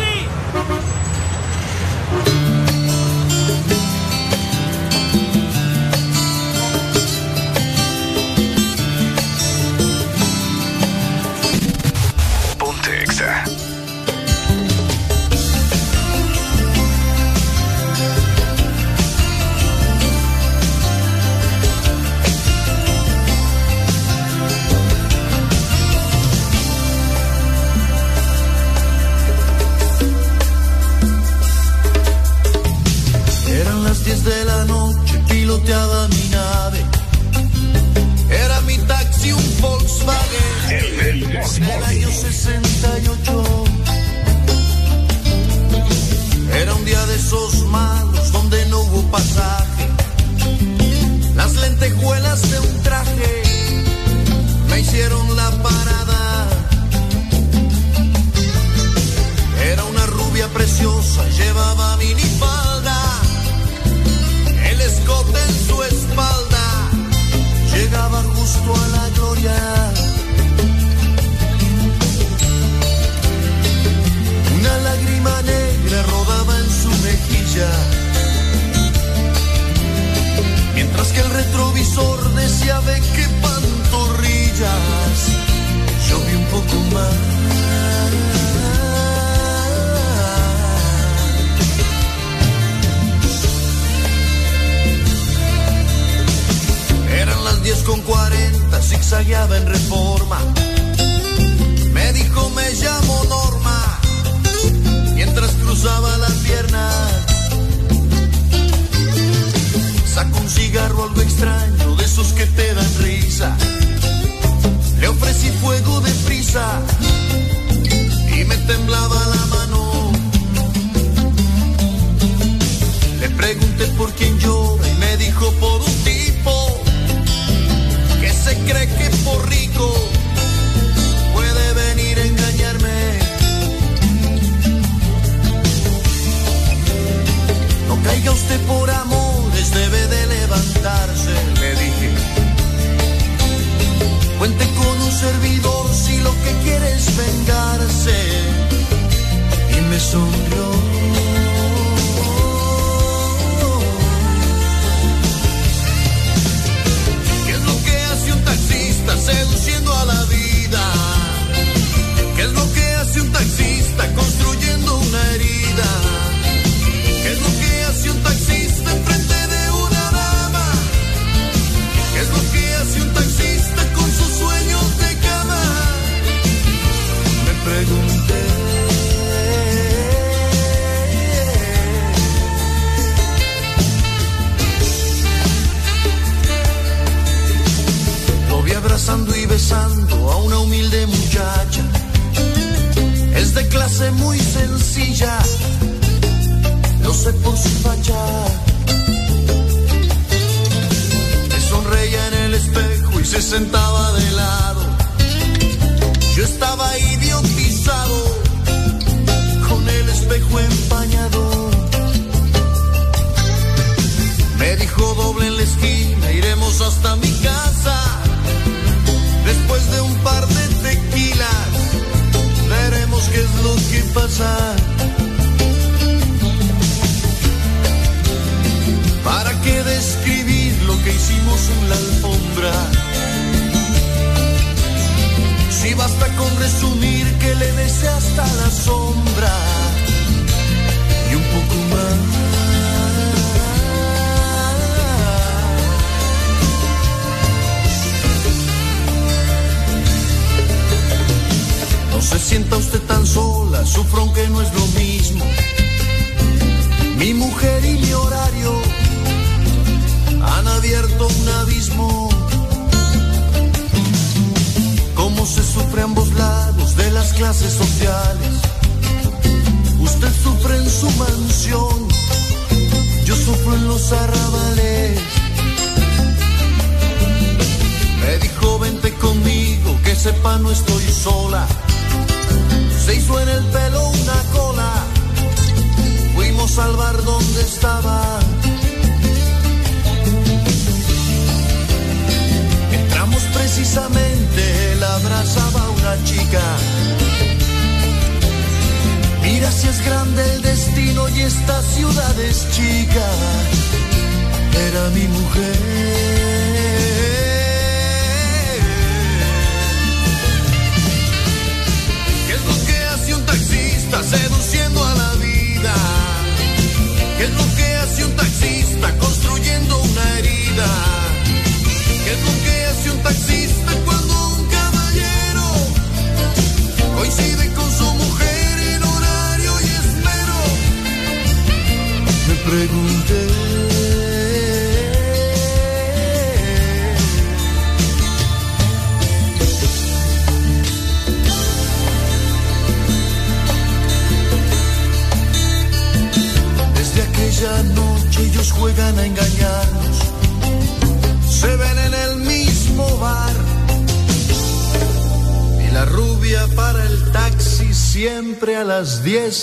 10 de la noche, piloteaba mi nave. Era mi taxi un Volkswagen del año 68. Era un día de esos malos donde no hubo pasaje. Las lentejuelas de un traje me hicieron la parada. Era una rubia preciosa, llevaba minifalda, en su espalda, llegaba justo a la gloria. Una lágrima negra rodaba en su mejilla, mientras que el retrovisor decía ve qué pantorrillas, yo vi un poco más. Eran las 10 con 40, zigzagueaba en reforma. Me dijo, me llamo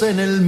en el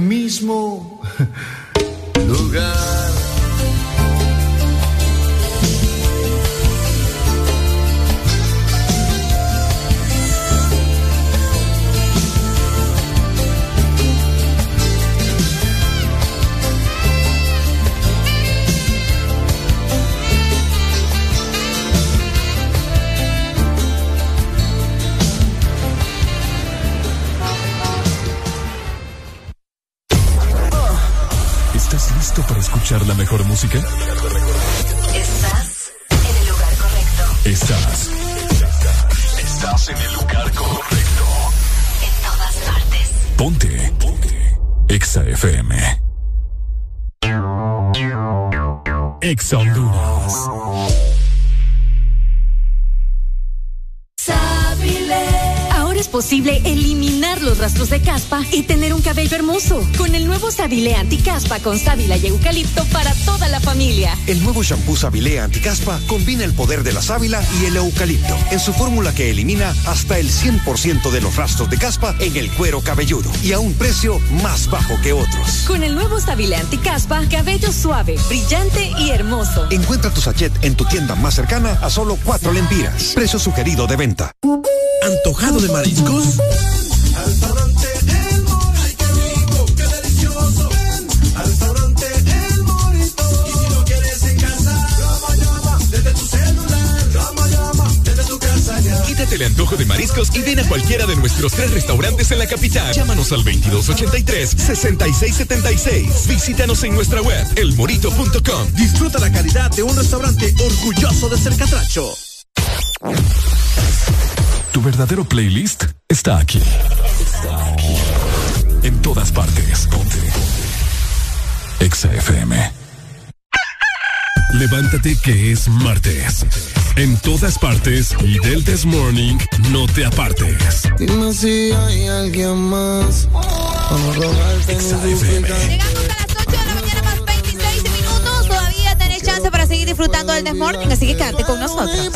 Sabilé Anticaspa con sábila y eucalipto para toda la familia. El nuevo shampoo Sabilé Anticaspa combina el poder de la sábila y el eucalipto en su fórmula que elimina hasta el 100% de los rastros de caspa en el cuero cabelludo y a un precio más bajo que otros. Con el nuevo Sabilé Anticaspa, cabello suave, brillante y hermoso. Encuentra tu sachet en tu tienda más cercana a solo cuatro lempiras. Precio sugerido de venta. ¿Antojado de mariscos? Antojo de mariscos y ven a cualquiera de nuestros tres restaurantes en la capital. Llámanos al 2283-6676. Visítanos en nuestra web, elmorito.com. Disfruta la calidad de un restaurante orgulloso de ser catracho. Tu verdadero playlist está aquí. Está aquí. En todas partes. Ponte. Exa FM. Levántate que es martes en todas partes y del This Morning no te apartes. Dime si hay alguien más. Vamos a Llegamos a las 8 de la mañana más 26 minutos. Todavía tenés chance para seguir disfrutando del This Morning, así que quédate con nosotros.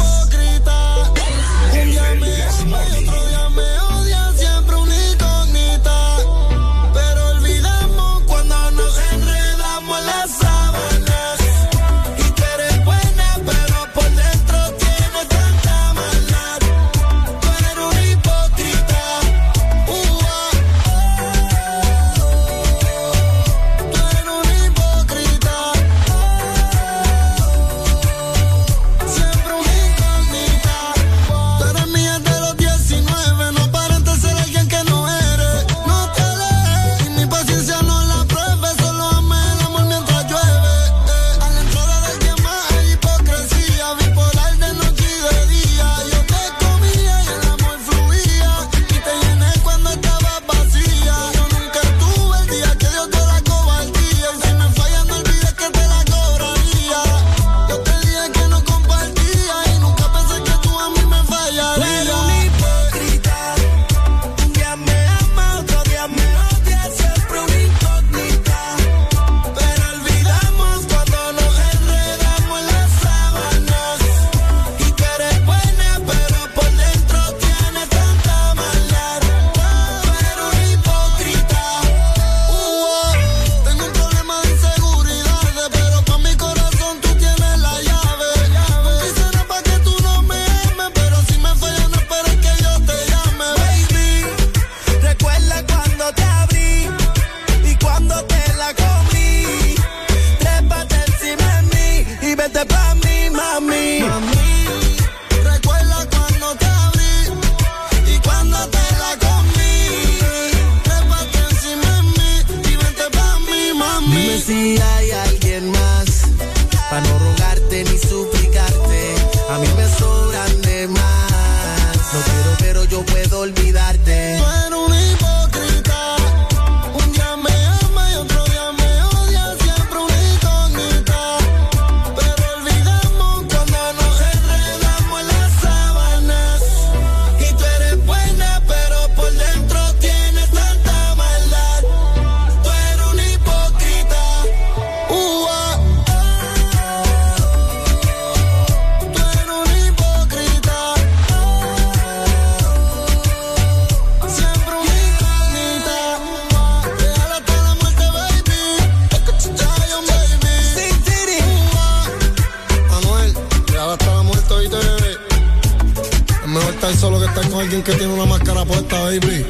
Solo que estar con alguien que tiene una máscara puesta, baby.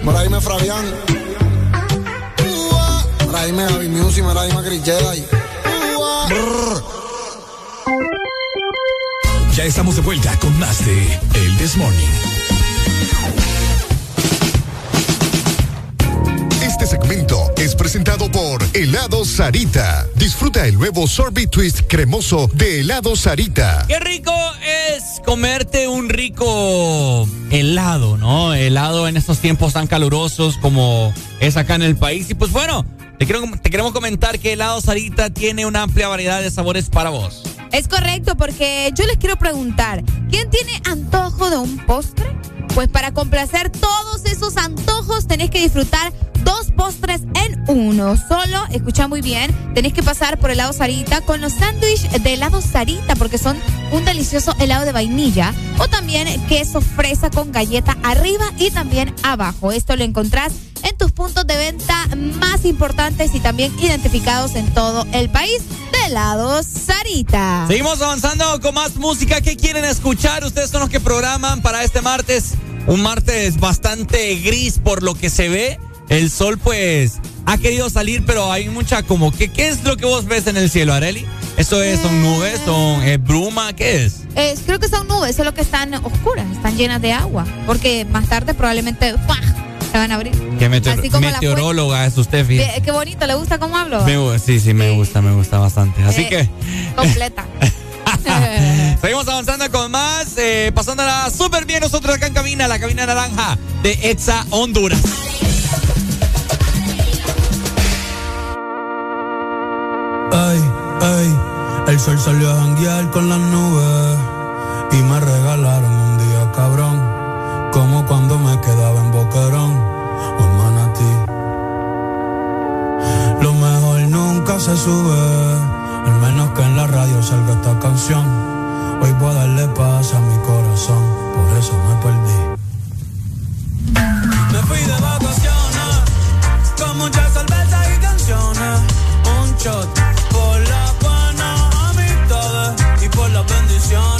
Mira, dime Fabián. Mira, dime Javi Music, mira, dime Chris Jedi. Ya estamos de vuelta con más de El This Morning. Este segmento es presentado por Helado Sarita. Disfruta el nuevo sorbet twist cremoso de Helado Sarita. Qué rico es comerte un rico helado, ¿no? Helado en estos tiempos tan calurosos como es acá en el país. Y pues bueno, te, te queremos comentar que Helado Sarita tiene una amplia variedad de sabores para vos. Es correcto, porque yo les quiero preguntar, ¿quién tiene antojo de un postre? Pues para complacer todos esos antojos tenés que disfrutar dos postres en uno. Solo, escucha muy bien, tenés que pasar por helado Sarita con los sándwiches de helado Sarita porque son un delicioso helado de vainilla o también queso fresa con galleta arriba y también abajo. Esto lo encontrás en tus puntos de venta más importantes y también identificados en todo el país de helado Sarita. Seguimos avanzando con más música. ¿Qué quieren escuchar? Ustedes son los que programan para este martes. Un martes bastante gris por lo que se ve. El sol pues ha querido salir, pero hay mucha como que ¿qué es lo que vos ves en el cielo, Areli? ¿Eso es, son nubes, son eh, bruma? ¿Qué es? Eh, creo que son nubes, solo que están oscuras, están llenas de agua, porque más tarde probablemente se van a abrir. ¿Qué meteor- Así como meteoróloga es usted, fíjate? Qué, bonito, ¿le gusta cómo hablo? Me sí, sí, me gusta, me gusta bastante. Así Eh, que Completa. [laughs] [laughs] seguimos avanzando con más, eh, pasándola súper bien nosotros acá en cabina, la cabina naranja de Exa Honduras. Ey, ey, el sol salió a janguear con las nubes y me regalaron un día cabrón, como cuando me quedaba en Boquerón oh, o en Lo mejor nunca se sube, al menos que en la radio salga esta canción. Hoy voy a darle paz a mi corazón, por eso me perdí. Me fui de vacaciones, con muchas cervezas y canciones por la buena amistad y por las bendiciones.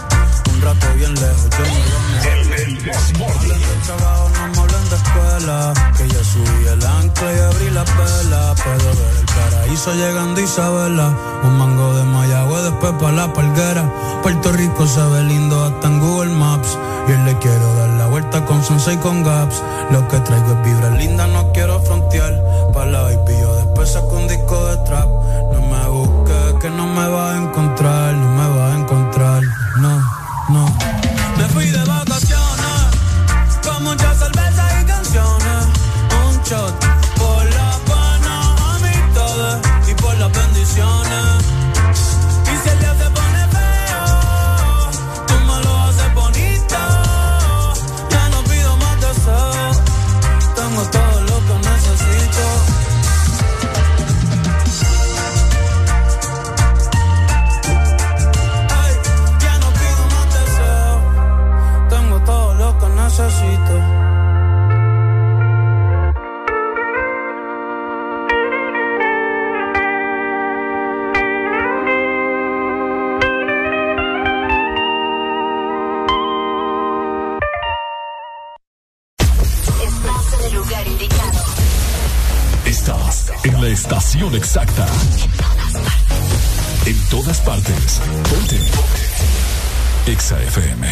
Un rato bien lejos, yo me El, el trabajo, no me hablen de escuela. Que ya subí el ancla y abrí la vela. Puedo ver el paraíso llegando Isabela. Un mango de Mayagüe, después pa' la palguera. Puerto Rico se ve lindo hasta en Google Maps. Y él le quiero dar la vuelta con Sunset y con Gaps. Lo que traigo es vibra linda, no quiero frontear. Pa' la baby, yo después saco un disco de trap. No me busques, que no me va a encontrar. No me va a encontrar. Exacta. En todas partes. Ponte. Exa FM.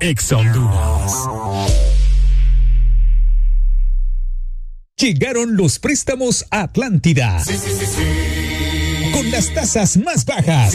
Exa Honduras. Llegaron los préstamos a Atlántida. Con las tasas más bajas.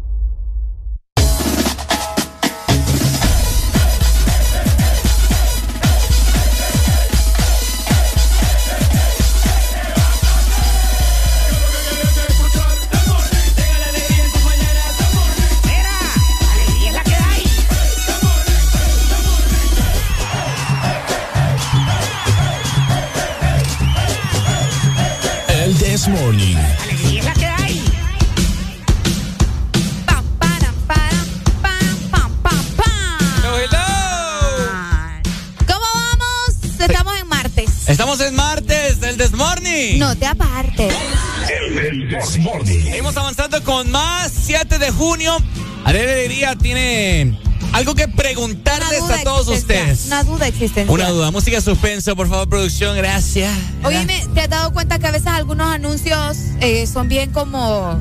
This Morning. ¿Cómo vamos? Estamos en martes. Estamos en martes del Desmorning. No te apartes. El This Morning. Seguimos avanzando con más. 7 de junio. Alegría tiene algo que preguntarles a todos ustedes. Una duda existencial. Una duda. Música suspenso, por favor, producción. Gracias. Oye, ¿te has dado cuenta que a veces algunos anuncios eh, son bien como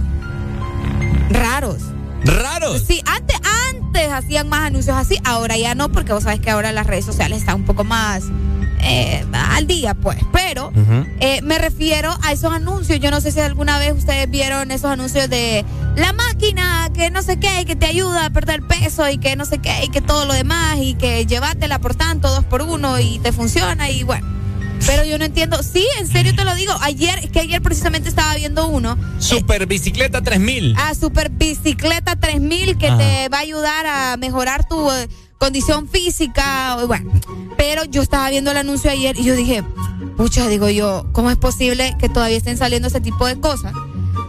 raros? ¿Raros? Sí, antes, antes hacían más anuncios así, ahora ya no, porque vos sabés que ahora las redes sociales están un poco más eh, al día, pues. Pero eh, me refiero a esos anuncios. Yo no sé si alguna vez ustedes vieron esos anuncios de la máquina que no sé qué, y que te ayuda a perder peso y que no sé qué, y que todo lo demás, y que llévatela por tanto, dos por uno, y te funciona, y bueno. Pero yo no entiendo. Sí, en serio te lo digo. Ayer, es que ayer precisamente estaba viendo uno. Super Bicicleta 3000. A Super Bicicleta 3000 que Ajá. te va a ayudar a mejorar tu eh, condición física. Bueno, pero yo estaba viendo el anuncio ayer y yo dije, pucha, digo yo, ¿cómo es posible que todavía estén saliendo ese tipo de cosas?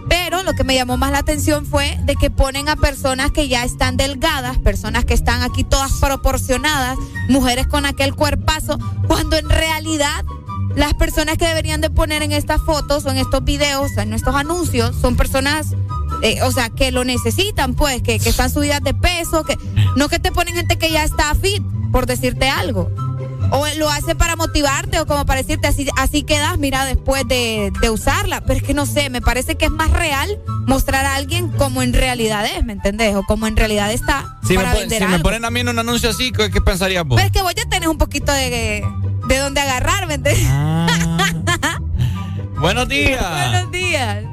Pero lo que me llamó más la atención fue de que ponen a personas que ya están delgadas, personas que están aquí todas proporcionadas, mujeres con aquel cuerpazo, cuando en realidad las personas que deberían de poner en estas fotos o en estos videos, en estos anuncios, son personas, eh, o sea, que lo necesitan, pues, que, que están subidas de peso, que no que te ponen gente que ya está fit, por decirte algo. O lo hace para motivarte o como para decirte así, así quedas, mira, después de, de usarla. Pero es que no sé, me parece que es más real mostrar a alguien como en realidad es, ¿me entendés? O como en realidad está Si, me, para vender si me ponen a mí en un anuncio así, ¿qué, qué pensarías vos? Pero es que vos ya tenés un poquito de, de dónde agarrar, ¿me entendés? Buenos días. [laughs] Buenos días.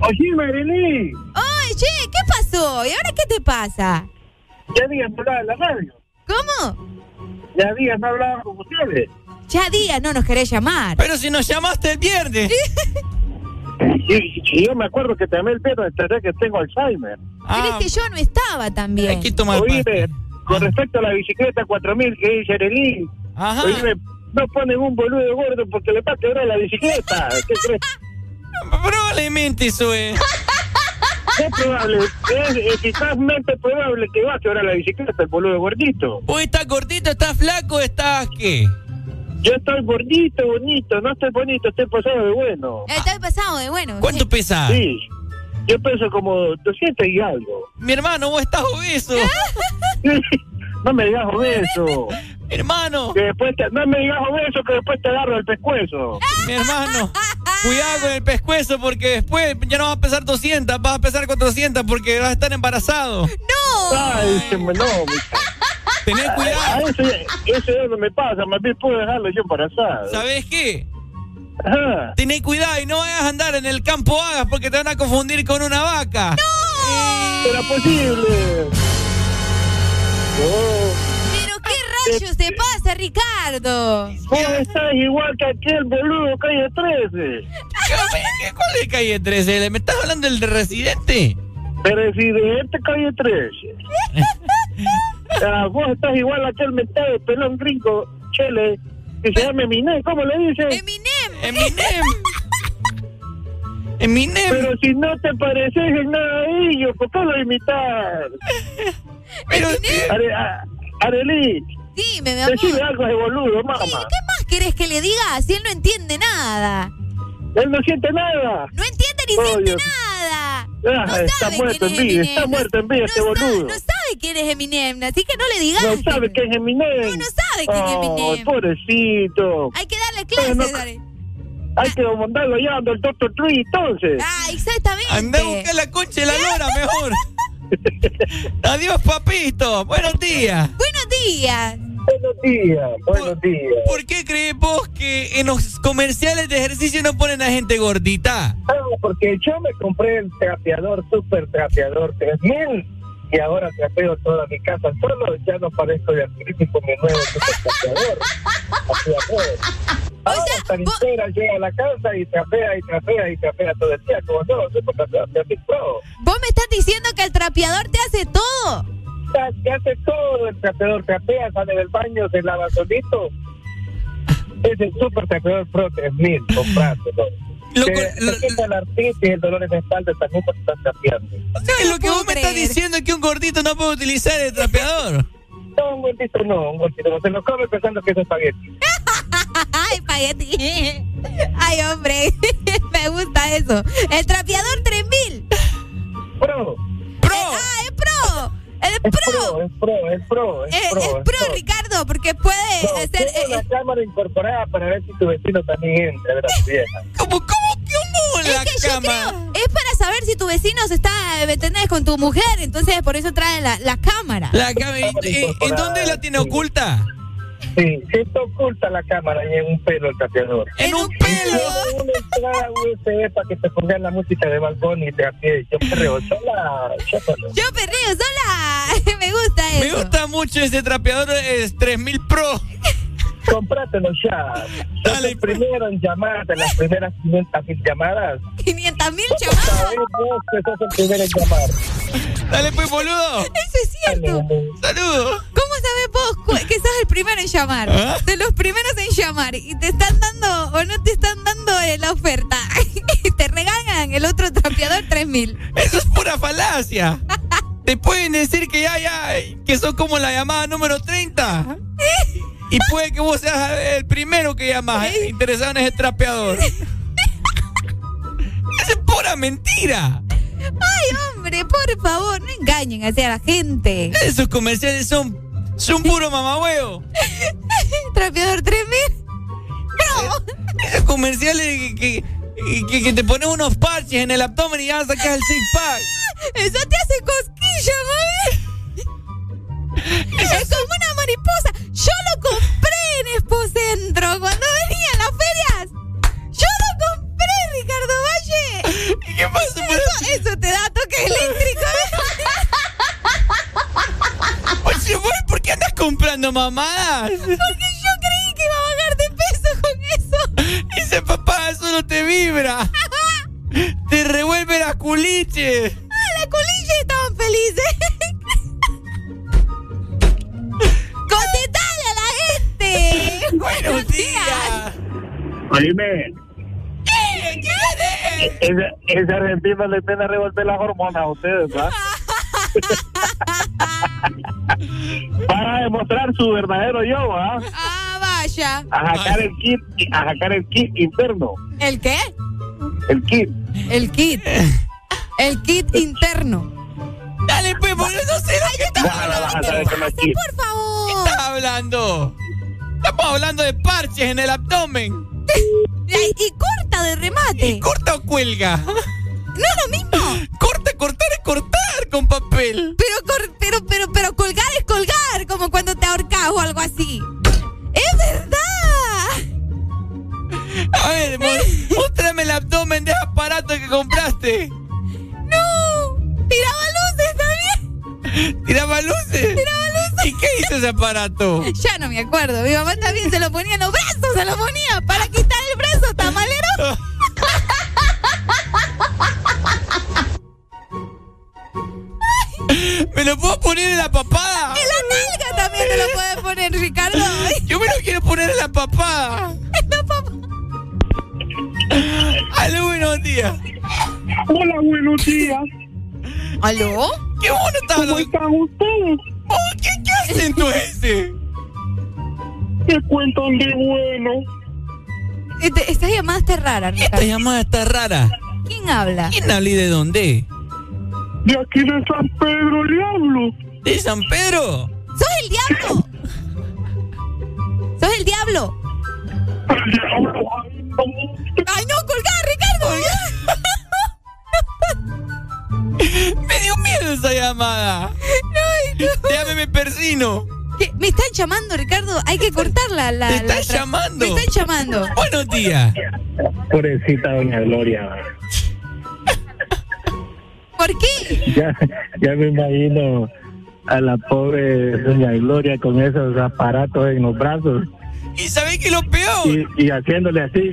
Oye, Marilyn. Oye, che, ¿qué pasó? ¿Y ahora qué te pasa? Ya días no hablaba en la radio. ¿Cómo? Ya días no hablaba con ustedes. Ya día no nos querés llamar. Pero si nos llamaste el viernes. [laughs] Y, y yo me acuerdo que te llamé el viernes, pensé que tengo Alzheimer. Pero es que yo no estaba también. Oíme, con respecto a la bicicleta 4000 que dice Arelín, oíme, no ponen un boludo gordo porque le va a quebrar la bicicleta. ¿Qué crees? [laughs] Probablemente eso es. [laughs] Es probable, es eficazmente probable que va a quebrar la bicicleta el boludo gordito. ¿Vos estás gordito, estás flaco, estás qué? Yo estoy gordito, bonito, no estoy bonito, estoy pasado de bueno. Estoy pasado de bueno. ¿Cuánto pesas? Sí, yo peso como 200 y algo. Mi hermano, vos estás obeso. [laughs] no me digas obeso. Hermano. Que después te- no me digas obeso que después te agarro el pescuezo. Mi hermano, cuidado con el pescuezo porque después ya no vas a pesar 200, vas a pesar 400 porque vas a estar embarazado. ¡No! Ay, no, mi- Tené cuidado. Eso, eso ya no me pasa, más bien puedo dejarlo yo embarazado. ¿Sabes qué? Ajá. Tené cuidado y no vayas a andar en el campo hagas porque te van a confundir con una vaca. ¿Será posible? ¿Pero qué rayos te pasa, Ricardo? Vos estás igual que aquel boludo calle 13. ¿Qué, ¿Cuál es calle 13? ¿Me estás hablando del de residente? Presidente calle 13. Ah, [laughs] vos estás igual a aquel mentado de pelón gringo, chele, que se llama Eminem, ¿cómo le dicen? Eminem. Eminem. Eminem. Pero si no te pareces en nada a ellos, ¿por qué lo imitas? Pero, Are, a- Arely, Dime, mi amor. decime algo de boludo, mamá. ¿Qué más querés que le diga si él no entiende nada? Él no siente nada. No entiende ni Oh, siente Dios. nada. Ah, No está muerto quién en es vida, Eminem. está muerto en vida No este boludo. No sabe quién es Eminem, así que no le digas. No sabe que es Eminem. No, no sabe quién es Oh, Eminem. pobrecito. Hay que darle clases, no- Are. Hay que mandarlo ya al Doctor Tree, entonces. Ah, exactamente. Anda a buscar la concha de la lora mejor. [laughs] Adiós, papito. Buenos días. Buenos días. Buenos días, buenos días. ¿Por qué crees vos que en los comerciales de ejercicio no ponen a gente gordita? Ah, porque yo me compré el trapeador, super trapeador 3000 y ahora trapeo toda mi casa solo, ya no parezco de artritis con mi nuevo super trapeador. Así. [laughs] Ahora entera llega a la casa y trapea y trapea y trapea todo el día, como no, super trapeador 3000 Pro. Vos me estás diciendo que el trapeador te hace todo. Te hace todo el trapeador, trapea, sale del baño, se lava solito. Es el super trapeador Pro 3000, comprátelo. Lo co- te quita la artritis y el dolor de espalda también cuando estás trapeando. O sea, lo que vos me estás diciendo es que un gordito no puede utilizar el trapeador. [laughs] No, un gordito no, un gordito no. Se lo come pensando que es espagueti. Ay, [laughs] espagueti. [laughs] Ay, hombre. Me gusta eso. El trapeador 3000. Pro. Pro. ah, es pro. Es pro. Es pro, es pro, es Es, pro. es es pro, Ricardo, porque puede No, ser. tengo eh, una cámara incorporada para ver si tu vecino también entra. [laughs] ¿Cómo, cómo, cómo es la que yo cama? creo, es para saber si tu vecino se está, ¿me entendés? Con tu mujer, entonces por eso trae la, la cámara. La cama, ¿en, en- en dónde la tiene oculta? Sí, sí está oculta la cámara y en un pelo el trapeador. En un pelo. Una entrada USB para que te pongan la música de balcón y te apie. Yo perreo sola. Yo perreo. Yo perreo sola. [laughs] Me gusta eso. Me gusta mucho ese trapeador, es 3000 Pro. [laughs] Comprátelo ya. Dale. el primero en llamarte, las primeras 500 mil llamadas. 500 mil llamadas. Sabes vos que sos el primero en llamar. Dale pues, boludo. Eso es cierto. Saludos. ¿Cómo sabes vos que sos el primero en llamar, ¿Ah? de los primeros en llamar, y te están dando o no te están dando eh, la oferta, y [laughs] te regalan el otro trapeador 3000. Eso es pura falacia. [laughs] Te pueden decir que ya, ya, que sos como la llamada número 30. Y puede que vos seas el primero que llamas eh, interesado en ese trapeador. [laughs] Eso es pura mentira. Ay, hombre, por favor, no engañen así a la gente. Esos comerciales son, son puro mamahuevo. [laughs] Trapeador 3000. Esos comerciales que, que, que- que te pones unos parches en el abdomen y ya sacas el six pack. Eso te hace cosquilla, mami. Es como una mariposa. Yo lo compré en Expocentro cuando venía a las ferias. Yo lo compré, Ricardo Valle. ¿Qué pasa? Eso, eso te da toque eléctrico. Oye, güey, ¿por qué andas comprando mamadas? Porque yo creí que iba a bajar de peso con eso. Ese papá solo te vibra. [laughs] Te revuelve las culiches. Ah, la colilla estaban felices. Contestale a la gente. [laughs] Buenos días. Oíme. Ese, ese argentino le pena revolver las hormonas a ustedes, ¿verdad? [laughs] Para demostrar su verdadero yo, ¿ah? Ah, vaya. A sacar el kit, a sacar el kit interno. ¿El qué? El kit. El kit. [laughs] El kit interno. Dale, pues, porque no sé lo que estás kit. Por favor. ¿Qué estás hablando? Estamos hablando de parches en el abdomen. Y corta de remate. ¿Corta o cuelga? No es lo mismo. Corta, cortar es cortar con papel. Pero, cor- pero, pero, pero colgar es colgar, como cuando te ahorcas o algo así. ¡Es verdad! A ver, muéstrame el abdomen de ese aparato que compraste. ¡No! ¡Tiraba luces también! ¿Tiraba luces? ¡Tiraba luces! ¿Y qué hizo ese aparato? Ya no me acuerdo. Mi mamá también se lo ponía en los brazos, se lo ponía para quitar el brazo, tamalero. [laughs] ¿Me lo puedo poner en la papada? En la nalga también te lo puedes poner, Ricardo. [laughs] Yo me lo quiero poner en la papada. En la papada. Aló, buenos días. Hola, buenos días. ¿Aló? ¿Qué bueno está ¿Cómo están ustedes? Oh, ¿qué, ¿Qué acento es ese? ¿Qué cuentan de bueno? Este- Esta llamada está rara, Esta Ricardo. llamada está rara. ¿Quién habla? ¿Quién habla y de dónde? De aquí de San Pedro le hablo. ¿De San Pedro? ¡Sos el diablo! ¡Sos el diablo! ¡Ay, no! ¡Colgar, Ricardo! [laughs] Me dio miedo esa llamada. No. Déjame me persino. ¿Qué? Me están llamando, Ricardo. Hay que cortarla. La, ¿Te la están llamando? Me están llamando. Buenos días. Pobrecita doña Gloria. ¿Por qué? Ya, ya me imagino a la pobre doña Gloria con esos aparatos en los brazos ¿Y sabés qué es lo peor? Y, y haciéndole así.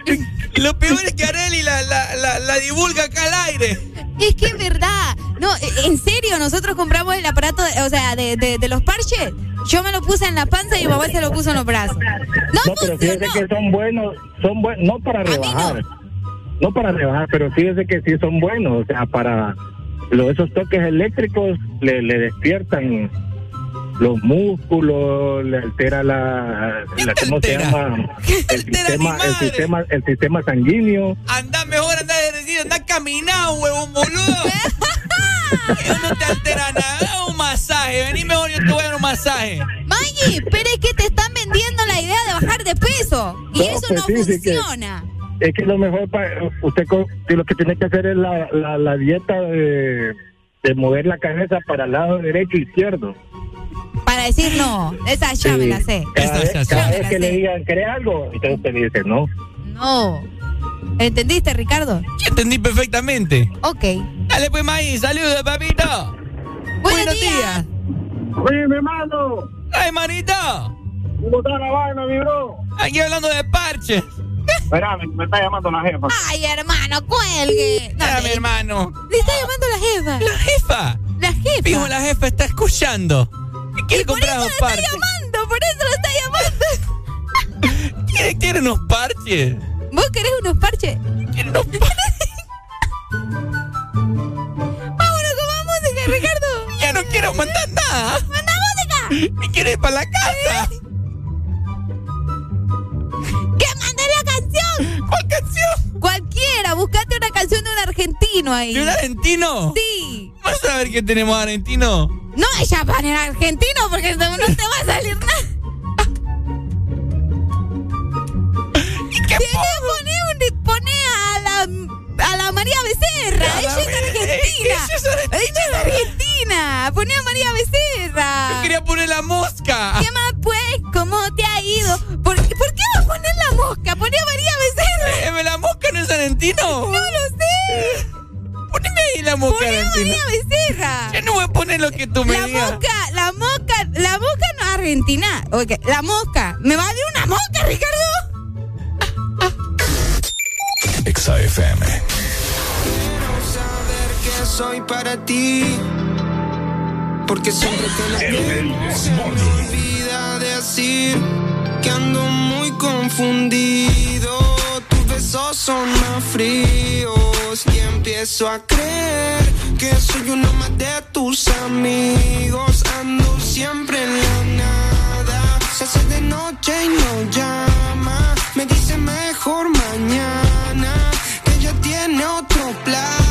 Y lo peor es que Areli la, la, la, la divulga acá al aire. Es que es verdad. No, en serio, nosotros compramos el aparato, de- o sea, de, de, de los parches. Yo me lo puse en la panza y mi mamá se lo puso en los brazos. No, No, pero fíjese que son buenos, son buenos, no para rebajar, no. para rebajar, pero fíjese que sí son buenos, o sea, para los, esos toques eléctricos le, le despiertan los músculos, le altera la, la ¿cómo se llama? [laughs] El sistema, el sistema, el sistema sanguíneo. Anda mejor, anda ejercicio, anda caminado, huevón boludo. [laughs] Yo no te altera nada, da un masaje. Vení mejor, yo te voy a dar un masaje. Maggie, pero es que te están vendiendo la idea de bajar de peso. Y No, eso pues no sí, sí que- funciona. Es que lo mejor para usted lo que tiene que hacer es la, la, la dieta de, de mover la cabeza para el lado derecho e izquierdo. Para decir no, esa ya me la sé. Cada vez, cada Ya que le digan, ¿cree algo? Entonces usted dice, no. No. ¿Entendiste, Ricardo? Yo entendí perfectamente. Ok. Dale pues, maíz, saludos, papito. Buenos, días. Oye, mi hermano, Ay, manito. ¿cómo está la vaina, mi bro? Aquí hablando de parches. Espera, me, me está llamando la jefa. Ay, hermano, cuelgue. Dame, me- hermano. Le está llamando la jefa. La jefa. La jefa. Fijo, la jefa está escuchando. ¿Qué quiere Y por comprar eso un le está parche? llamando. por eso lo está llamando. [laughs] ¿Quiere, quiere unos parches? ¿Vos querés unos parches? Quiere unos [laughs] parches. Vámonos con música, Ricardo. Ya no quiero mandar nada. ¡Manda música! Me quiero ir para la casa. Canción! ¿Cuál canción? Cualquiera, buscate una canción de un argentino ahí. ¿De un argentino? Sí. ¿Vas a ver que tenemos argentino? No, ella poner argentino porque no te va a salir nada. ¿Y qué un- a la, a la María Becerra. A la Ella es argentina. ella es argentina. Argentina. Pone a María Becerra. Yo quería poner la mosca. ¿Qué más pues? ¿Cómo te ha ido? ¿Por, qué- ¿por qué va a poner la mosca? Pone a María Becerra. Eh, ¿La mosca no es argentino? [laughs] No lo sé. Poneme ahí la mosca. María Becerra. Yo no voy a poner lo que tú me La digas. mosca, la mosca, la mosca no es argentina. Ok, la mosca. ¿Me va a dar una mosca, Ricardo? Exa FM. saber que soy para ti. Porque siempre que nos vemos se me olvida decir que ando muy confundido. Tus besos son más fríos y empiezo a creer que soy uno más de tus amigos. Ando siempre en la nada. Se hace de noche y no llama. Me dice mejor mañana que ella tiene otro planes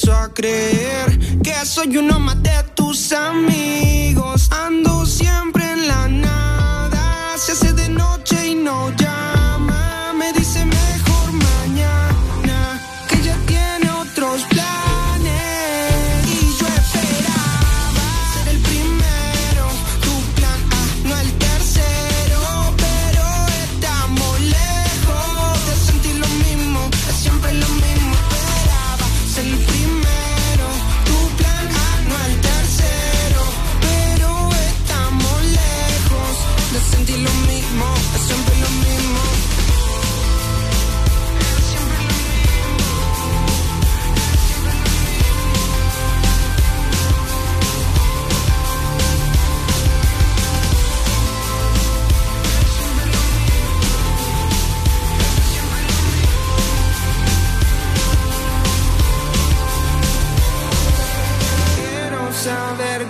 empiezo a creer que soy uno más de tus amigos. Ando siempre en la nada. Se hace de noche y no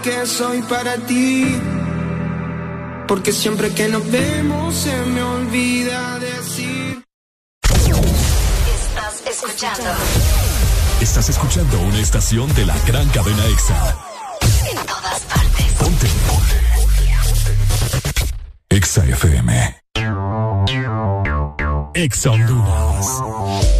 saber que soy para ti. Porque siempre que nos vemos se me olvida decir. Estás escuchando Estás escuchando una estación de la gran cadena Exa. en todas partes. Ponte. Exa FM. Exa Honduras.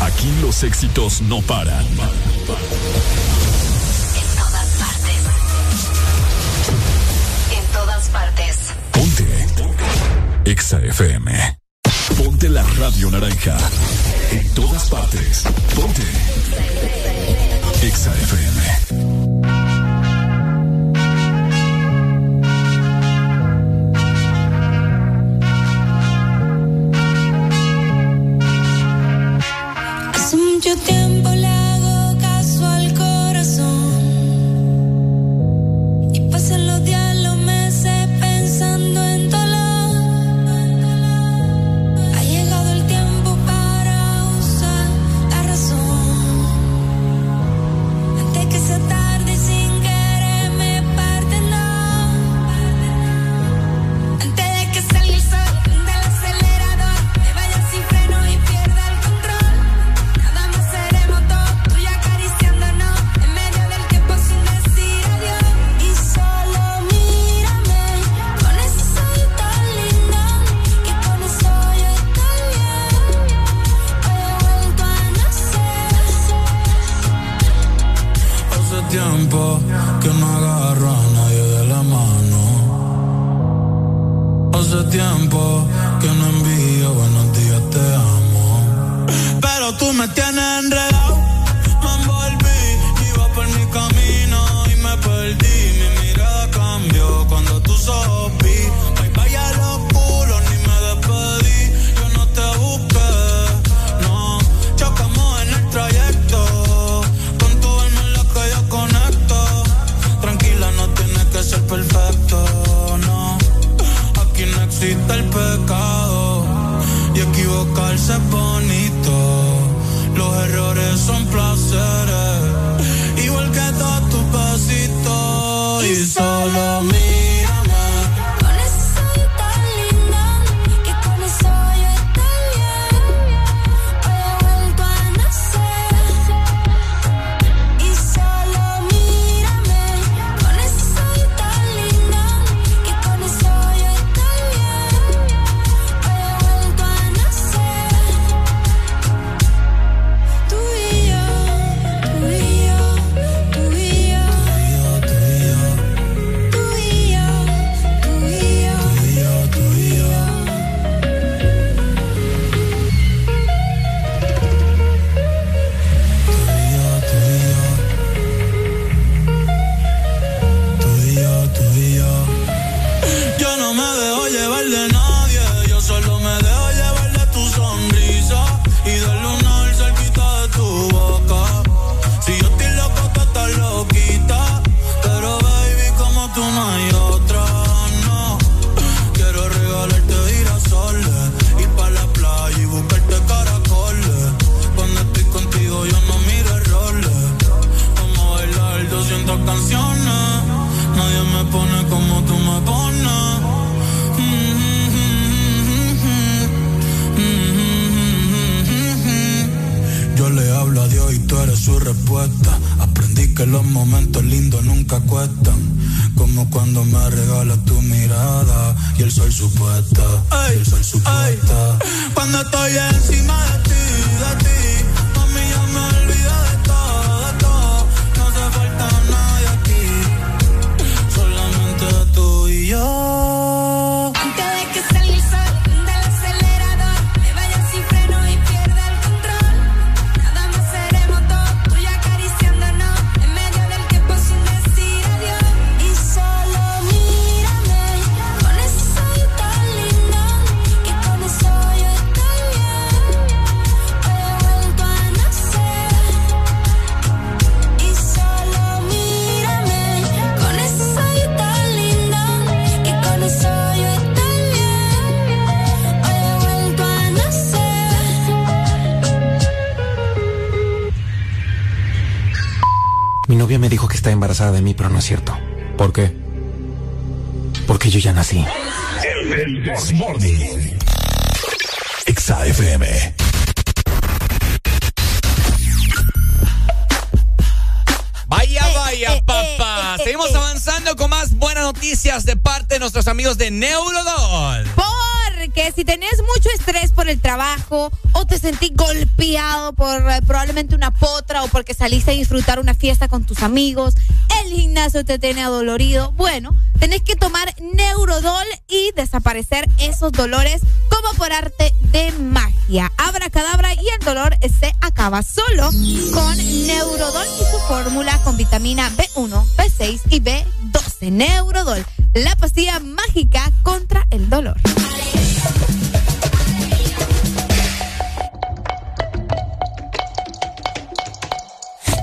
Aquí los éxitos no paran. En todas partes. En todas partes. Ponte. Exa FM. Ponte la radio naranja. En todas partes. Ponte. Exa FM. de mí, pero no es cierto. ¿Por qué? Porque yo ya nací. El, el Desmorning. XAFM. Vaya, eh, vaya, eh, eh, papá. Seguimos avanzando con más buenas noticias de parte de nuestros amigos de Neurodol. Porque si tenés mucho estrés por el trabajo te sentís golpeado por eh, probablemente una potra o porque saliste a disfrutar una fiesta con tus amigos, el gimnasio te tiene adolorido, bueno, tenés que tomar Neurodol y desaparecer esos dolores como por arte de magia. Abra cadabra y el dolor se acaba solo con Neurodol y su fórmula con vitamina B1, B6 y B12. Neurodol,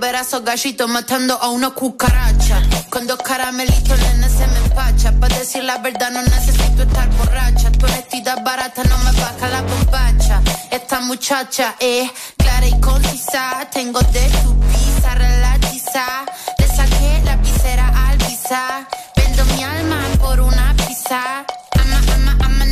ver a esos gallitos matando a una cucaracha. Con dos caramelitos, nene, se me empacha. Para decir la verdad, no necesito estar borracha. Tu honestidad barata no me baja la bombacha. Esta muchacha es clara y concisa. Tengo de tu pizza, relatiza. Le saqué la visera al visa. Vendo mi alma por una pizza.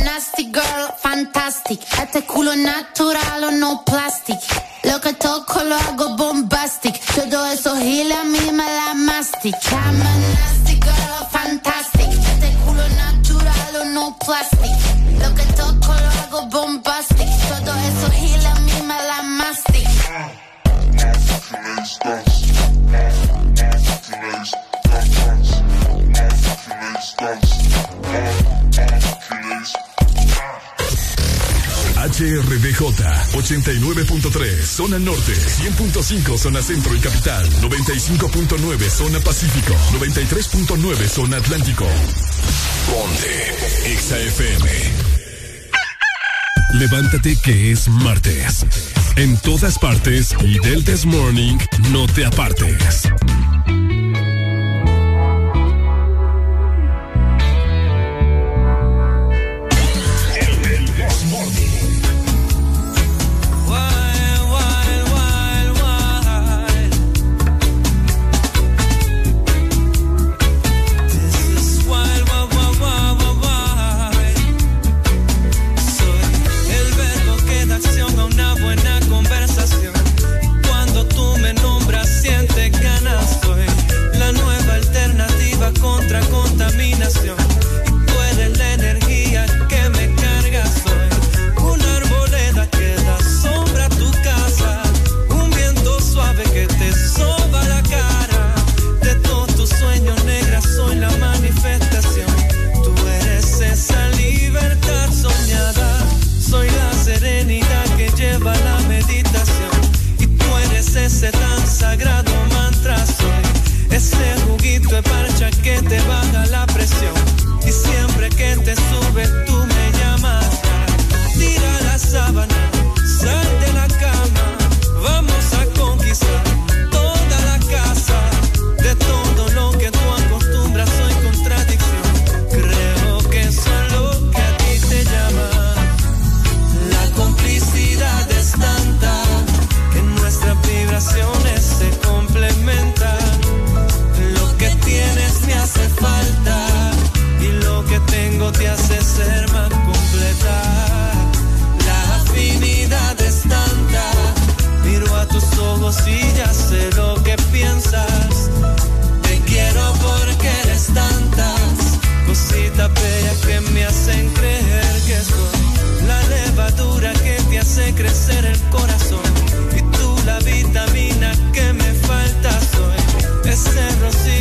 Nasty girl, fantastic. Este culo natural o no plastic. Lo que toco lo hago bombastic. Todo eso giles a mí me la mastic. I'm a nasty girl, fantastic. Este culo natural o no plastic. Lo que toco lo hago bombastic. Todo eso giles a mí me la mastic. HRDJ 89.3 Zona Norte 100.5 Zona Centro y Capital 95.9 Zona Pacífico 93.9 Zona Atlántico. Ponte XAFM Levántate que es martes. En todas partes y del This Morning no te apartes ser más completa. La afinidad es tanta. Miro a tus ojos y ya sé lo que piensas. Te quiero porque eres tantas cositas bellas que me hacen creer que soy la levadura que te hace crecer el corazón. Y tú la vitamina que me falta soy ese rocío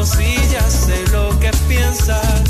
cosillas, sé lo que piensas.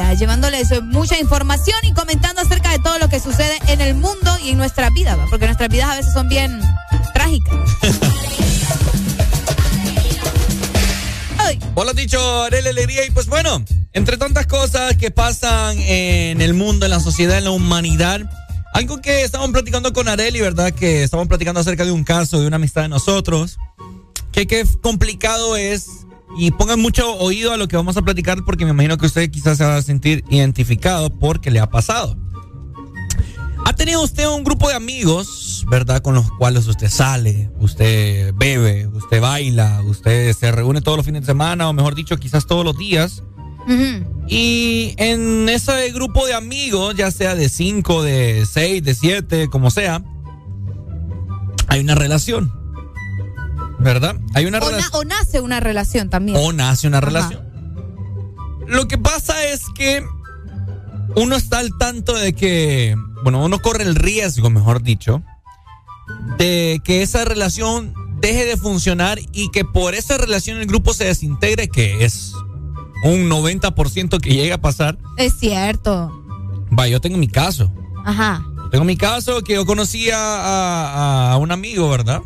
Alegría, llevándoles mucha información y comentando acerca de todo lo que sucede en el mundo y en nuestra vida, ¿va? porque nuestras vidas a veces son bien trágicas. [laughs] Vos lo has dicho, Arely Alegría. Y pues bueno, entre tantas cosas que pasan en el mundo, en la sociedad, en la humanidad, algo que estábamos platicando con Areli, ¿verdad? Que estábamos platicando acerca de un caso, de una amistad de nosotros. Que qué complicado es. Y pongan mucho oído a lo que vamos a platicar porque me imagino que usted quizás se va a sentir identificado porque le ha pasado. ¿Ha tenido usted un grupo de amigos, verdad? Con los cuales usted sale, usted bebe, usted baila, usted se reúne todos los fines de semana, o mejor dicho, quizás todos los días. Y en ese grupo de amigos, ya sea de cinco, de seis, de siete, como sea, hay una relación. ¿Verdad? Hay una O, na- o nace una relación también. O nace una Ajá. relación. Lo que pasa es que uno está al tanto de que, bueno, uno corre el riesgo, mejor dicho, de que esa relación deje de funcionar y que por esa relación el grupo se desintegre, que es un 90% que llega a pasar. Es cierto. Va, yo tengo mi caso. Ajá. Yo tengo mi caso que yo conocí a, a- a un amigo, ¿verdad?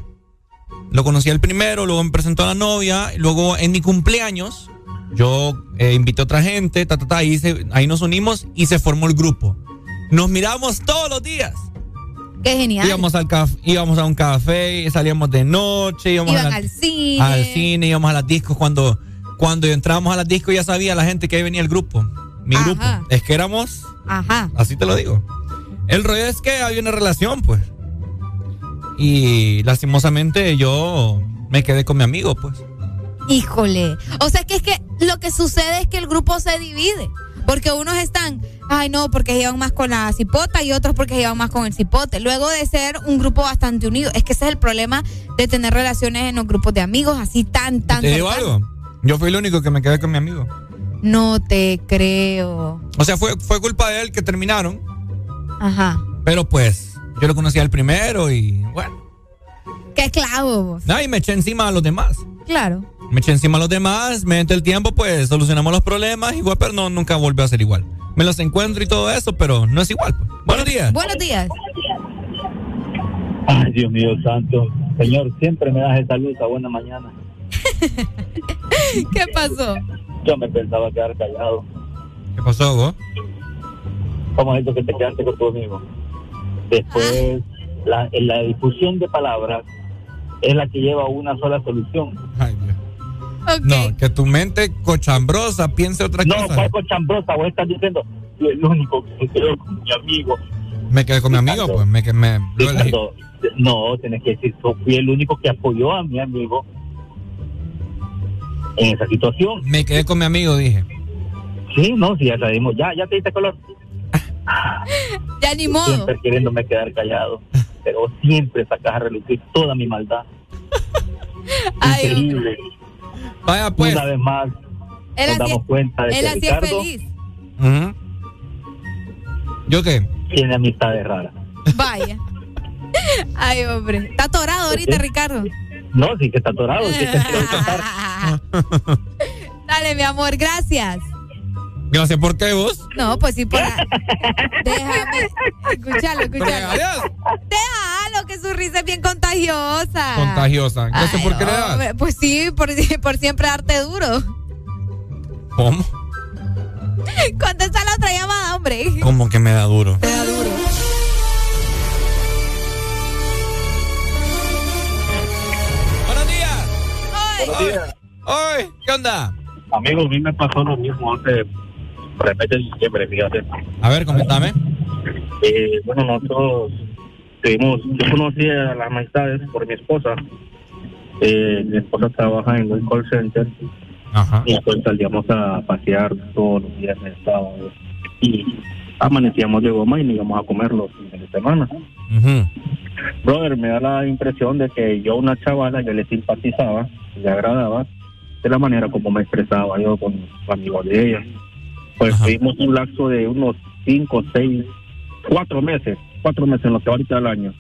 Lo conocí el primero, luego me presentó a la novia, luego en mi cumpleaños yo eh, invité a otra gente, ta, ta, ta, ahí, se- ahí nos unimos y se formó el grupo. Nos miramos todos los días. Qué genial. Íbamos, al caf- íbamos a un café, salíamos de noche, íbamos Iban a la- al cine. al cine, íbamos a las discos. Cuando, cuando entrábamos a las discos ya sabía la gente que ahí venía el grupo. Mi Ajá. grupo. Es que éramos Ajá. Así te lo digo. El rollo es que había una relación, pues. Y lastimosamente yo me quedé con mi amigo, pues. Híjole. O sea, que es que lo que sucede es que el grupo se divide. Porque unos están, ay no, porque llevan más con la cipota y otros porque llevan más con el cipote. Luego de ser un grupo bastante unido. Es que ese es el problema de tener relaciones en los grupos de amigos así tan, tan Te digo algo. Yo fui el único que me quedé con mi amigo. No te creo. O sea, fue, fue culpa de él que terminaron. Ajá. Pero pues, yo lo conocía el primero y bueno. Qué clavo vos. No, y me eché encima a los demás. Claro. Me eché encima a los demás, mediante el tiempo, pues solucionamos los problemas, igual, pero no, nunca volvió a ser igual. Me los encuentro y todo eso, pero no es igual. Pues. Buenos días. Buenos días. Ay, Dios mío santo. Señor, siempre me das esa luz a buena mañana. [laughs] ¿Qué pasó? Yo me pensaba quedar callado. ¿Qué pasó, vos? ¿Cómo es eso que te quedaste con tu amigo? Después, la, en la difusión de palabras es la que lleva a una sola solución. No, que tu mente cochambrosa piense otra No, cosa. fue cochambrosa, vos estás diciendo, "Yo el único que se quedó con mi amigo. Me quedé con mi amigo, pues me, que me. Ricardo, no, tenés que decir, yo fui el único que apoyó a mi amigo en esa situación. Me quedé con mi amigo, dije. Sí, no, sí, ya salimos. Ya, ya te diste color. Ya ni modo. Siempre queriéndome quedar callado. Pero siempre sacas a relucir toda mi maldad. [laughs] Increíble. Vaya pues. Una vez más Él nos damos cuenta de él que así es Ricardo feliz. ¿Yo qué? tiene amistades raras. Vaya. [laughs] Ay, hombre. Está atorado ahorita, Ricardo. No, sí que está atorado. sí que. [laughs] Dale, mi amor, gracias. Gracias por qué vos. No, pues sí, por. [laughs] Déjame. Escuchalo, escuchalo. Adiós. Déjalo, que su risa es bien contagiosa. Contagiosa. Gracias Ay, por qué le das. hombre, Pues sí, por, por siempre darte duro. ¿Cómo? Contesta la otra llamada, hombre. ¿Cómo que me da duro? Te da duro. Buenos días. Buenos días. Oye, ¿qué onda? Amigo, a mí me pasó lo mismo hace el de diciembre, fíjate. A ver, comentame. Eh, bueno, nosotros tuvimos, yo conocí a las amistades por mi esposa. Eh, mi esposa trabaja en un call center Ajá. y pues salíamos a pasear todos los días en sábado y amanecíamos de goma y nos íbamos a comer los fines de semana. Brother, me da la impresión de que yo una chavala yo le simpatizaba, le agradaba de la manera como me expresaba yo con los amigos de ella. Pues tuvimos un lapso de unos cinco, seis, cuatro meses, cuatro meses en lo que ahorita del año.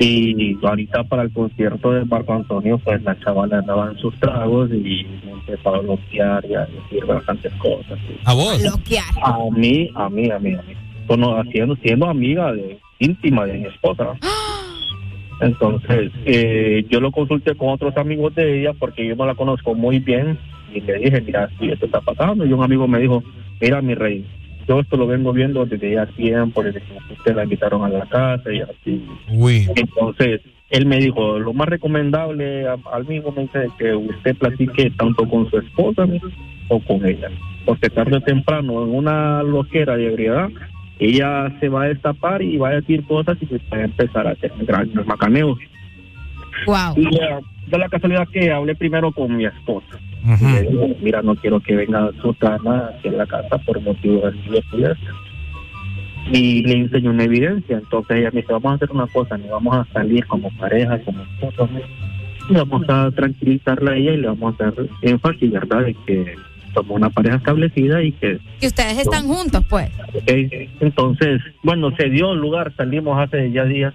Y ahorita para el concierto de Marco Antonio, pues la chavala andaba en sus tragos y me empezó a bloquear y a decir bastantes cosas. ¿A vos? A mí, a mí, a mí, a mí. Cono- Haciendo, siendo amiga de, íntima de mi esposa. [gasps] Entonces, eh, yo lo consulté con otros amigos de ella porque yo no la conozco muy bien y le dije, mira, si esto está pasando. Y un amigo me dijo, mira, mi rey, yo esto lo vengo viendo desde ya tiempo, desde que usted la invitaron a la casa y así. Uy. Entonces, él me dijo, lo más recomendable al amigo me dice que usted platique tanto con su esposa o con ella. Porque tarde o temprano, en una loquera de ebriedad, ella se va a destapar y va a decir cosas y se va a empezar a hacer grandes macaneos. Wow. Y eh, de la casualidad que hablé primero con mi esposa. Y le dije, mira, no quiero que venga Susana aquí en la casa por motivos de esto y le enseñó una evidencia. Entonces ella me dice, vamos a hacer una cosa, no vamos a salir como pareja, como esposos. Y vamos a tranquilizarla a ella y le vamos a dar énfasis, ¿verdad? De que somos una pareja establecida y que Que ustedes están juntos, pues. Entonces, bueno, se dio lugar, salimos hace ya días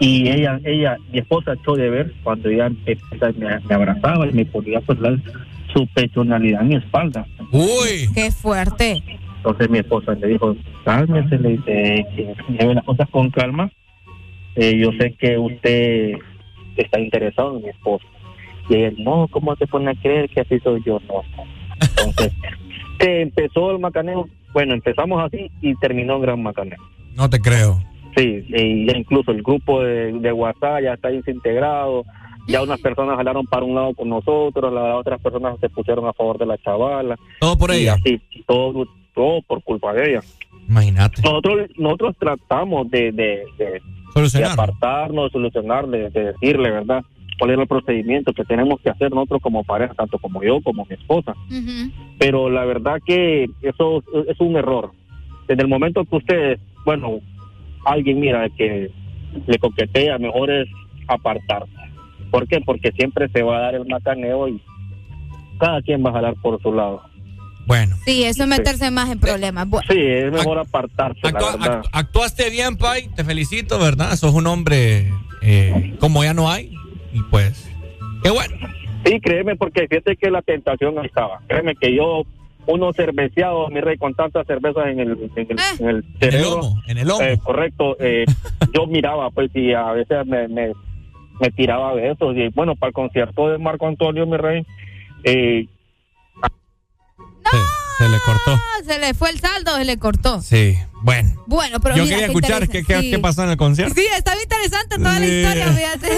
y ella, ella, mi esposa echó de ver cuando ella empieza, me, me abrazaba y me ponía pues la- su personalidad en mi espalda. Uy. Qué fuerte. Entonces mi esposa le dijo, cálmese, le dice, que lleve las cosas con calma. Eh, yo sé que usted está interesado en mi esposa. Y ella, no, ¿cómo te pone a creer que así soy yo? No. Entonces, [laughs] que empezó el macaneo. Bueno, empezamos así y terminó en gran macaneo. No te creo. Sí, y ya incluso el grupo de, de WhatsApp ya está desintegrado. Ya unas personas jalaron para un lado con nosotros, las otras personas se pusieron a favor de la chavala. Todo por Y ella. así, todo, todo por culpa de ella. Imagínate. Nosotros nosotros tratamos de, de, de, de apartarnos, solucionar, de, de decirle, ¿verdad? cuál era el procedimiento que tenemos que hacer nosotros como pareja, tanto como yo como mi esposa. Pero la verdad que eso es un error. Desde el momento que usted, bueno, alguien mira que le coquetea, mejor es apartarse. ¿Por qué? Porque siempre se va a dar el macaneo y cada quien va a jalar por su lado. Bueno. Sí, eso es meterse más en problemas. Sí, es mejor apartarse, la Actua- verdad. act- actuaste bien, Pai. Te felicito, ¿verdad? Sos un hombre eh, como ya no hay. Y pues, qué bueno. Sí, créeme, porque fíjate que la tentación ahí estaba. Créeme que yo, uno cerveceado, mi rey, con tantas cervezas en el, en el, en el cerebro. lomo, en el lomo. eh, correcto. eh, [laughs] yo miraba, pues, y a veces me, me, me tiraba besos. Y bueno, para el concierto de Marco Antonio, mi rey, eh, Se le cortó. Ah, se le fue el saldo, se le cortó. Sí, bueno. Bueno, pero Yo mira, quería escuchar qué, qué, sí. qué pasó en el concierto. Sí, estaba interesante toda la historia, fíjate.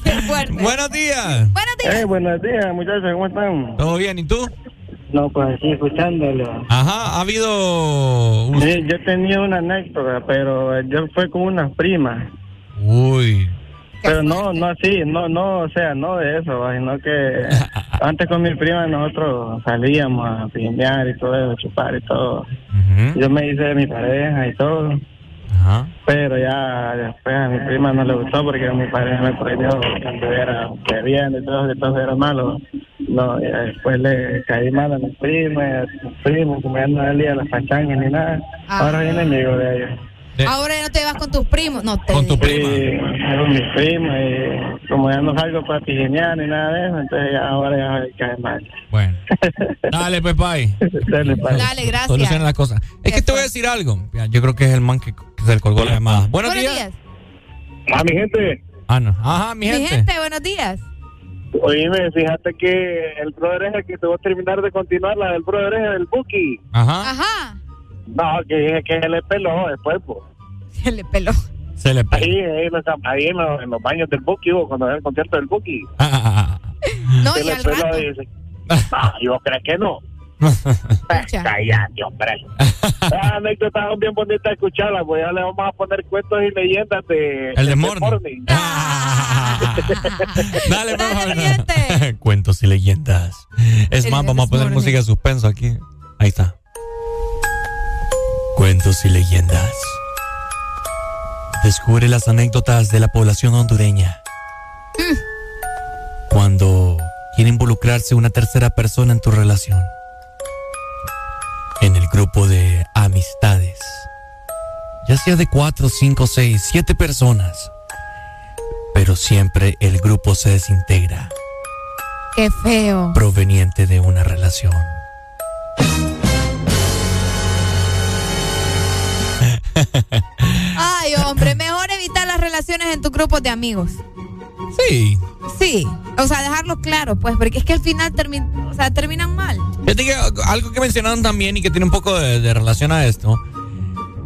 [laughs] qué fuerte. Buenos días. Buenos días. buenos días, muchachos, ¿cómo están? ¿Todo bien? ¿Y tú? No, pues aquí escuchándolo. Ajá, ha habido... un- Sí, yo tenía una anécdota, pero yo fue con unas primas. Uy. Pero no, no así, no, no, o sea, no de eso, sino que [laughs] Antes con mi prima nosotros salíamos a piñar y todo eso, chupar y todo. Yo me hice de mi pareja y todo. Pero ya después a mi prima no le gustó porque mi pareja me prohibió que anduviera bebiendo y todo, entonces era malo. No, y después le caí mal a mi prima, y a mis primos, como ya no salía las pachangas ni nada. Ahora soy enemigo de ellos. Ahora ya no te vas con tus primos. No te. Con tu prima. Sí, con mis primos y como ya no salgo para pijinear ni nada de eso, entonces ya ahora ya cae mal. Bueno. [laughs] Dale, pues. Dale, Pai. Dale, gracias. Soluciona las cosas. Es que te voy a decir algo. Yo creo que es el man que, que se le colgó la llamada. Buenos, días. Ah, mi gente. Ah, no. Ajá, mi Mi gente. gente, buenos días. Oíme, fíjate que el brother es el que te va a terminar de continuar, la del brother es el Buki. Ajá. Ajá. No, que dije que se le peló después, pues. Se le peló. Se le peló. Ahí, ahí, en los, ahí en los, en los baños del Buki, hubo, cuando era el concierto del Buki. [laughs] No, se y le al peló rato. y dice, no, yo creo que no. [laughs] Cállate, hombre. [laughs] Las anécdotas son bien bonitas escucharlas, pues ya le vamos a poner cuentos y leyendas de... El de de Morning. Dale, por favor. Cuentos y leyendas. Es El más, vamos a poner Morning. música de suspenso aquí. Ahí está. Cuentos y leyendas. Descubre las anécdotas de la población hondureña. Cuando quiere involucrarse una tercera persona en tu relación. En el grupo de amistades. Ya sea de cuatro, cinco, seis, siete personas. Pero siempre el grupo se desintegra Qué feo. proveniente de una relación. Ay, hombre, mejor evitar las relaciones en tus grupos de amigos. Sí. Sí, o sea, dejarlo claro, pues, porque es que al final termi- o sea, terminan mal. Fíjate que algo que mencionaron también y que tiene un poco de, de relación a esto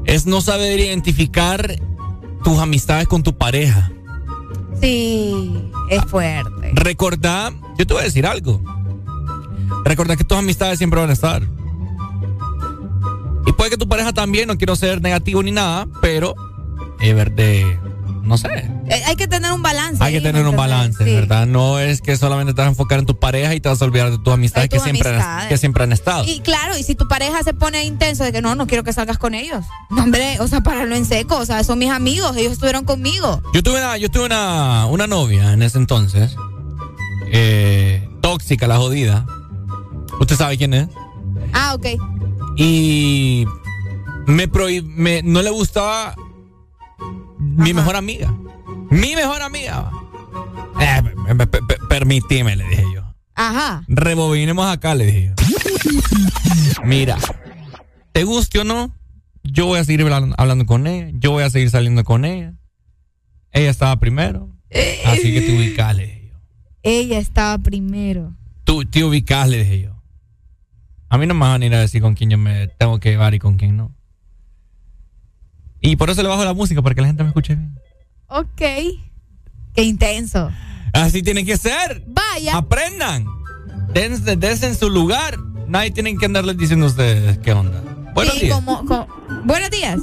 es no saber identificar tus amistades con tu pareja. Sí, es fuerte. Recordá, yo te voy a decir algo. Recordá que tus amistades siempre van a estar. Y puede que tu pareja también, no quiero ser negativo ni nada, pero es verde, no sé. Eh, hay que tener un balance. Hay que tener ¿me un balance, Sí. ¿verdad? No es que solamente te vas a enfocar en tu pareja y te vas a olvidar de tus amistades, que, siempre que siempre han estado. Y claro, y si tu pareja se pone intenso de que no, no quiero que salgas con ellos. No, hombre, o sea, páralo en seco. O sea, son mis amigos, ellos estuvieron conmigo. Yo tuve una, yo tuve una, una novia en ese entonces. eh, tóxica, la jodida. ¿Usted sabe quién es? Ah, ok. Y me, prohib- me no le gustaba mi mejor amiga. Mi mejor amiga. Eh, permitime, le dije yo. Ajá. Rebobinemos acá, le dije yo. Mira, te guste o no, yo voy a seguir hablan- hablando con ella, yo voy a seguir saliendo con ella. Ella estaba primero, así que te ubicas, le dije yo. Ella estaba primero. Tú te ubicas, le dije yo. A mí no me van a ir a decir con quién yo me tengo que llevar y con quién no. Y por eso le bajo la música, para que la gente me escuche bien. Ok. Qué intenso. Así tiene que ser. Vaya. Aprendan. Dense, dense en su lugar. Nadie tiene que andarles diciendo a ustedes qué onda. Buenos Sí, días. como- co- buenos días.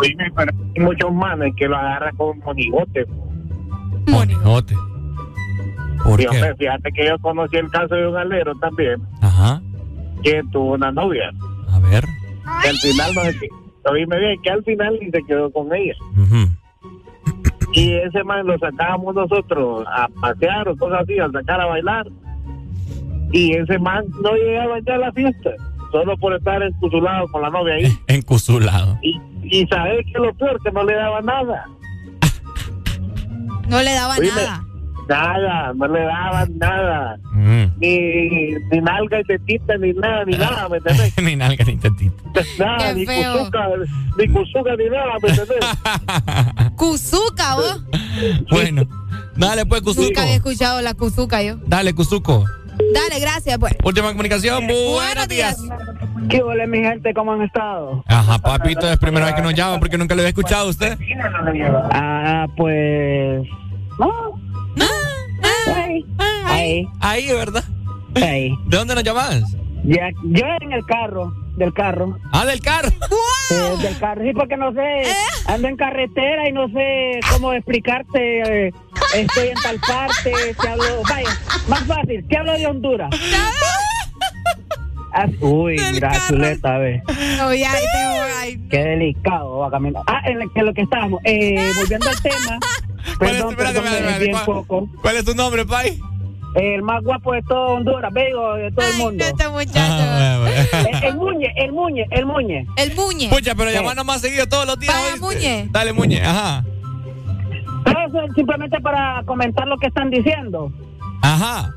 Oíme, pero hay muchos manes que lo agarran con monigote. Monigote. ¿Por qué? fíjate que yo conocí el caso de un alero también, Ajá. Que tuvo una novia. A ver. Que al final no sé qué. Oíme bien, que al final ni se quedó con ella. Y ese man lo sacábamos nosotros a pasear o cosas así, a sacar a bailar. Y ese man no llegaba ya a la fiesta, solo por estar encusulado con la novia ahí. [laughs] Encusulado. Y, y sabes que lo peor, que no le daba nada. No le daba Oíme, nada. Nada, no le daban nada. Mm. Ni, ni nalga y tetita, ni nada, ni nada, ¿me entendés? [laughs] ni nalga ni tetita. [laughs] Nada, ni cuzuca, ni cuzuca, ni nada, ¿me entendés? [laughs] Kuzuka, vos. Bueno. Dale, pues, Cuzuco. Nunca había escuchado la Kuzuka yo. Dale, Cuzuco. Dale, gracias, pues. Última comunicación. Buenos días. ¿Qué hola, mi gente? ¿Cómo han estado? Ajá, papito, es primera vez que nos llama porque nunca lo había escuchado a usted. Ah, pues. No. Ahí. Ahí. Ahí, ¿verdad? Ahí. ¿De dónde nos llamas? Ya, yo en el carro, del carro. Ah, del carro. Sí, del carro. Sí, porque no sé, ando en carretera y no sé cómo explicarte. eh, estoy en tal parte, te hablo, vaya, más fácil, te hablo de Honduras. Ah, Uy, mira, chuleta, ve. Qué delicado va a caminar. Ah, en lo que, lo que estábamos. Eh, volviendo al tema. Es. ¿Cuál es tu nombre, Pai? El más guapo de todo Honduras, veo, de todo el mundo. Este muchacho. [laughs] El, el Muñe, el Muñe, el Muñe. El Muñe. Pucha, pero llamanos más seguido todos los días. Vaya. Muñe. Dale, Muñe, ajá. Eso es simplemente para comentar lo que están diciendo. Ajá.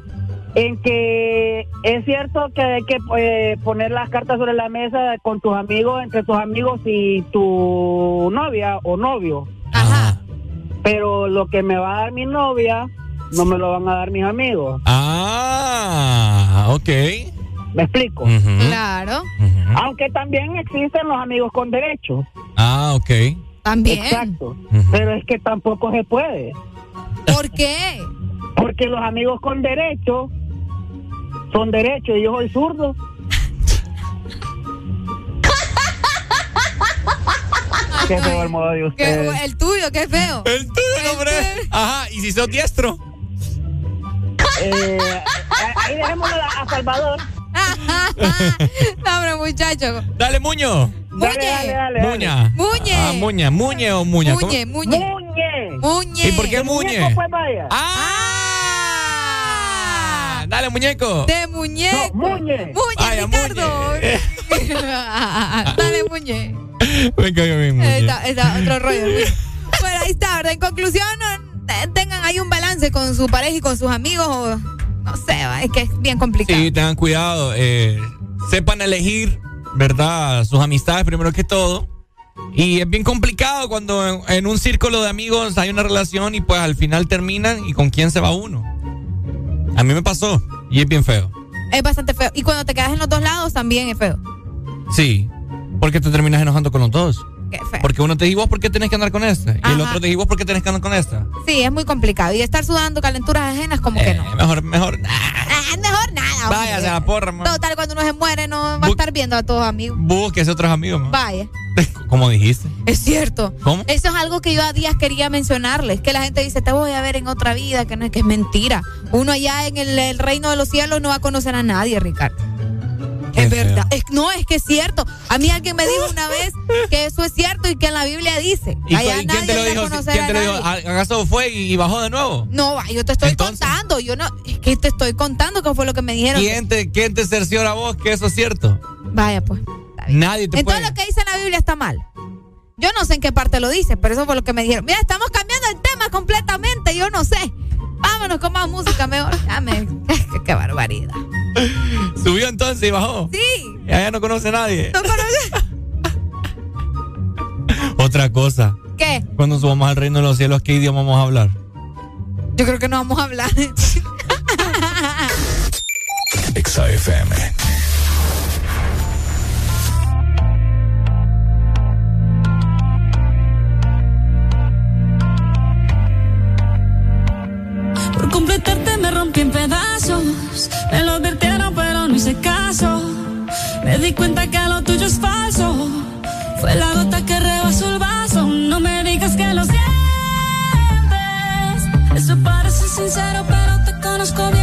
En que es cierto que hay que eh, poner las cartas sobre la mesa con tus amigos, entre tus amigos y tu novia o novio. Ajá. Pero lo que me va a dar mi novia, no me lo van a dar mis amigos. Ah, ok. ¿Me explico? Claro. Aunque también existen los amigos con derechos. Ah, ok. También. Exacto. Pero es que tampoco se puede. ¿Por qué? Porque los amigos con derechos son derechos y yo soy zurdo. [laughs] [laughs] Qué feo el modo de ¿Qué- ustedes. el tuyo, qué feo. El tuyo, hombre. Ajá, ¿y si sos diestro? Eh, ahí dejémoslo a Salvador. [laughs] no, hombre, muchacho. Dale, Muño. Dale, dale, dale, dale. Muña. Muñe. Ah, Muña. Muñe o Muña. ¿cómo? Muñe, muñe. Muñe. Muñe. ¿Y por qué El Muñe? muñeco, pues, vaya. Ah, dale, muñeco. De muñeco. No, Muñe. Muñe, Vaya, Ricardo. [laughs] Dale, muñe. [laughs] Me caigo bien. Está, está otro rollo. [laughs] Bueno, ahí está, ¿verdad? En conclusión, eh, tengan ahí un balance con su pareja y con sus amigos o no sé, es que es bien complicado. Sí, tengan cuidado. eh, sepan elegir, ¿verdad? Sus amistades primero que todo. Y es bien complicado cuando en, en un círculo de amigos hay una relación y pues al final terminan y con quién se va uno. A mí me pasó y es bien feo. Es bastante feo. Y cuando te quedas en los dos lados también es feo. Sí, porque te terminas enojando con los dos. Qué. Porque uno te dice, vos por qué tenés que andar con esta? Y el otro te dice, vos por qué tenés que andar con esta. Sí, es muy complicado. Y estar sudando calenturas ajenas como que no. Eh, mejor, mejor. Ah, mejor nada. hombre. Váyase a la porra, man. Total, cuando uno se muere no va a estar viendo a todos amigos. Búsquese otros amigos, man. Vaya. Como dijiste. Es cierto. ¿Cómo? Eso es algo que yo a días quería mencionarles, que la gente dice, te voy a ver en otra vida, que no es que es mentira. Uno allá en el, el reino de los cielos no va a conocer a nadie, Ricardo. Es verdad. Es, no, es que es cierto. A mí alguien me dijo una vez que eso es cierto y que en la Biblia dice. ¿Y, allá y quién nadie te lo dijo? conocer ¿Quién a te lo dijo? nadie. ¿Acaso fue y, y bajó de nuevo? No, yo te estoy Entonces- contando. Yo no, es que te estoy contando qué fue lo que me dijeron. ¿Quién te, quién te cerciora vos que eso es cierto? Vaya, pues. Nadie te Entonces puede. lo que dice en la Biblia está mal. Yo no sé en qué parte lo dice, pero eso fue lo que me dijeron. Mira, estamos cambiando el tema completamente, yo no sé. Vámonos con más música mejor. Ya me- qué, [laughs] qué barbaridad. Subió entonces y bajó. Sí. Y allá no conoce a nadie. ¿No conoces? [laughs] Otra cosa. ¿Qué? Cuando subamos al reino de los cielos, ¿qué idioma vamos a hablar? Yo creo que no vamos a hablar. Exa Me di cuenta que lo tuyo es falso. Fue la gota que rebasó el vaso. No me digas que lo sientes. Eso parece sincero, pero te conozco bien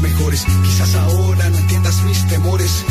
mejores. Quizás ahora no entiendas mis temores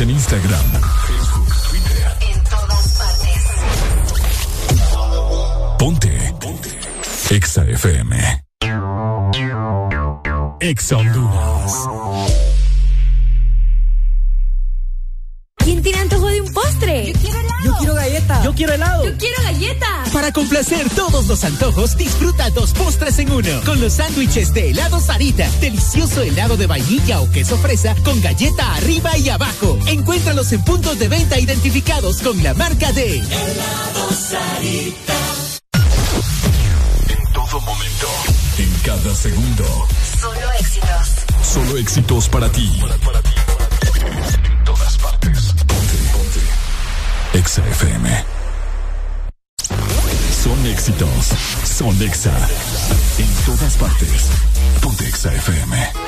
En Instagram, Facebook, Twitter. En todas partes. Ponte. Ponte. Exa FM. Exa Honduras. ¿Quién tiene antojo de un postre? Yo quiero helado. Yo quiero galleta. Yo quiero helado. Yo quiero galleta. Para complacer todos los antojos, disfruta dos postres en uno. Con los sándwiches de helado Sarita. Delicioso helado de vainilla o queso fresa con galleta arriba y abajo en puntos de venta identificados con la marca de Sarita. En todo momento, en cada segundo. Solo éxitos. Solo éxitos para ti. Para ti, para ti. En todas partes. Ponte, ponte. Exa FM. Son éxitos. Son Exa. En todas partes. Ponte Exa FM.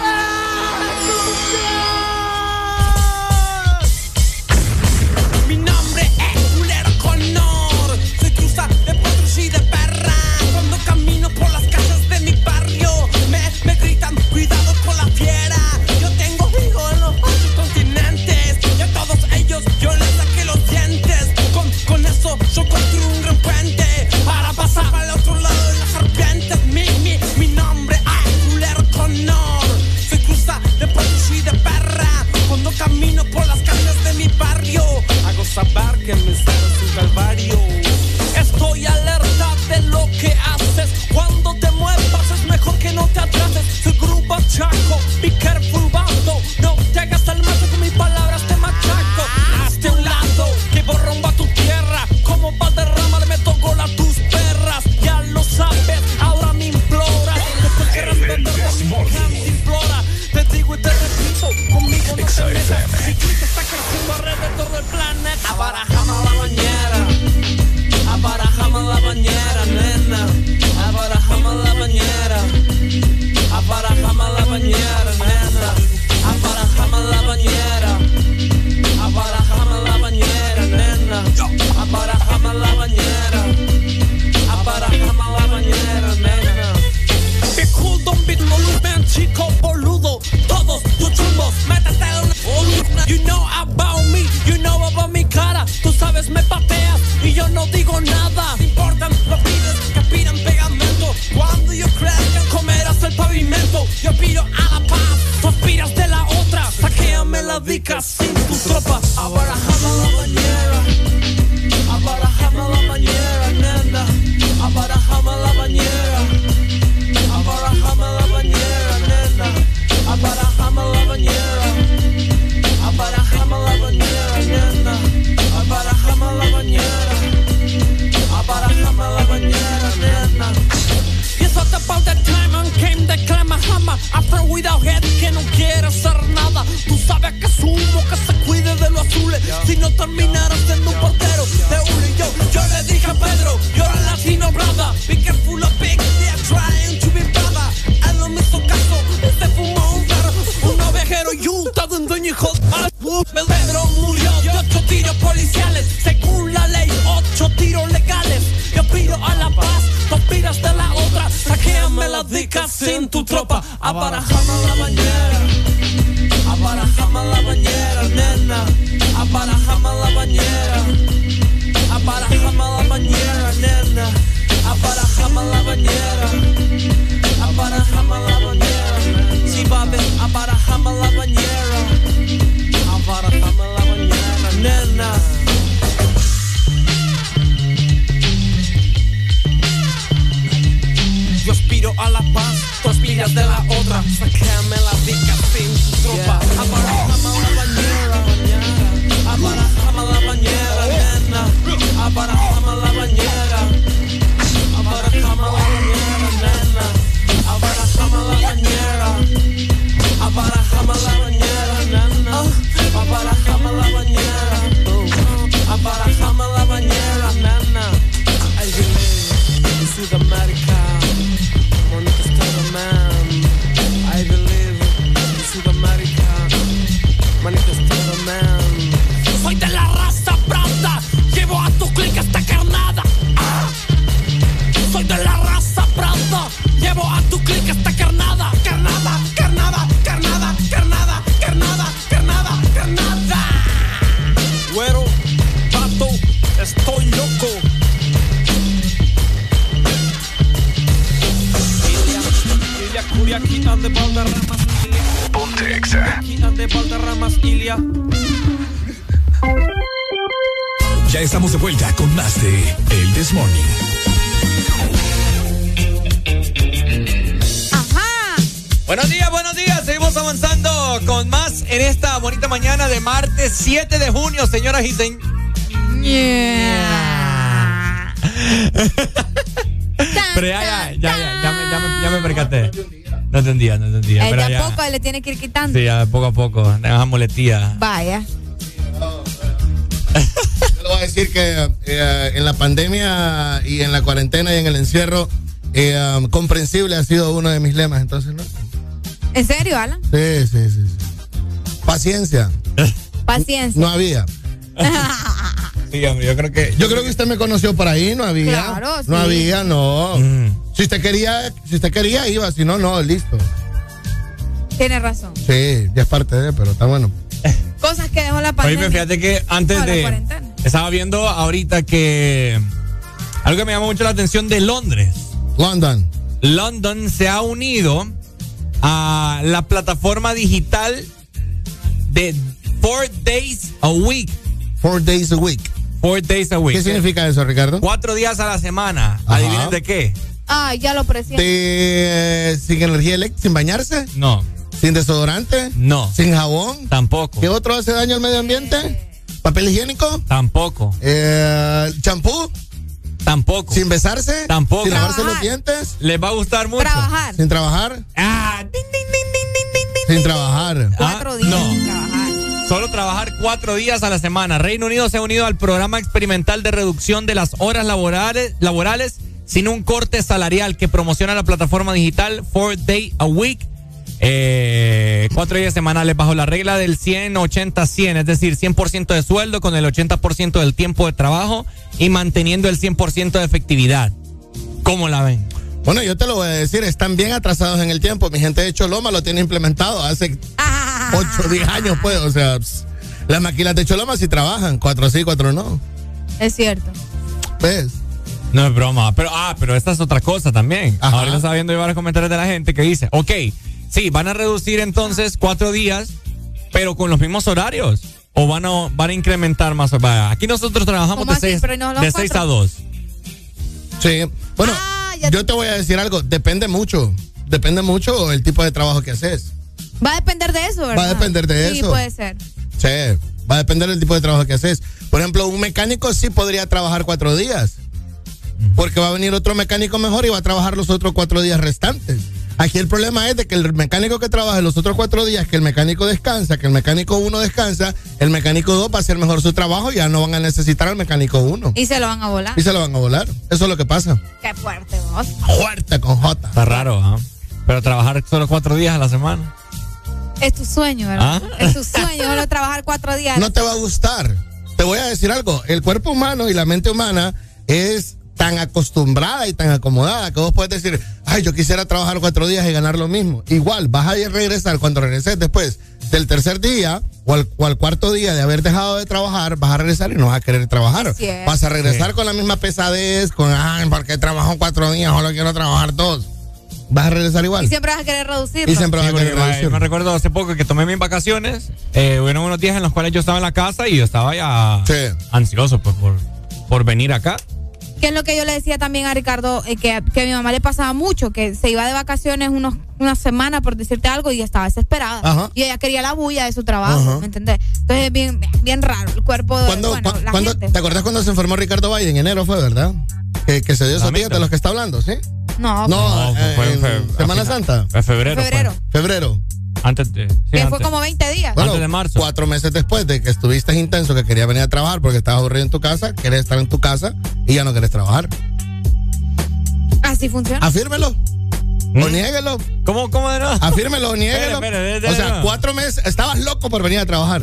Sí, ya, poco a poco. Deja muletía. Vaya. Yo le voy a decir que eh, en la pandemia y en la cuarentena y en el encierro, eh, um, comprensible ha sido uno de mis lemas, entonces, ¿no? ¿En serio, Alan? Sí, sí, sí. sí. Paciencia. [laughs] Paciencia. No había. [laughs] Sí, hombre, yo creo que. Yo creo que usted me conoció por ahí, no había. Claro, No sí. había, no. Si usted quería, si usted quería, iba, si no, no, listo. Tiene razón. Sí, ya es parte de, pero está bueno. [laughs] Cosas que dejó la Oye, pandemia. fíjate que antes No, de. cuarentena. Estaba viendo ahorita que. Algo que me llamó mucho la atención de Londres. London. London se ha unido a la plataforma digital de Four Days a Week. Four Days a Week. Four Days a Week. ¿Qué significa eso, Ricardo? Cuatro días a la semana. Ajá. ¿Adivinen de qué? Ah, ya lo presiento. De, sin energía eléctrica, sin bañarse, No. Sin desodorante, No. sin jabón. Tampoco. ¿Qué otro hace daño al medio ambiente? ¿Papel higiénico? Tampoco. Eh, ¿Champú? Tampoco. ¿Sin besarse? Tampoco. ¿Sin lavarse Trabajar. los dientes? Les va a gustar mucho. Trabajar. ¿Sin trabajar? Ah, Sin trabajar. Cuatro Ah, días no. sin trabajar. Solo trabajar cuatro días a la semana. Reino Unido se ha unido al programa experimental de reducción de las horas laborales, laborales sin un corte salarial que promociona la plataforma digital Four Day a Week. Eh, cuatro días semanales bajo la regla del 100-80-100, es decir, 100% de sueldo con el 80% del tiempo de trabajo y manteniendo el 100% de efectividad. ¿Cómo la ven? Bueno, yo te lo voy a decir, están bien atrasados en el tiempo. Mi gente de Choloma lo tiene implementado hace 8 o 10 años, pues. O sea, las maquilas de Choloma sí trabajan, cuatro sí, cuatro no. Es cierto. ¿Ves? No es broma, pero ah, pero esta es otra cosa también. Ajá. Ahorita estaba viendo yo varios comentarios de la gente que dice, ok, sí, van a reducir entonces cuatro días, pero con los mismos horarios. O van a, van a incrementar más. Vaya, aquí nosotros trabajamos ¿Cómo de así? 6 Pero no los de seis a 2. Sí. Bueno, Ah, yo te voy a decir algo, depende mucho. Depende mucho el tipo de trabajo que haces. Va a depender de eso, ¿verdad? Va a depender de Sí, eso. puede ser. Sí, va a depender del tipo de trabajo que haces. Por ejemplo, un mecánico sí podría trabajar cuatro días. Porque va a venir otro mecánico mejor y va a trabajar los otros cuatro días restantes. Aquí el problema es de que el mecánico que trabaja los otros cuatro días, que el mecánico descansa, que el mecánico uno descansa, el mecánico dos va a hacer mejor su trabajo y ya no van a necesitar al mecánico uno. Y se lo van a volar. Y se lo van a volar. Eso es lo que pasa. Qué fuerte, vos. Fuerte con J. Está raro, ¿ah? Pero trabajar solo cuatro días a la semana. Es tu sueño, ¿verdad? ¿Ah? Es tu sueño, solo trabajar cuatro días. No te va a gustar. Te voy a decir algo. El cuerpo humano y la mente humana es tan acostumbrada y tan acomodada que vos puedes decir, ay, yo quisiera trabajar cuatro días y ganar lo mismo. Igual, vas a regresar cuando regreses después del tercer día o al, o al cuarto día de haber dejado de trabajar, vas a regresar y no vas a querer trabajar. Vas a regresar Sí. con la misma pesadez, con, ay, ¿por qué trabajo cuatro días? Solo quiero trabajar dos. Vas a regresar igual. Y siempre vas a querer reducirlo. Y siempre vas Sí, a porque, querer reducir. me recuerdo hace poco que tomé mis vacaciones. Eh, unos días en los cuales yo estaba en la casa y yo estaba ya Sí. ansioso pues, por, por venir acá. Que es lo que yo le decía también a Ricardo, eh, que, que a mi mamá le pasaba mucho, que se iba de vacaciones unos, una semana, por decirte algo, y estaba desesperada. Ajá. Y ella quería la bulla de su trabajo, Ajá. ¿me entendés? Entonces es bien, bien raro el cuerpo de ¿Cuándo- bueno, cu- la gente. ¿Te acuerdas cuando se enfermó Ricardo Valle? En enero fue, ¿verdad? Que, que se dio esos días de los que está hablando, ¿sí? No, No, No, eh, fue en Semana Santa. En febrero. fue. febrero. Antes de. sí, que fue como 20 días. Bueno, Antes de marzo. Cuatro meses después de que estuviste intenso, que querías venir a trabajar porque estabas aburrido en tu casa, querés estar en tu casa y ya no querés trabajar. Así funciona. Afírmelo. O niéguelo. ¿Cómo, cómo de nuevo? Afírmelo [laughs] o niéguelo. O sea, cuatro meses, estabas loco por venir a trabajar.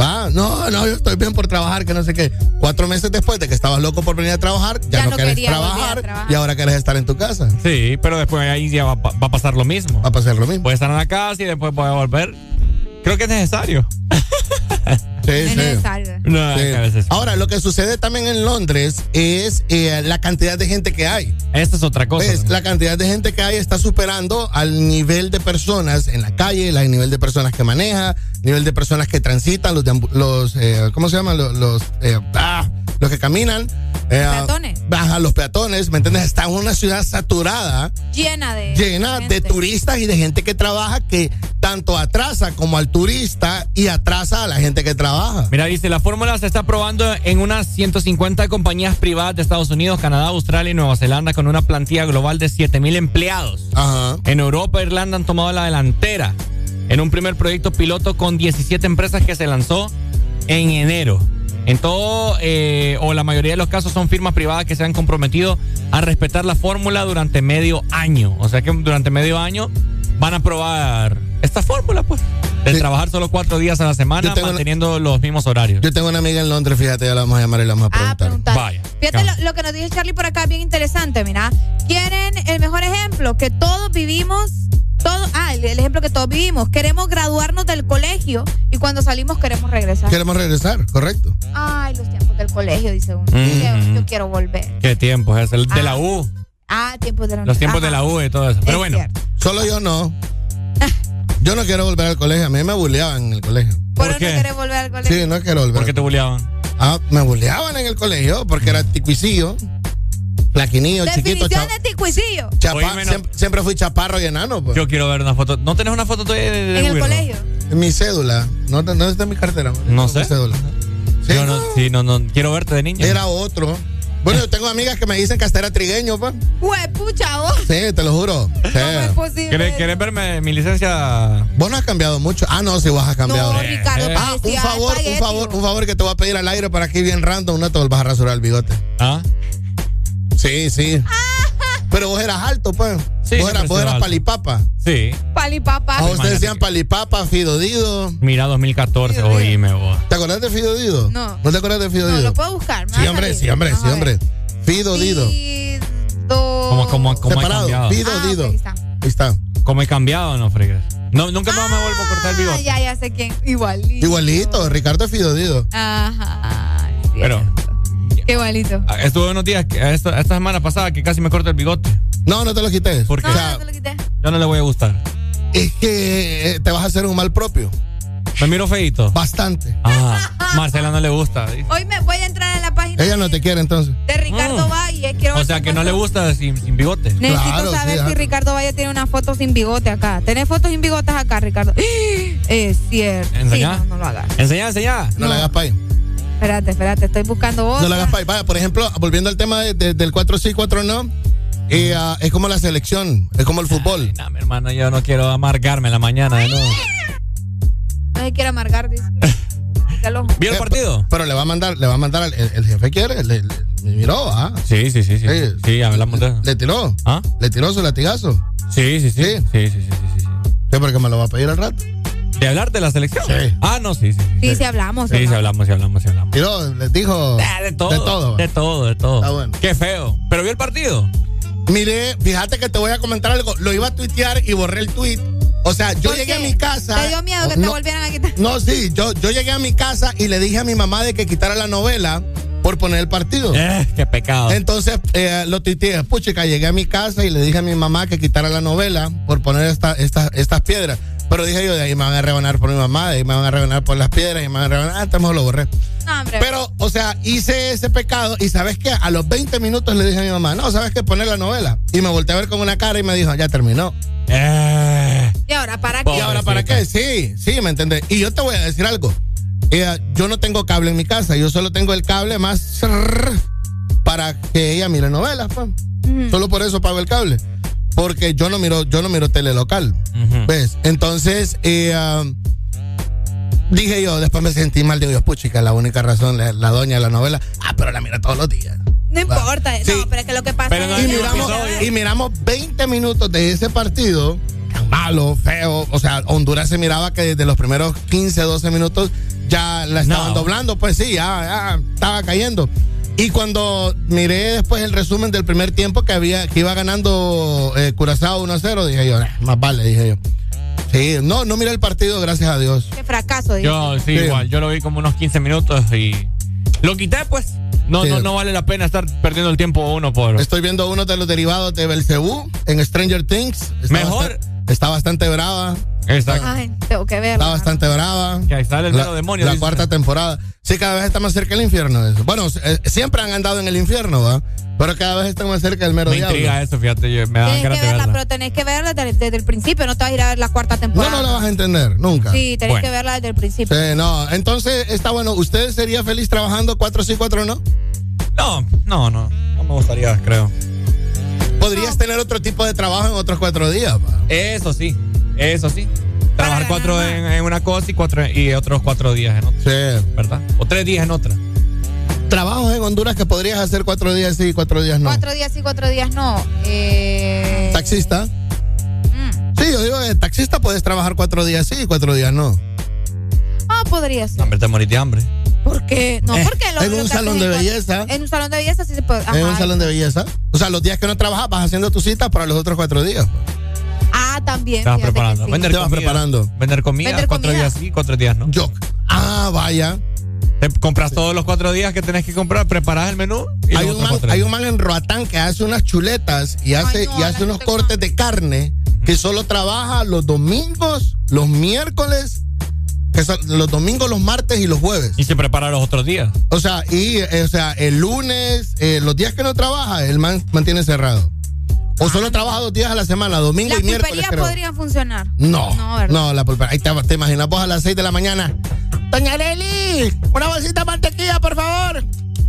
Va, no, no, yo estoy bien por trabajar, que no sé qué. Cuatro meses después de que estabas loco por venir a trabajar, ya, Ya no, no querés trabajar, trabajar. y ahora querés estar en tu casa. Sí, pero después ahí ya va, va a pasar lo mismo. Va a pasar lo mismo. Puede estar en la casa y después puede volver. Creo que es necesario. [laughs] Sí, sí. No, Sí. que a veces- Ahora, lo que sucede también en Londres es eh, la cantidad de gente que hay. Esta es otra cosa. ¿Ves? La cantidad de gente que hay está superando al nivel de personas en la calle, el nivel de personas que maneja, nivel de personas que transitan, los, los eh, ¿cómo se llaman? Los, los, eh, ah, los que caminan. eh, Peatones. Baja los peatones, ¿me entiendes? Está en una ciudad saturada, Llena de. llena de turistas y de gente que trabaja que tanto atrasa como al turista y atrasa a la gente que trabaja. Mira, dice, la fórmula se está probando en unas 150 compañías privadas de Estados Unidos, Canadá, Australia y Nueva Zelanda con una plantilla global de 7000 empleados. Ajá. En Europa e Irlanda han tomado la delantera en un primer proyecto piloto con 17 empresas que se lanzó en enero. En todo, eh, o la mayoría de los casos son firmas privadas que se han comprometido a respetar la fórmula durante medio año. O sea que durante medio año van a probar esta fórmula, pues. De trabajar solo cuatro días a la semana, tengo una- manteniendo los mismos horarios. Yo tengo una amiga en Londres, fíjate, ya la vamos a llamar y la vamos a preguntar. preguntar. Vaya. Fíjate lo, lo que nos dice Charlie por acá, bien interesante, mira. ¿Quieren el mejor ejemplo? Que todos vivimos, todo, ah, el, el ejemplo que todos vivimos. Queremos graduarnos del colegio y cuando salimos queremos regresar. Queremos regresar, correcto. Ay, los tiempos del colegio, dice uno. Mm. Yo, yo quiero volver. ¿Qué tiempo es? El de Ah. la U. Ah, tiempos de la Los tiempos Ajá. de la U y todo eso. Pero Es bueno. cierto. Solo yo no. [laughs] Yo no quiero volver al colegio. A mí me bulleaban en el colegio. ¿Por, ¿Por no qué? querés volver al colegio? Sí, no quiero volver. ¿Por qué te bulleaban? Ah, me bulleaban en el colegio porque era ticuicillo, plaquinillo, chiquito, Definición de ticuicillo. chapa- Oíme, no. siempre, siempre fui chaparro y enano. Pues. Yo quiero ver una foto. ¿No tenés una foto tuya de, de En el colegio. Mi cédula. No, no está en mi cartera. No Mi sé. cédula. Sí, Yo no, sí, no, no. Quiero verte de niño. Era otro. Bueno, yo tengo amigas que me dicen que hasta era trigueño, pues. Hue, pucha, vos. Sí, te lo juro. Sí. ¿Cómo es posible? ¿Quieres, quieres verme mi licencia? Vos no has cambiado mucho. Ah, no, sí, vos has cambiado. No, Ricardo, Ah, un parecía favor, un favor, un favor que te voy a pedir al aire para aquí bien random, no te vuelvas a rasurar el bigote. ¿Ah? Sí, sí. Pero vos eras alto, pues. Sí, vos eras, he vos palipapa. Sí. Palipapa. A vos te decían palipapa, Fidodido. Mira, 2014, oíme vos. ¿Te acordás de Fidodido? No. ¿No te acordás de No, Fidodido? lo puedo buscar. sí, hombre, sí, hombre, sí, hombre. Fidodido. Fido- ¿Cómo, cómo, cómo he Separado. cambiado? Fidodido. Ah, ok, ahí está. Ahí está. ¿Cómo he cambiado no fregues? No, nunca más me vuelvo a cortar el Ah, bigote. ya, ya sé quién. Igualito. Igualito, Ricardo Fidodido. Ajá. sí, Pero Qué igualito. ah, estuve unos días, que- esta, esta semana pasada, que casi me corto el bigote. No, no te lo quites. ¿Por qué? O No, sea, no te lo quité. Yo no le voy a gustar. es que eh, te vas a hacer un mal propio. ¿Me miro feito? Bastante. Ah, Marcela no le gusta. dice. Hoy me voy a entrar a la página Ella no te quiere entonces. de Ricardo Mm. Valle. Quiero O sea, que no le gusta sin, sin bigote. Necesito Claro, saber sí, si. Ricardo Valle tiene una foto sin bigote acá. ¿Tenés fotos sin bigotes acá, Ricardo? [gasps] Es cierto. ¿Enseñá? Sí, no, no lo hagas. Enseñá, enseñá. No, la hagas pa' ahí. Espérate, espérate, estoy buscando vos. No la hagas. Vaya, por ejemplo, volviendo al tema de- de- del 4 sí, 4 no. eh, ah, es como la selección, es como el fútbol. No, mi hermano, yo no quiero amargarme en la mañana de nuevo. No se quiere amargar, dice. [laughs] Lo- ¿Vio el Eh, partido? Pero le va a mandar, le va a mandar al- el, el jefe quiere, le, le- me miró, ah. Sí, sí, sí, sí. Sí. Sí, hablamos de eso. Le tiró. ¿Ah? Le tiró su latigazo. Sí, sí, sí. Sí. Sí, sí, sí, sí, sí, sí. Sí, porque me lo va a pedir al rato. ¿De hablar de la selección? Sí. Ah, no, sí, sí. Sí, sí, hablamos. Sí, sí, hablamos. hablamos, sí, hablamos, sí, hablamos. Tiró, les dijo. Ah, de todo. De todo. De todo, de todo. Está bueno. Qué feo. ¿Pero vio el partido? Mire, fíjate que te voy a comentar algo. Lo iba a tuitear y borré el tweet. O sea, yo ¿Por llegué qué? a mi casa. ¿Te dio miedo que te no, volvieran a quitar? No, sí, yo, yo llegué a mi casa y le dije a mi mamá de que quitara la novela por poner el partido. Eh, qué pecado. Entonces eh, lo tuiteé, puchica, llegué a mi casa y le dije a mi mamá que quitara la novela por poner esta, esta- estas piedras. Pero dije yo, de ahí me van a rebanar por mi mamá, de ahí me van a rebanar por las piedras, y me van a rebanar, ah, entonces mejor lo borré. No, hombre. Pero, o sea, hice ese pecado y ¿sabes qué? A los 20 minutos le dije a mi mamá, no, ¿sabes qué? Poner la novela. Y me volteé a ver con una cara y me dijo, ya terminó. Eh. ¿Y ahora para ¿Y qué? ahora para qué? Sí, sí, ¿me entendés? Y yo te voy a decir algo. Eh, yo no tengo cable en mi casa, yo solo tengo el cable más para que ella mire novelas, pues. Solo por eso pago el cable. Porque yo no miro, yo no miro tele local. ¿Ves? Entonces, eh, ah, dije yo, después me sentí mal, digo yo, puchica, la única razón, la, la doña de la novela, ah, pero la mira todos los días. No importa. Sí. No, pero es que lo que pasa Pero no es Y miramos, y miramos 20 minutos de ese partido, tan malo, feo. O sea, Honduras se miraba que desde los primeros 15, 12 minutos ya la estaban No. doblando, pues sí, ya, ya estaba cayendo. Y cuando miré después el resumen del primer tiempo que había que iba ganando eh, Curazao 1 a 0, dije yo, "Eh, más vale, dije yo. Sí, no, no miré el partido, gracias a Dios. Qué fracaso, dice. Yo sí, Sí. igual, yo lo vi como unos 15 minutos y lo quité pues. No, Sí. no, no vale la pena estar perdiendo el tiempo uno por. Estoy viendo uno de los derivados de Belcebú en Stranger Things. Está Mejor. bastante- está bastante brava. Exacto. Ay, tengo que verlo. Está bastante brava. Que ahí sale el la, demonio. la dice. cuarta temporada. Sí, cada vez está más cerca el infierno. eso. Bueno, eh, siempre han andado en el infierno, ¿va? Pero cada vez están más cerca del mero Me diablo. intriga eso, fíjate, yo- me da Tienes que verla, verla. pero tenés que verla desde, desde el principio, no te vas a ir a ver la cuarta No, temporada. no la vas a entender, nunca. Sí, tenés Bueno. que verla desde el principio. Sí, no. Entonces, está bueno. ¿Usted sería feliz trabajando cuatro sí, cuatro no? No, no, no. No me gustaría, creo. Podrías tener otro tipo de trabajo en otros cuatro días, pa. Eso sí, eso sí. Trabajar cuatro en, en una cosa y cuatro y otros cuatro días en otra. Sí. ¿Verdad? O tres días en otra. Trabajos en Honduras que podrías hacer cuatro días sí y cuatro días no. Cuatro días sí, cuatro días no. Eh, Taxista. mm. Sí, yo digo, de taxista puedes trabajar cuatro días sí y cuatro días no. Ah, podría ser. Hombre, te morís de hambre. ¿Por qué? No, Eh, porque lo- en un salón de en belleza. En un salón de belleza sí se puede. en Ajá. un salón de belleza. O sea, los días que no trabajas vas haciendo tu cita para los otros cuatro días. Ah, también. Te vas preparando. sí. Vender Te vas comida. preparando. Vender comida, Vender cuatro comida. días sí, cuatro días no. Yo. Ah, vaya. Te compras todos los cuatro días que tenés que comprar, preparas el menú y Hay un, man, hay un man en Roatán que hace unas chuletas y hace, no, y hace unos cortes de carne que solo trabaja los domingos, los miércoles, que son los domingos, los martes y los jueves. Y se prepara los otros días. O sea, y eh, o sea, el lunes, eh, los días que no trabaja, el man mantiene cerrado. O solo trabaja dos días a la semana, domingo Las y miércoles. pulperías creo. podrían funcionar. No, No, ¿verdad? no, la pulpería. Ahí te, te imaginas vos a las 6 de la mañana. Doña Areli, una bolsita de mantequilla, por favor.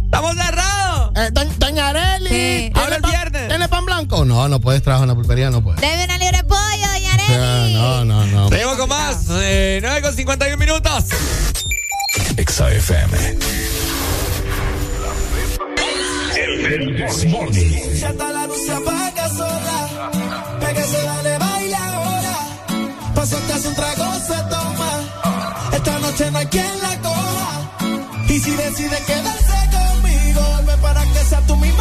¡Estamos cerrados! Eh, do- Doña Areli, Sí. ¿tiene Habla el pan- viernes. ¿tiene pan blanco? No, no puedes trabajar en la pulpería, no puedes. Debe una libre pollo, doña Areli. no, no, no. Seguimos con más. Eh, 9 con 51 minutos. Exa El Desmorning. Ya está la luz se apaga sola. Pégase, dale, baila ahora. Paso que hace un trago se toma. Esta noche no hay quien la coja. Y si decide quedarse conmigo, ven para que sea tú misma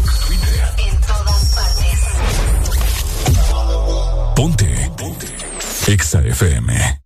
Exa FM.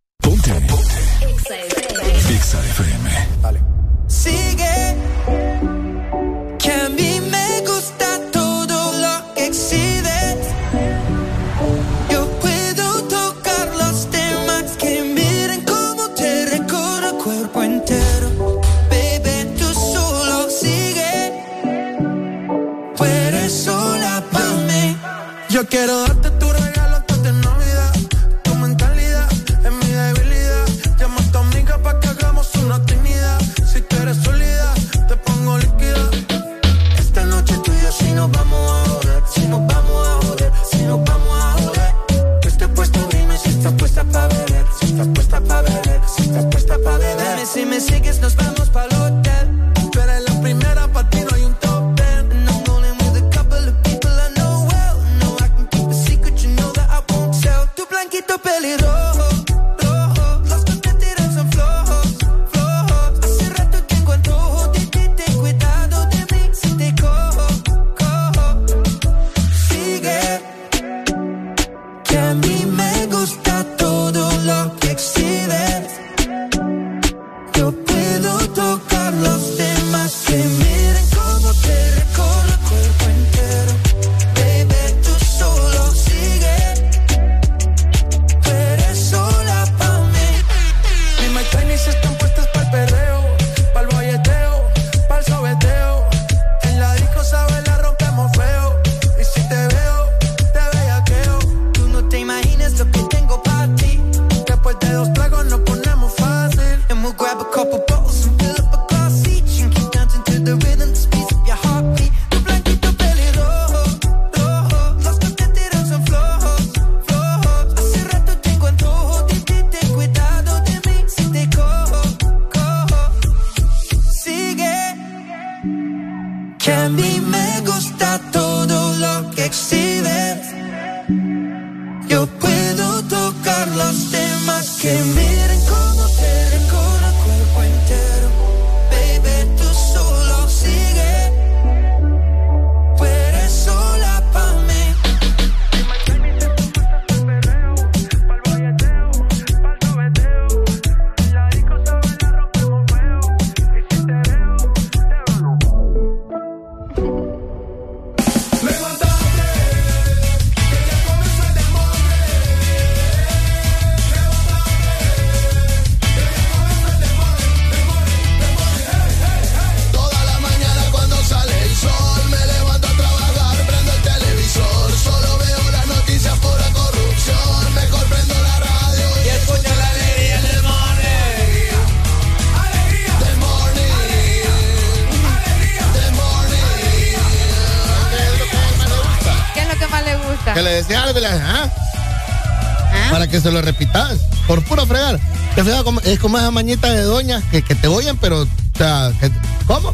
Se lo repitas. Por puro fregar. Te fijas como- es como esa mañita de doñas que, que te oyen, pero. o sea, que- ¿Cómo?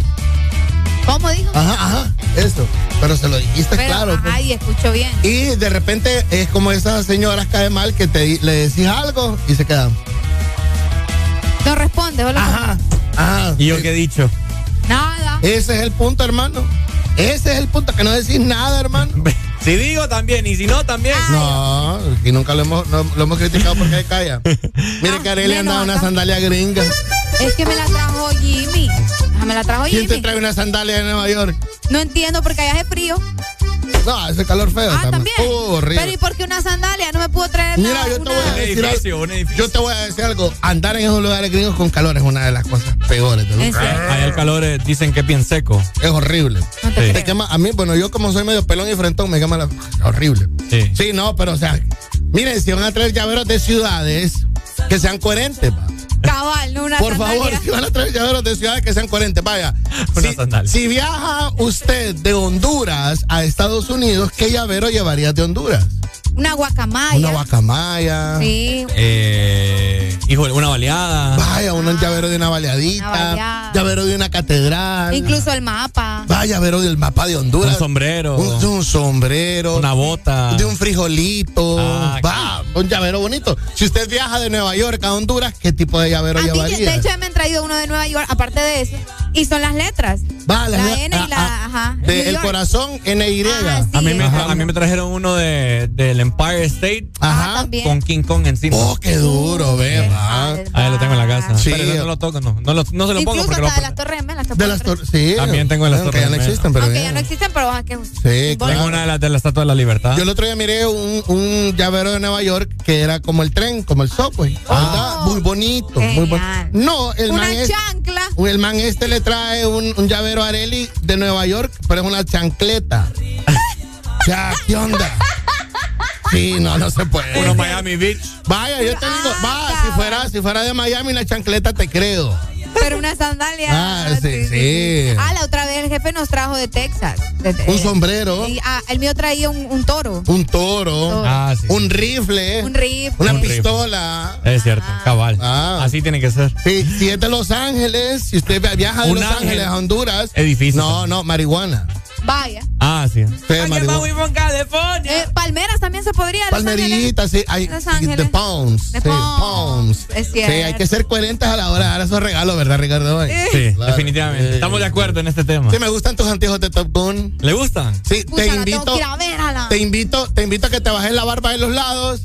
¿Cómo dijo? Ajá, ajá. Eso. Pero se lo dijiste Pero, claro. pues. Ay, escucho bien. Y de repente es como esas señoras cae mal que te le decís algo y se quedan. No responde, solo Ajá. Ajá. ¿Y yo qué he dicho? Nada. Ese es el punto, hermano. Ese es el punto, que no decís nada, hermano. [laughs] Si digo también, y si no también. No, y nunca lo hemos, no- lo hemos criticado porque se calla. [laughs] Mire que Arely menos anda una sandalia gringa. Es que me la trajo Jimmy. Ah, Me la trajo ¿Quién te Jimmy. trae una sandalia de Nueva York? No entiendo porque allá hace frío. No, hace calor feo. Ah, también. Horrible. Pero ¿y por qué una sandalia? No me pudo traer Mira, nada, yo te una- voy a decir edificio. Yo te voy a decir algo. Andar en esos lugares gringos con calor es una de las cosas peores. Allá el calor dicen que es bien seco. Es horrible. No te Sí. Te quema, a mí, bueno, yo como soy medio pelón y frentón, me quema la. Horrible. Sí. Sí, no, pero o sea, miren, si van a traer llaveros de ciudades, que sean coherentes, pa. Cabal, no una Por sandalia. favor, si van a traer llaveros de ciudades que sean coherentes, vaya. Una si, sandalia. si viaja usted de Honduras a Estados Unidos, ¿qué llavero llevarías de Honduras? Una guacamaya. Una guacamaya. Sí. Eh, híjole, una baleada. Vaya, un llavero de una baleadita. Una baleada. Llavero de una catedral. Incluso el mapa. Vaya, llavero del mapa de Honduras. Un sombrero. Un, un sombrero. Una bota. De un frijolito. Ah, Va, un llavero bonito. Si usted viaja de Nueva York a Honduras, ¿qué tipo de llavero A llevaría? de hecho, me han traído uno de Nueva York, aparte de eso. Y son las letras. Va, La la- N y ah, la. ah, ajá. de El. Corazón NY. Ah, sí, A mí, me, Ajá. a mí me trajeron uno de, del Empire State también. con King Kong encima. Oh, qué duro, ve, va. Ahí lo tengo en la casa. Sí. Pero no lo toco, no. No, lo- no se lo pongo Incluso porque lo hasta de las Torres De las torres, sí. También tengo de las Bueno, que ya no Torres existen, pero Aunque bien. ya no existen, pero vas que. Sí, claro. Tengo una de las de la Estatua de la Libertad. Yo el otro día miré un, un llavero de Nueva York que era como el tren, como el subway. ¿verdad? Muy bonito, muy bonito. No, el Una man, es- chancla. el man este le trae un, un llavero a Areli de Nueva York, pero es una chancleta. ya, ¿qué onda? Sí, no, no se puede. Uno Miami Beach. Vaya, yo te digo, va, si fuera, si fuera de Miami la chancleta te creo. Pero una sandalia. [laughs] Ah, sí, sí. Ah, la otra vez el jefe nos trajo de Texas. De- Un sombrero, y, ah, el mío traía un, un toro. un toro, Ah, sí. un rifle, Un rifle. una Un rifle. pistola. Es cierto, cabal. Ah. Así tiene que ser. Sí, si es de Los Ángeles, si usted viaja de Un Los ángel. Ángeles a Honduras. Edificio. No, no, marihuana. Vaya. Ah, sí. Sí, California. Eh, palmeras también se podría. Los Ángeles. Palmerita, sí, hay sí, de pounds. De sí, es Sí, cierto. hay que ser coherentes a la hora de dar esos regalos, ¿verdad, Ricardo? Sí, Claro. definitivamente. Sí. Estamos de acuerdo en este tema. Sí, me gustan tus anteojos de Top Gun. ¿Le gustan? Sí, Pucha, te invito, a te invito, te invito a que te bajes la barba de los lados,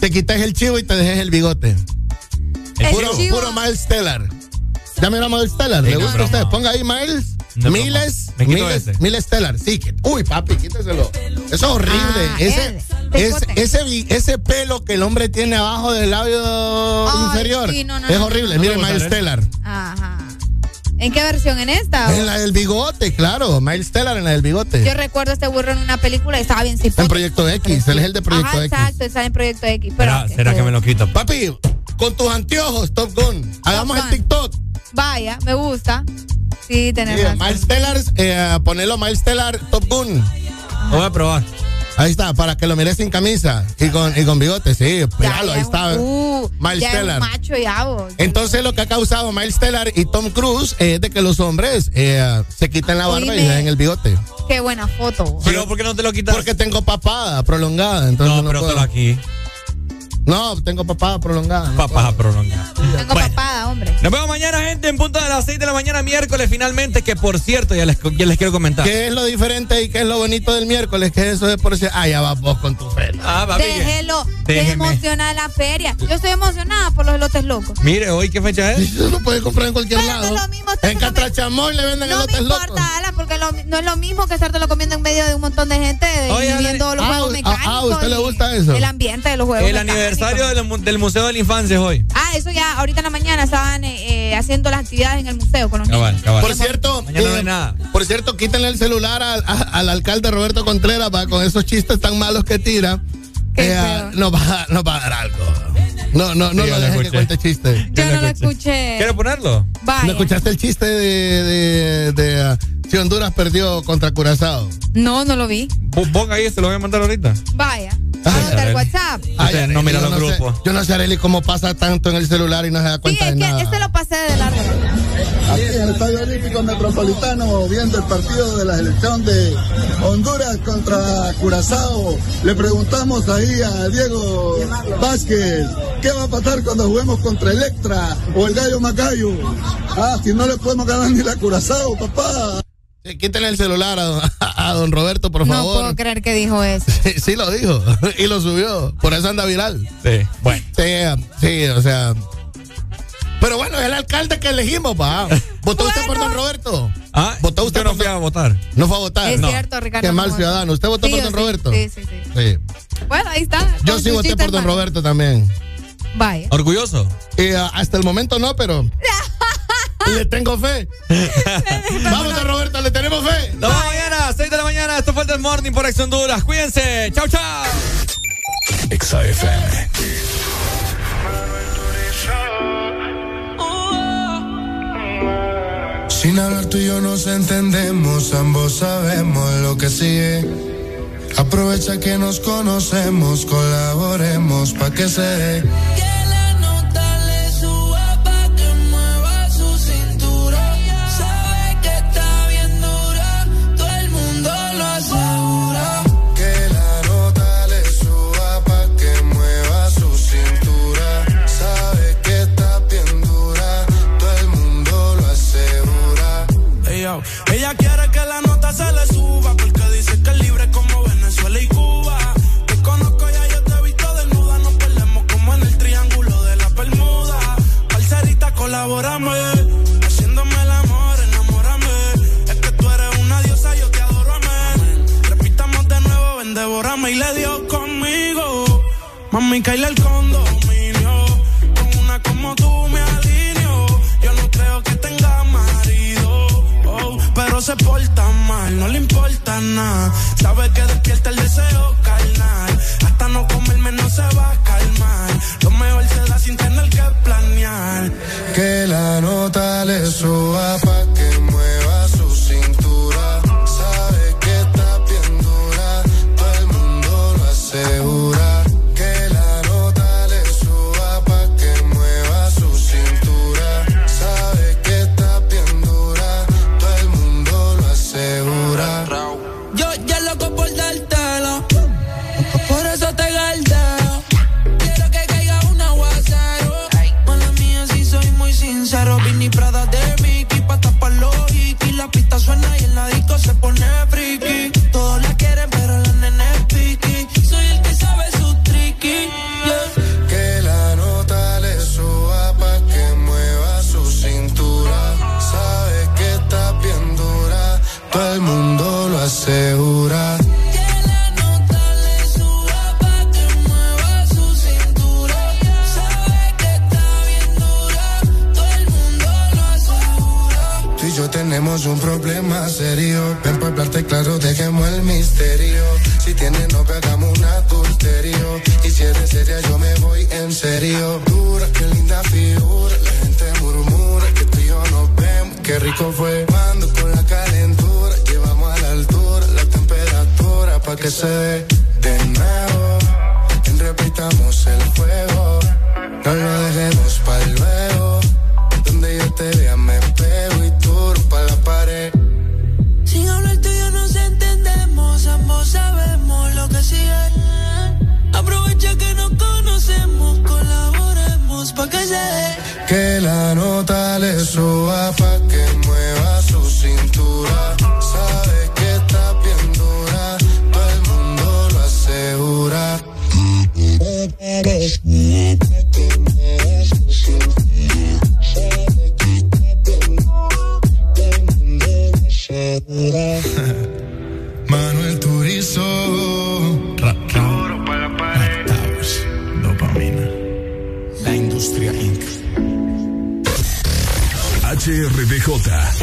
te quites el chivo y te dejes el bigote. El Puro, chivo. puro Miles Stellar. Ya mira Miles Stellar, Sí, ¿le gusta a usted? Ponga ahí Miles. No, Miles, broma. Me quito Miles, ese. Miles Stellar. Sí, que- uy, papi, quíteselo. Eso es horrible. Ah, ese, es- tecote. ese, ese pelo que el hombre tiene abajo del labio inferior sí, no, no, es horrible. no, no. Mire, Miles ¿eh? Stellar. Ajá. ¿En qué versión? ¿En esta? En la del bigote, claro. Miles Stellar en la del bigote. Yo recuerdo este burro en una película y estaba bien cipote. En Proyecto X. Él es el de Proyecto Ajá, X. exacto, está en Proyecto X. Pero ¿Será, será que me lo quito? Papi, con tus anteojos, Top Gun. Hagamos Gun. el TikTok. Vaya, me gusta. Sí, tenés Sí, razón. Miles Stellar, eh, ponelo Miles Stellar Top Gun. Lo voy a probar. Ahí está, para que lo mires sin camisa y con, y con bigote, sí. Ya ahí es está. uh, Miles ya es un Stellar. macho ya, vos. Entonces lo que ha causado Miles Stellar y Tom Cruise es de que los hombres eh, se quiten la barba y Oíme. se den el bigote. Qué buena foto. vos. Pero ¿por qué no te lo quitas? Porque tengo papada prolongada, entonces no, no, pero puedo. solo aquí. No, tengo papada prolongada. no Papas a prolongar. Tengo Bueno. papada, hombre. Nos vemos mañana, gente, en punto de las 6 de la mañana, miércoles, finalmente, que por cierto, ya les, ya les quiero comentar. ¿Qué es lo diferente y qué es lo bonito del miércoles? Que eso es por decir, ah, ya vas vos con tu pelo. Ah, que- Déjelo. Te emociona la feria. Yo estoy emocionada por los elotes locos. Mire, hoy qué fecha es. Eso lo puedes comprar en cualquier Pero no lado. es lo mismo en Catrachamoy le venden No elotes importa, locos. Ala, porque lo- no es lo mismo que estártelo comiendo en medio de un montón de gente Oye, y Ale- viendo los Ah, juegos ah, mecánicos. ah, ¿a usted le gusta eso? El ambiente de los juegos El mecánicos. Aniversario del, mu- del Museo de la Infancia es hoy. Ah, eso ya, ahorita en la mañana estaban eh, eh, haciendo las actividades en el museo con los Cabal, niños. cabal. Por cierto, Mañana no eh, hay nada. por cierto, quítenle el celular al, a- al alcalde Roberto Contreras va, con esos chistes tan malos que tira. Eh, nos, va, nos va a dar algo. No, no, no Sí, lo yo lo dejen que escuché. cuente chistes. Yo no lo escuché. escuché. ¿Quiere ponerlo? Vaya. ¿No escuchaste el chiste de, de, de, uh, si Honduras perdió contra Curazao? No, no lo vi. Ponga ahí, se lo voy a mandar ahorita. Vaya. Hasta el WhatsApp. Ay, no mira los grupos. yo no sé, Arely, cómo pasa tanto en el celular y no se da Sí, cuenta es de que nada. este lo pasé de largo. Aquí en el Estadio Olímpico Metropolitano, viendo el partido de la selección de Honduras contra Curazao, le preguntamos ahí a Diego Vázquez, ¿qué va a pasar cuando juguemos contra Electra o el Gallo Macayo? Ah, si no le podemos ganar ni la Curazao, papá. Sí, quítenle el celular a, don- [laughs] a don Roberto, por No favor. puedo creer que dijo eso. [laughs] Sí, sí lo dijo [laughs] y lo subió. Por eso anda viral. Sí, bueno. Sí, sí, o sea. Pero bueno, es el alcalde que elegimos, pa. ¿Votó usted por don Roberto? Ah, ¿Votó usted yo no por fui don- a votar. ¿No fue a votar? Es No. cierto, Ricardo. Qué no mal ciudadano. ¿Usted votó Sí, por don sí. Roberto? Sí, sí, sí. Sí. Bueno, ahí está. Yo sí voté por don. Roberto también. Vaya. ¿Orgulloso? Y, ah, hasta el momento no, pero. Le tengo fe. [laughs] Vamos, don Roberto, le tenemos fe. Nos vemos mañana, 6 de la mañana. Esto fue el Del Morning por Ex Honduras. Cuídense. Chau, chau. Exa FM. Sin hablar tú y yo nos entendemos, ambos sabemos lo que sigue. Aprovecha que nos conocemos, colaboremos pa' que se dé. Haciéndome el amor, enamórame. Es que tú eres una diosa, yo te adoro, amén. Repitamos de nuevo, ven, devórame y le dio conmigo. Mami, caíle el condominio. Con una como tú me alineo. Yo no creo que tenga marido. oh, pero se porta mal, no le importa nada. Sabe que despierta el deseo carnal. Hasta no comerme no se va Lo mejor se da sin tener que planear. Que la nota le suba pa' que problema serio. Ven para hablarte claro, dejemos el misterio. Si tienes novia, hagamos un adulterio. Y si eres seria, yo me voy en serio. Dura, qué linda figura. La gente murmura que tú y yo nos vemos. Qué rico fue cuando con la calentura. Llevamos a la altura la temperatura pa' que se dé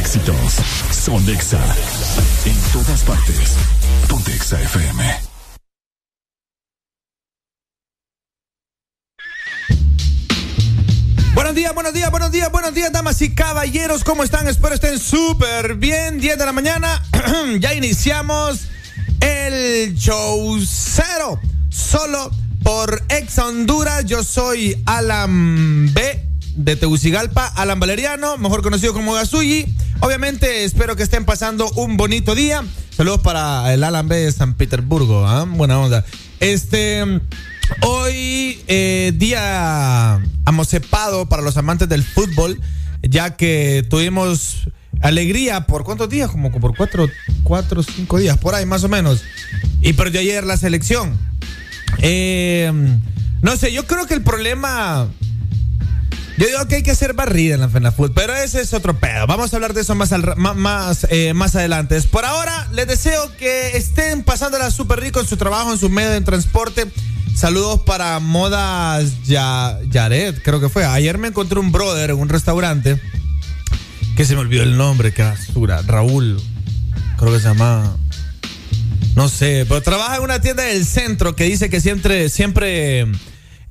éxitos. Son Exa. En todas partes. Ponte Exa FM. Buenos días, buenos días, buenos días, buenos días, damas y caballeros. ¿Cómo están? Espero estén súper bien. 10 de la mañana. [clears throat] ya iniciamos el show cero. Solo por Ex Honduras. Yo soy Alan B. De Tegucigalpa, Alan Valeriano, mejor conocido como Gazuyi. Obviamente, espero que estén pasando un bonito día. Saludos para el Alan B de San Petersburgo. ¿ah? Buena onda. Este. Hoy, eh, día amocepado para los amantes del fútbol, ya que tuvimos alegría por cuántos días, como por cuatro, cuatro, cinco días, por ahí más o menos. Y perdió ayer la selección. Eh, no sé, yo creo que el problema. Yo digo que hay que hacer barrida en la FENAFUT, pero ese es otro pedo. Vamos a hablar de eso más, más, eh, más adelante. Por ahora, les deseo que estén pasándola súper rico en su trabajo, en su medio de transporte. Saludos para Modas Ya- Yaret, creo que fue. Ayer me encontré un brother en un restaurante que se me olvidó el nombre, qué basura. Raúl, creo que se llama. No sé, pero trabaja en una tienda del centro que dice que siempre, siempre,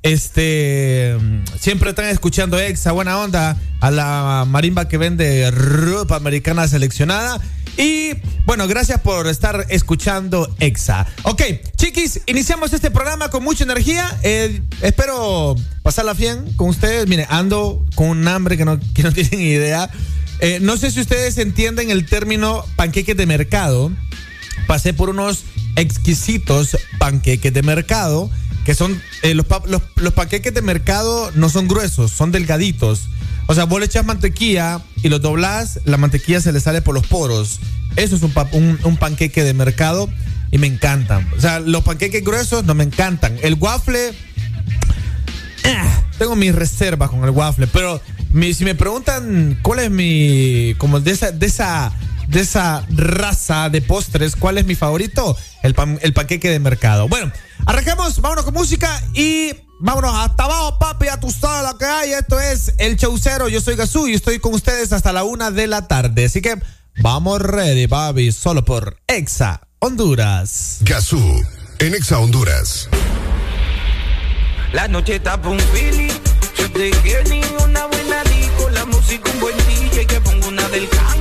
este, siempre están escuchando Exa, buena onda, a la marimba que vende ropa americana seleccionada. Y bueno, gracias por estar escuchando Exa. Ok, chiquis, iniciamos este programa con mucha energía. Eh, espero pasarla bien con ustedes. Miren, ando con un hambre que no, [laughs] que no tienen idea. Eh, no sé si ustedes entienden el término panqueques de mercado pasé por unos exquisitos panqueques de mercado, que son, eh, los, los, panqueques de mercado no son gruesos, son delgaditos. O sea, vos le echas mantequilla y los doblás, la mantequilla se le sale por los poros. Eso es un, un, panqueque de mercado y me encantan. O sea, los panqueques gruesos no me encantan. El waffle, eh, tengo mis reservas con el waffle, pero si me preguntan cuál es mi, como de esa, de esa, de esa raza de postres, cuál es mi favorito, el, pan- el panqueque de mercado. Bueno, arrancamos, vámonos con música y vámonos hasta abajo, papi, a tu sala que hay. Esto es El Chaucero, yo soy Gazú y estoy con ustedes hasta la una de la tarde. Así que vamos ready, papi, solo por Exa Honduras. Gazú, en Exa Honduras. La noche está un feeling. Yo te quiero ni una buena disco. La música un buen DJ. Que pongo una del Cangri,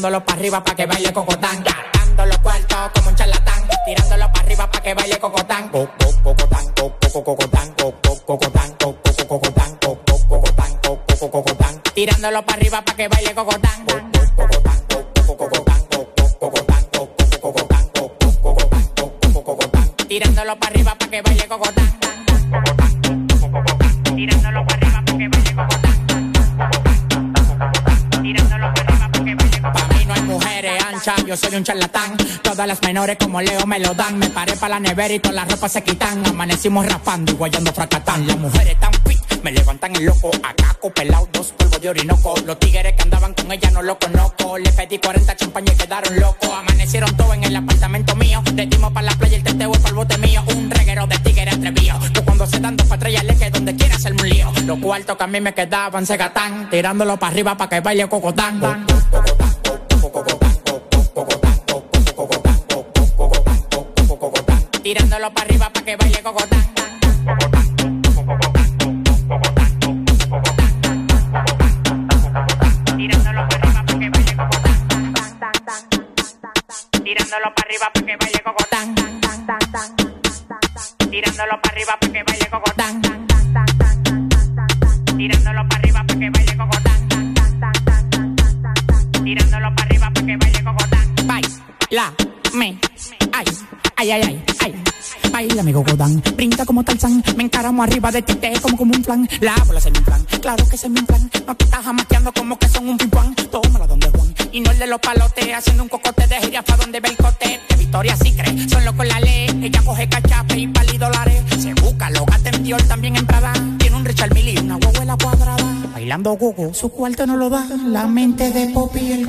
tirándolo para arriba para que baile cocotán. Dando los cuartos como un charlatán, tirándolo para arriba para que baile cocotán. Cocotán, cocotán, cocotán, cocotán, cocotán, cocotán. Tirándolo para arriba para que baile cocotán. Cocotán, cocotán, cocotán, cocotán, cocotán, cocotán. Tirándolo para arriba para que baile cocotán. yo soy un charlatán. Todas las menores como Leo me lo dan. Me paré para la nevera y todas las ropas se quitan. Amanecimos rapando y guayando fracatán. Las mujeres tan fit me levantan el loco. Acá pelado, dos polvos de orinoco. Los tigres que andaban con ella no lo conozco. Le pedí 40 champañas y quedaron locos. Amanecieron todos en el apartamento mío. Le dimos para la playa y el teteo para el bote mío. Un reguero de tigres atrevido. Que cuando se dan dos patrullas le que donde quiera hacerme un lío. Los cuartos que a mí me quedaban se gatán. Tirándolo para arriba para que baile cocotán. dándolo para arriba para que baile cocote. Gogodán, brinda como Tarzán, me encaramo arriba de ti, te como como un plan. La bola es mi plan, claro que es mi plan. No te estás jamaqueando como que son un pimpán. Tómala donde Juan, y no el de los palotes, haciendo un cocote de gira pa' donde ve el cote. De Victoria sí cree, son locos la ley. Ella coge cachape y pali dólares. Se busca, lo gata en Dior, también en Prada. Tiene un Richard Mille y una huevuela cuadrada. Bailando gogo, su cuarto no lo da. La mente de Poppy el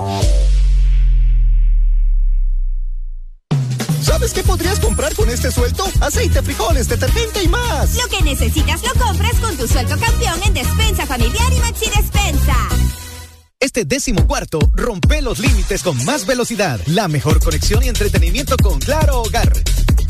¿Sabes qué podrías comprar con este suelto? Aceite, frijoles, detergente y más. Lo que necesitas lo compras con tu sueldo campeón en Despensa Familiar y Maxi Despensa. Este décimo cuarto rompe los límites con más velocidad, la mejor conexión y entretenimiento con Claro Hogar.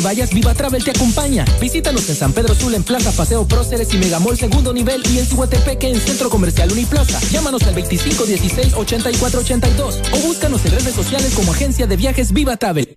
Donde vayas, Viva Travel te acompaña. Visítanos en San Pedro Sula en Plaza Paseo Próceres y Megamol segundo nivel y en Cihuatepeque en Centro Comercial Uniplaza. Llámanos al 2516-8482 o búscanos en redes sociales como Agencia de Viajes Viva Travel.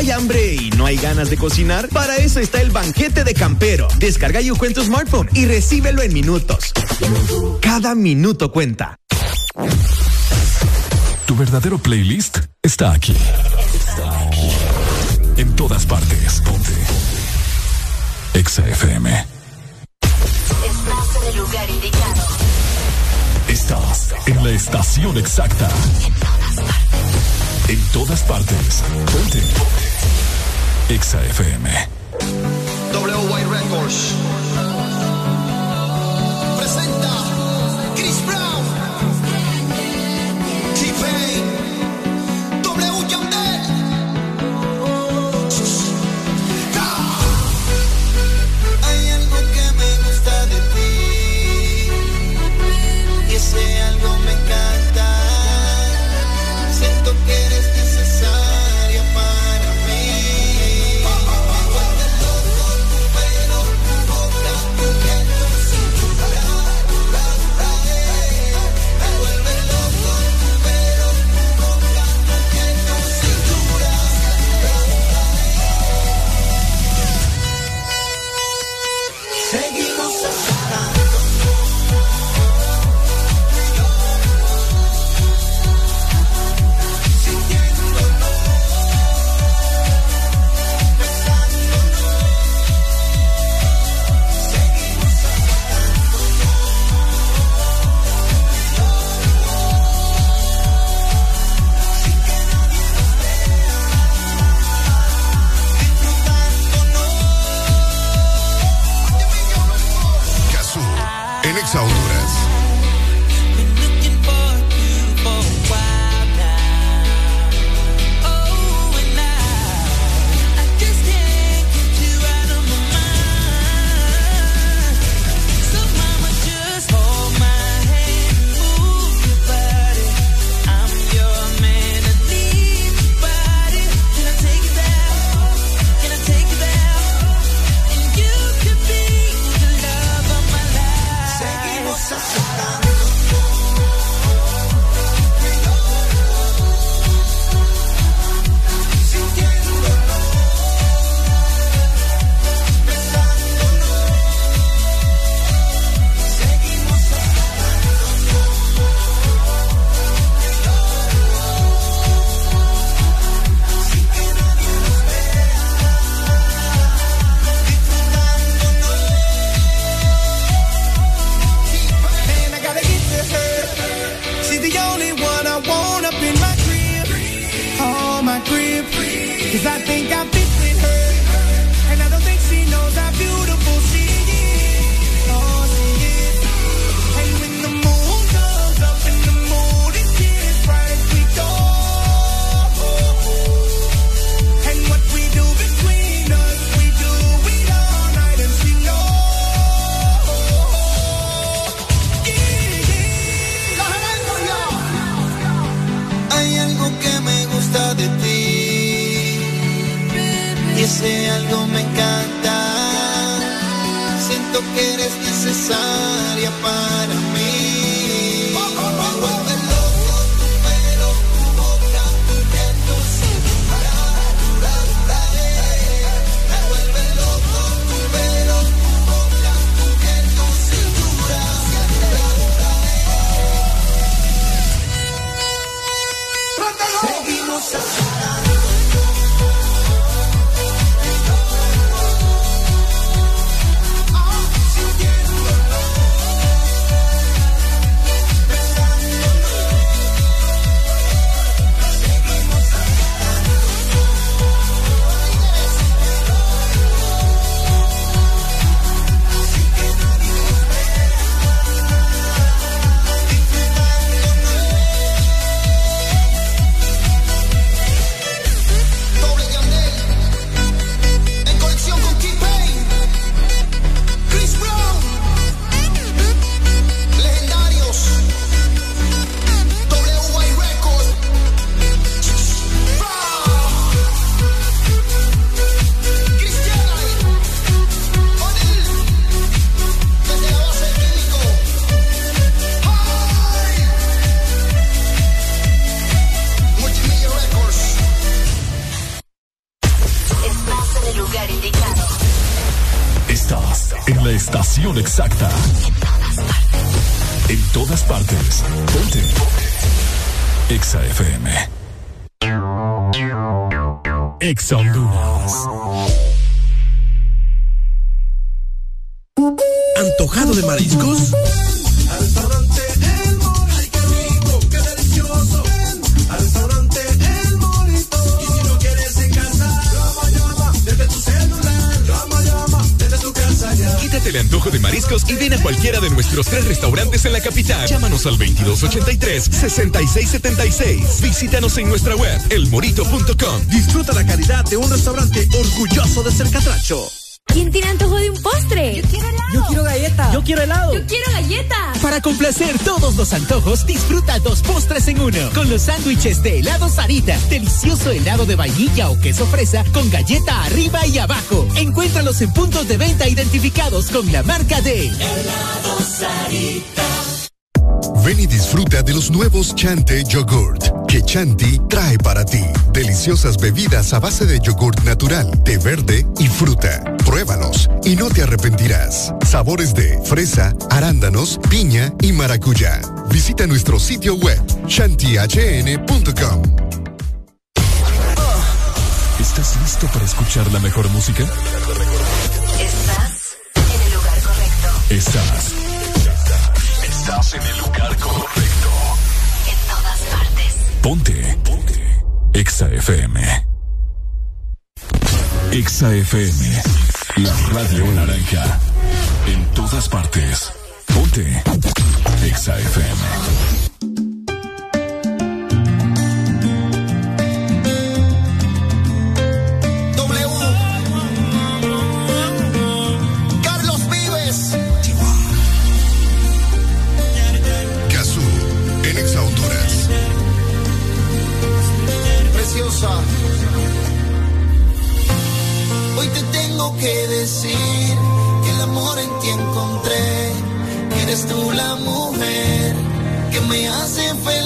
¿Hay hambre y no hay ganas de cocinar? Para eso está el banquete de Campero. Descarga Yujo en tu smartphone y recíbelo en minutos. Cada minuto cuenta. Tu verdadero playlist está aquí. Está En todas partes. Ponte. Exa FM. Estás en el lugar indicado. Estás en la estación exacta. En todas partes. Ponte. Exa FM. Records. Llámanos al 2283-6676. Visítanos en nuestra web, elmorito.com. Disfruta la calidad de un restaurante orgulloso de ser catracho. ¿Quién tiene antojo de un postre? Yo quiero helado. Yo quiero galleta. Yo quiero helado. Yo quiero galleta. Para complacer todos los antojos, disfruta dos postres en uno. Con los sándwiches de helado Sarita. Delicioso helado de vainilla o queso fresa con galleta arriba y abajo. Encuéntralos en puntos de venta identificados con la marca de Helado Sarita. Ven y disfruta de los nuevos Chante Yogurt que Chanti trae para ti. Deliciosas bebidas a base de yogurt natural, té verde y fruta. Pruébalos y no te arrepentirás. Sabores de fresa, arándanos, piña y maracuyá. Visita nuestro sitio web chantihn.com. ¿Estás listo para escuchar la mejor música? Estás en el lugar correcto. Estás. Estás en el lugar correcto. En todas partes. Ponte. Ponte. Exa FM. Exa FM. La radio naranja. En todas partes. Ponte. Exa FM. Tú la mujer que me hace feliz.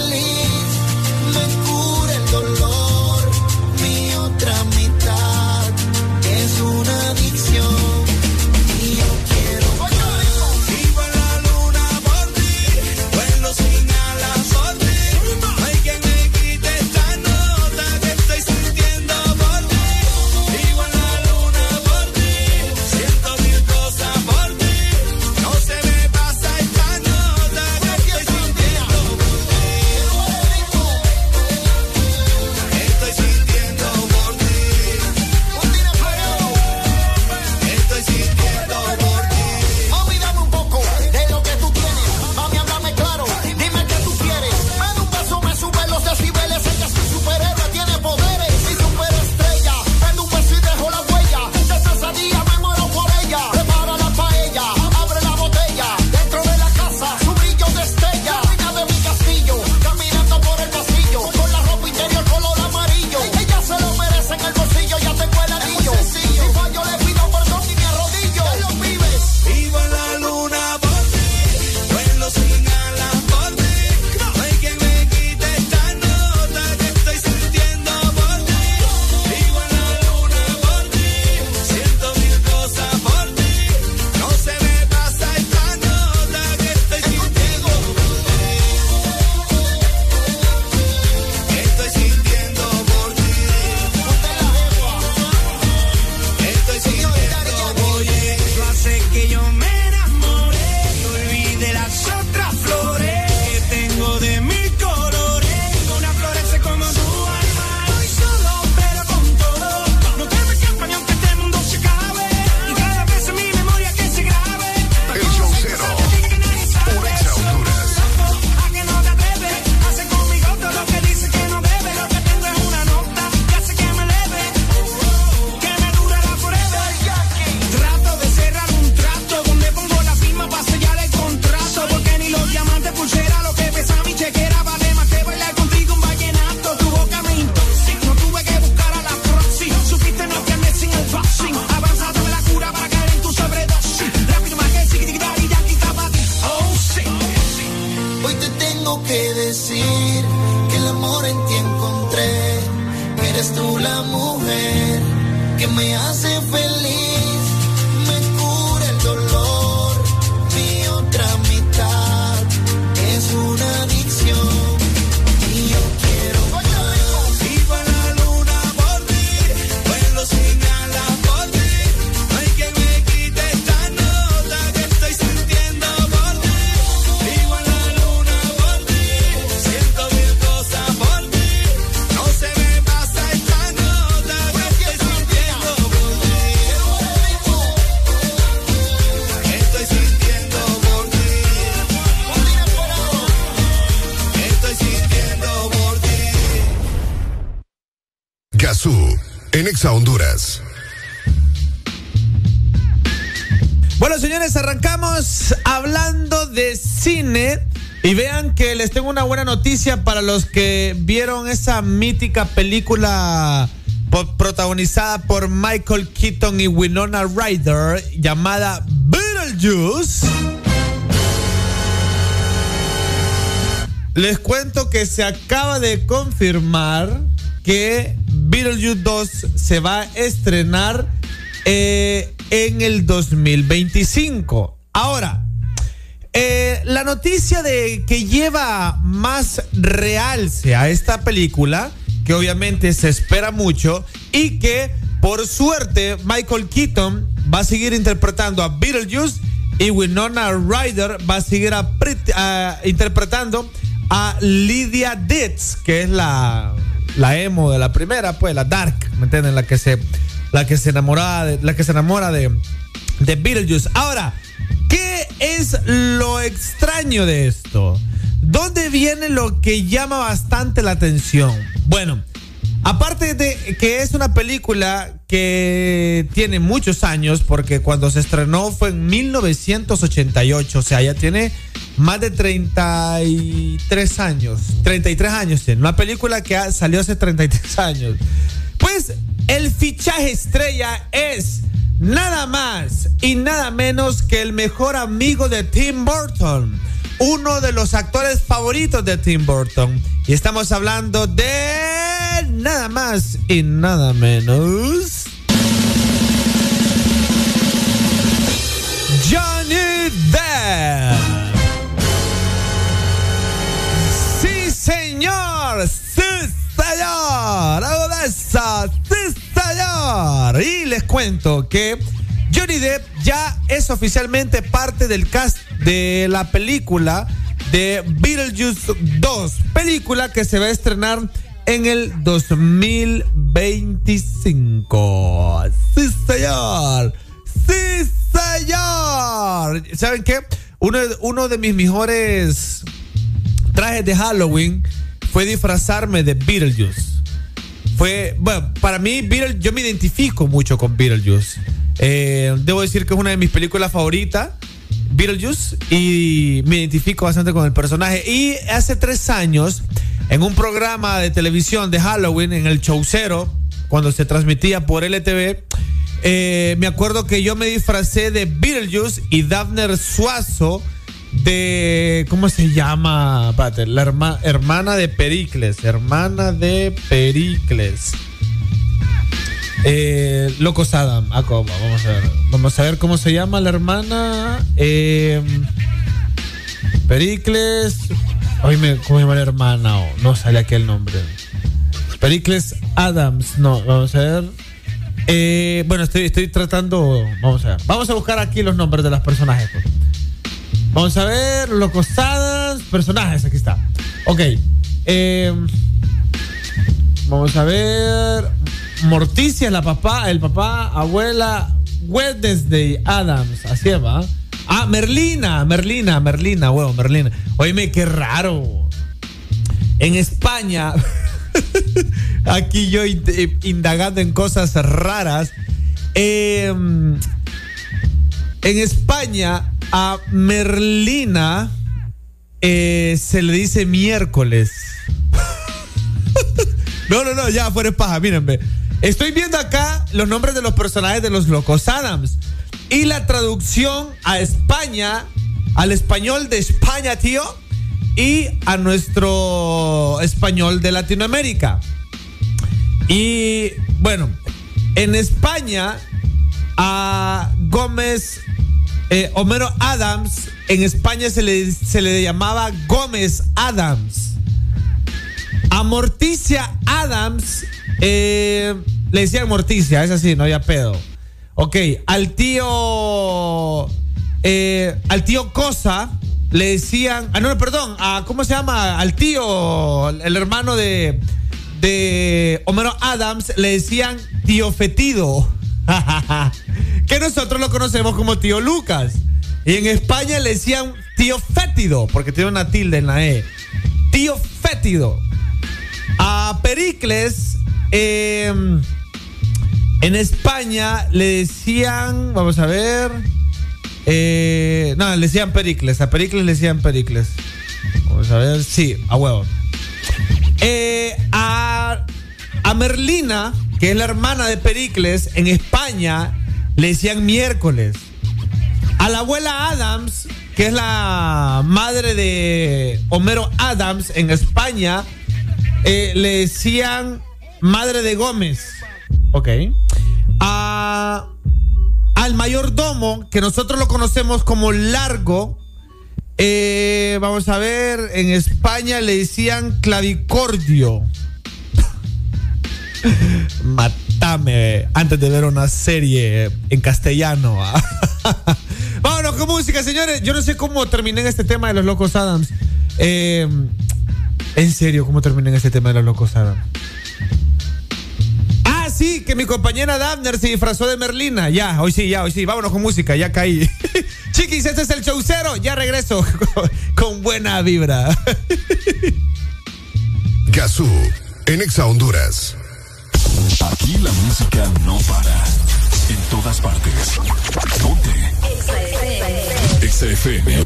Para los que vieron esa mítica película protagonizada por Michael Keaton y Winona Ryder llamada Beetlejuice. Les cuento que se acaba de confirmar que Beetlejuice 2 se va a estrenar eh, en el 2025. Ahora, eh, la noticia de que lleva más realce a esta película, que obviamente se espera mucho, y que por suerte Michael Keaton va a seguir interpretando a Beetlejuice y Winona Ryder va a seguir interpretando a Lydia Ditz, que es la, la emo de la primera, pues la dark, ¿me entienden? La que se, la que se enamora de, la que se enamora de, de Beetlejuice. Ahora, ¿qué es lo extraño de esto? ¿Dónde viene lo que llama bastante la atención? Bueno, aparte de que es una película que tiene muchos años, porque cuando se estrenó fue en 1988, o sea, ya tiene más de 33 años, 33 años tiene, una película que salió hace 33 años. Pues el fichaje estrella es nada más y nada menos que el mejor amigo de Tim Burton, uno de los actores favoritos de Tim Burton. Y estamos hablando de nada más y nada menos. Johnny Depp. Sí, señor. Sí, señor. Hago de esa. Sí, señor. Y les cuento que Johnny Depp ya es oficialmente parte del cast de la película de Beetlejuice 2. Película que se va a estrenar en el 2025. Sí, señor. Sí, señor. ¿Saben qué? Uno, de- uno de mis mejores trajes de Halloween fue disfrazarme de Beetlejuice. Fue, bueno, para mí, Beetle- yo me identifico mucho con Beetlejuice. Eh, debo decir que es una de mis películas favoritas, Beetlejuice, y me identifico bastante con el personaje. Y hace tres años, en un programa de televisión de Halloween, en el Show Cero, cuando se transmitía por LTV, eh, me acuerdo que yo me disfracé de Beetlejuice y Daphne Suazo de. ¿Cómo se llama? Espérate, la herma- hermana de Pericles. Hermana de Pericles. Eh, Locos Adam. Ah, ¿cómo? Vamos a ver. Vamos a ver cómo se llama la hermana. Eh, Pericles. Oye, ¿cómo se llama la hermana? Oh, no sale aquí el nombre. Pericles Adams. No, vamos a ver. Eh, bueno, estoy, estoy tratando. Vamos a ver. Vamos a buscar aquí los nombres de los personajes. pues. Vamos a ver. Locos Adams. Personajes, aquí está. Ok. Eh, vamos a ver. Morticia, la papá, el papá, abuela, Wednesday Adams, así va. Ah, Merlina, Merlina, Merlina, huevo, Merlina. Oíme, qué raro. En España, [laughs] aquí yo ind- indagando en cosas raras. eh, en España, a Merlina eh, se le dice miércoles. [laughs] No, no, no, ya fuera de paja, mírenme. Estoy viendo acá los nombres de los personajes de los Locos Adams. Y la traducción a España, al español de España, tío, y a nuestro español de Latinoamérica. Y bueno, en España a Gómez, eh, Homero Adams, en España se le, se le llamaba Gómez Adams. A Morticia Adams eh, le decían Morticia, es así, no había pedo. Ok, al tío. eh, al tío Cosa le decían. Ah, no, perdón. A, ¿Cómo se llama? Al tío. El hermano de. De Homero Adams le decían tío Fetido. [laughs] que nosotros lo conocemos como tío Lucas. Y en España le decían tío Fétido, porque tiene una tilde en la E. Tío Fétido. A Pericles, eh, en España le decían, vamos a ver, eh, no, le decían Pericles, a Pericles le decían Pericles. Vamos a ver, sí, a huevo. Eh, a, a Merlina, que es la hermana de Pericles, en España le decían miércoles. A la abuela Adams, que es la madre de Homero Adams en España, eh, le decían madre de Gómez. Ok. Al mayordomo, que nosotros lo conocemos como Largo, eh, vamos a ver, en España le decían clavicordio. [laughs] Matame antes de ver una serie en castellano. [laughs] Vámonos con música, señores. Yo no sé cómo terminé en este tema de los locos Adams. Eh, en serio, ¿cómo terminé en este tema de los locos Adams? Sí, que mi compañera Dabner se disfrazó de Merlina. Ya, hoy sí, ya, hoy sí. Vámonos con música, ya caí. [laughs] Chiquis, este es el show cero. Ya regreso [laughs] con, con buena vibra. [laughs] Gazú, en Exa Honduras. Aquí la música no para. En todas partes. Ponte. Exa FM.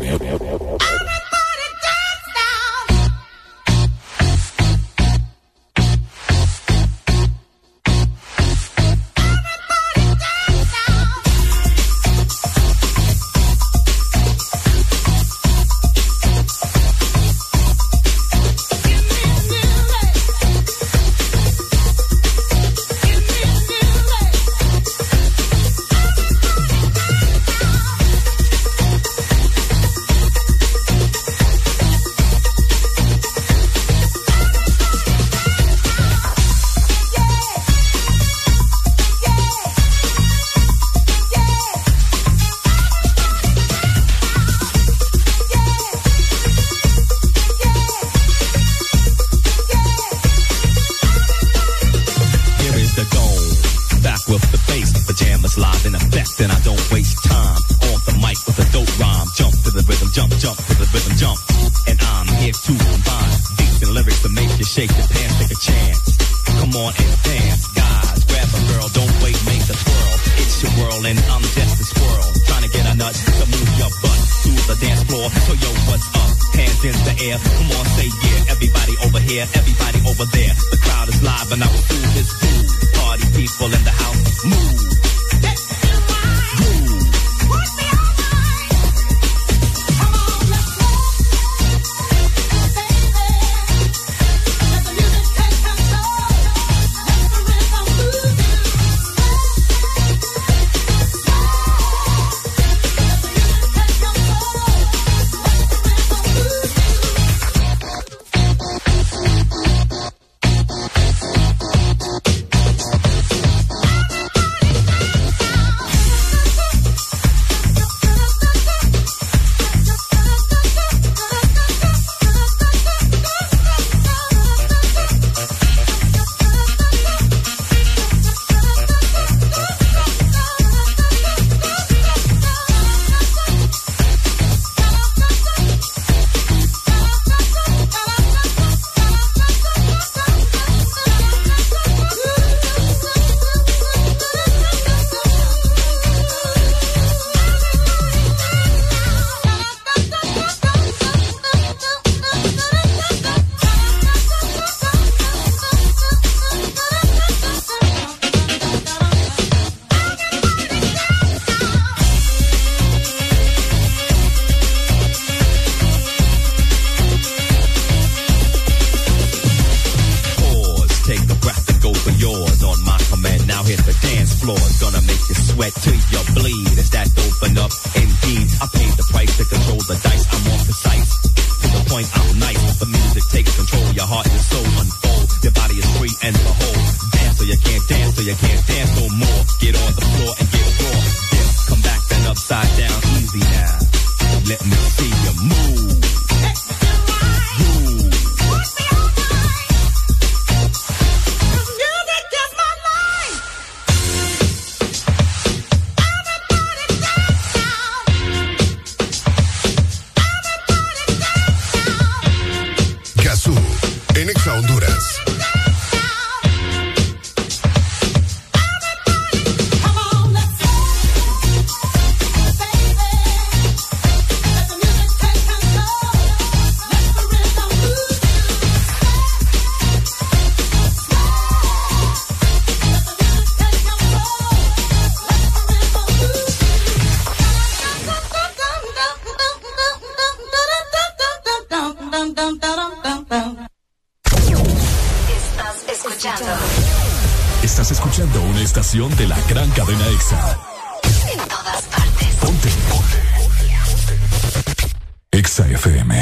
EXA FM.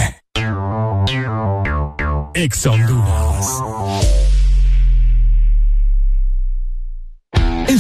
EXA Honduras.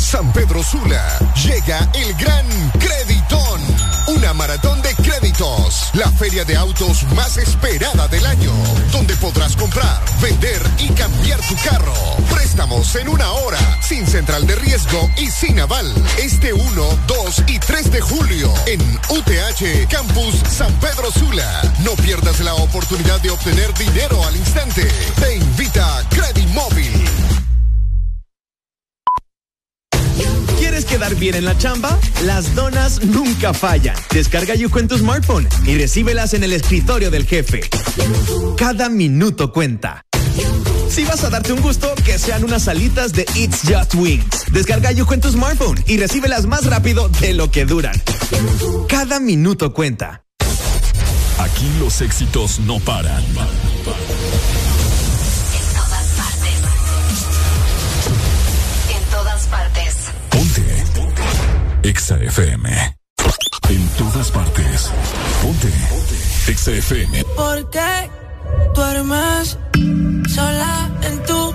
San Pedro Sula llega el gran Creditón, una maratón de créditos, la feria de autos más esperada del año, donde podrás comprar, vender y cambiar tu carro. Préstamos en una hora, sin central de riesgo y sin aval. Este 1, 2 y 3 de julio en UTH Campus San Pedro Sula. No pierdas la oportunidad de obtener dinero al instante. Te invita Credimóvil. ¿Quieres quedar bien en la chamba? Las donas nunca fallan. Descarga Yuko en tu smartphone y recíbelas en el escritorio del jefe. Cada minuto cuenta. Si vas a darte un gusto, que sean unas alitas de It's Just Wings. Descarga Yuko en tu smartphone y recíbelas más rápido de lo que duran. Cada minuto cuenta. Aquí los éxitos no paran. EXA FM. En todas partes. Ponte. EXA FM. ¿Por qué duermes sola en tu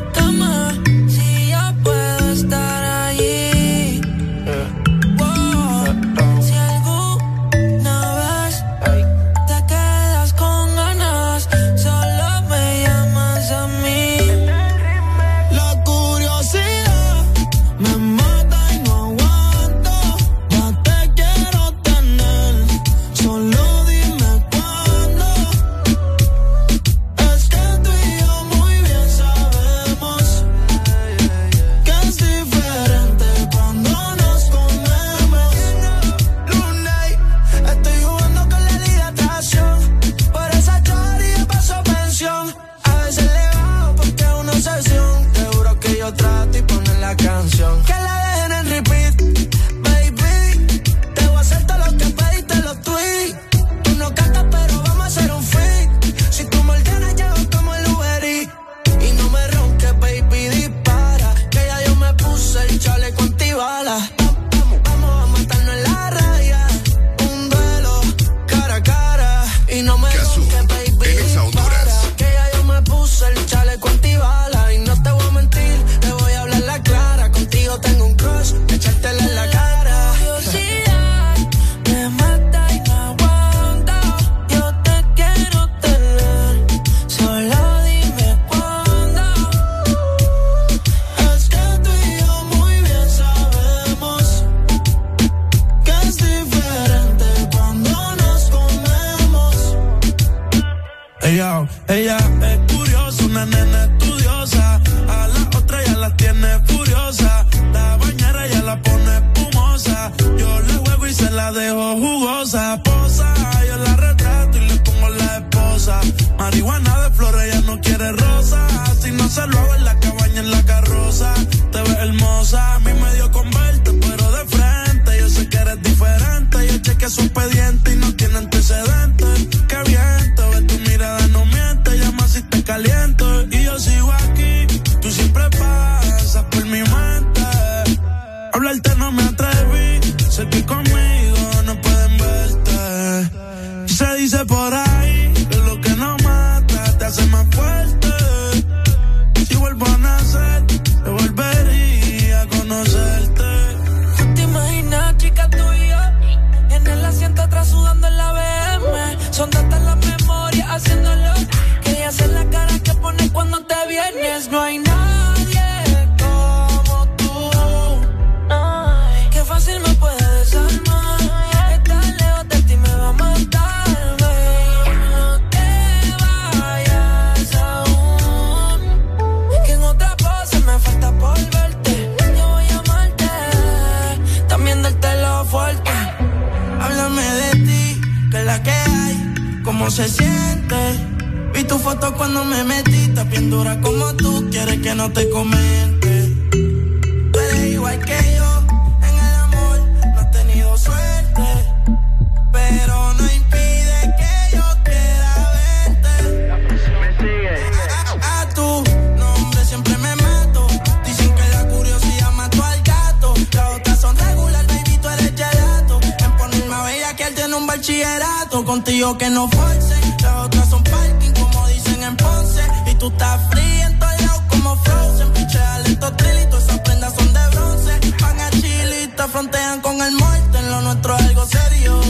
dejo jugosa. Por cuando me metí, estás bien como tú, quieres que no te comente. Tú eres igual que yo, en el amor no he tenido suerte, pero no impide que yo quiera verte. La me sigue. A, tu nombre siempre me mato, dicen que la curiosidad mató al gato, las otras son regular, baby, tú eres gelato, en ponerme a bella que él tiene un bachillerato, contigo que no fue tú estás fría en lado como Frozen. Piche lento trilito, esas prendas son de bronce. Van a chilita, frontean con el muerto. En lo nuestro algo serio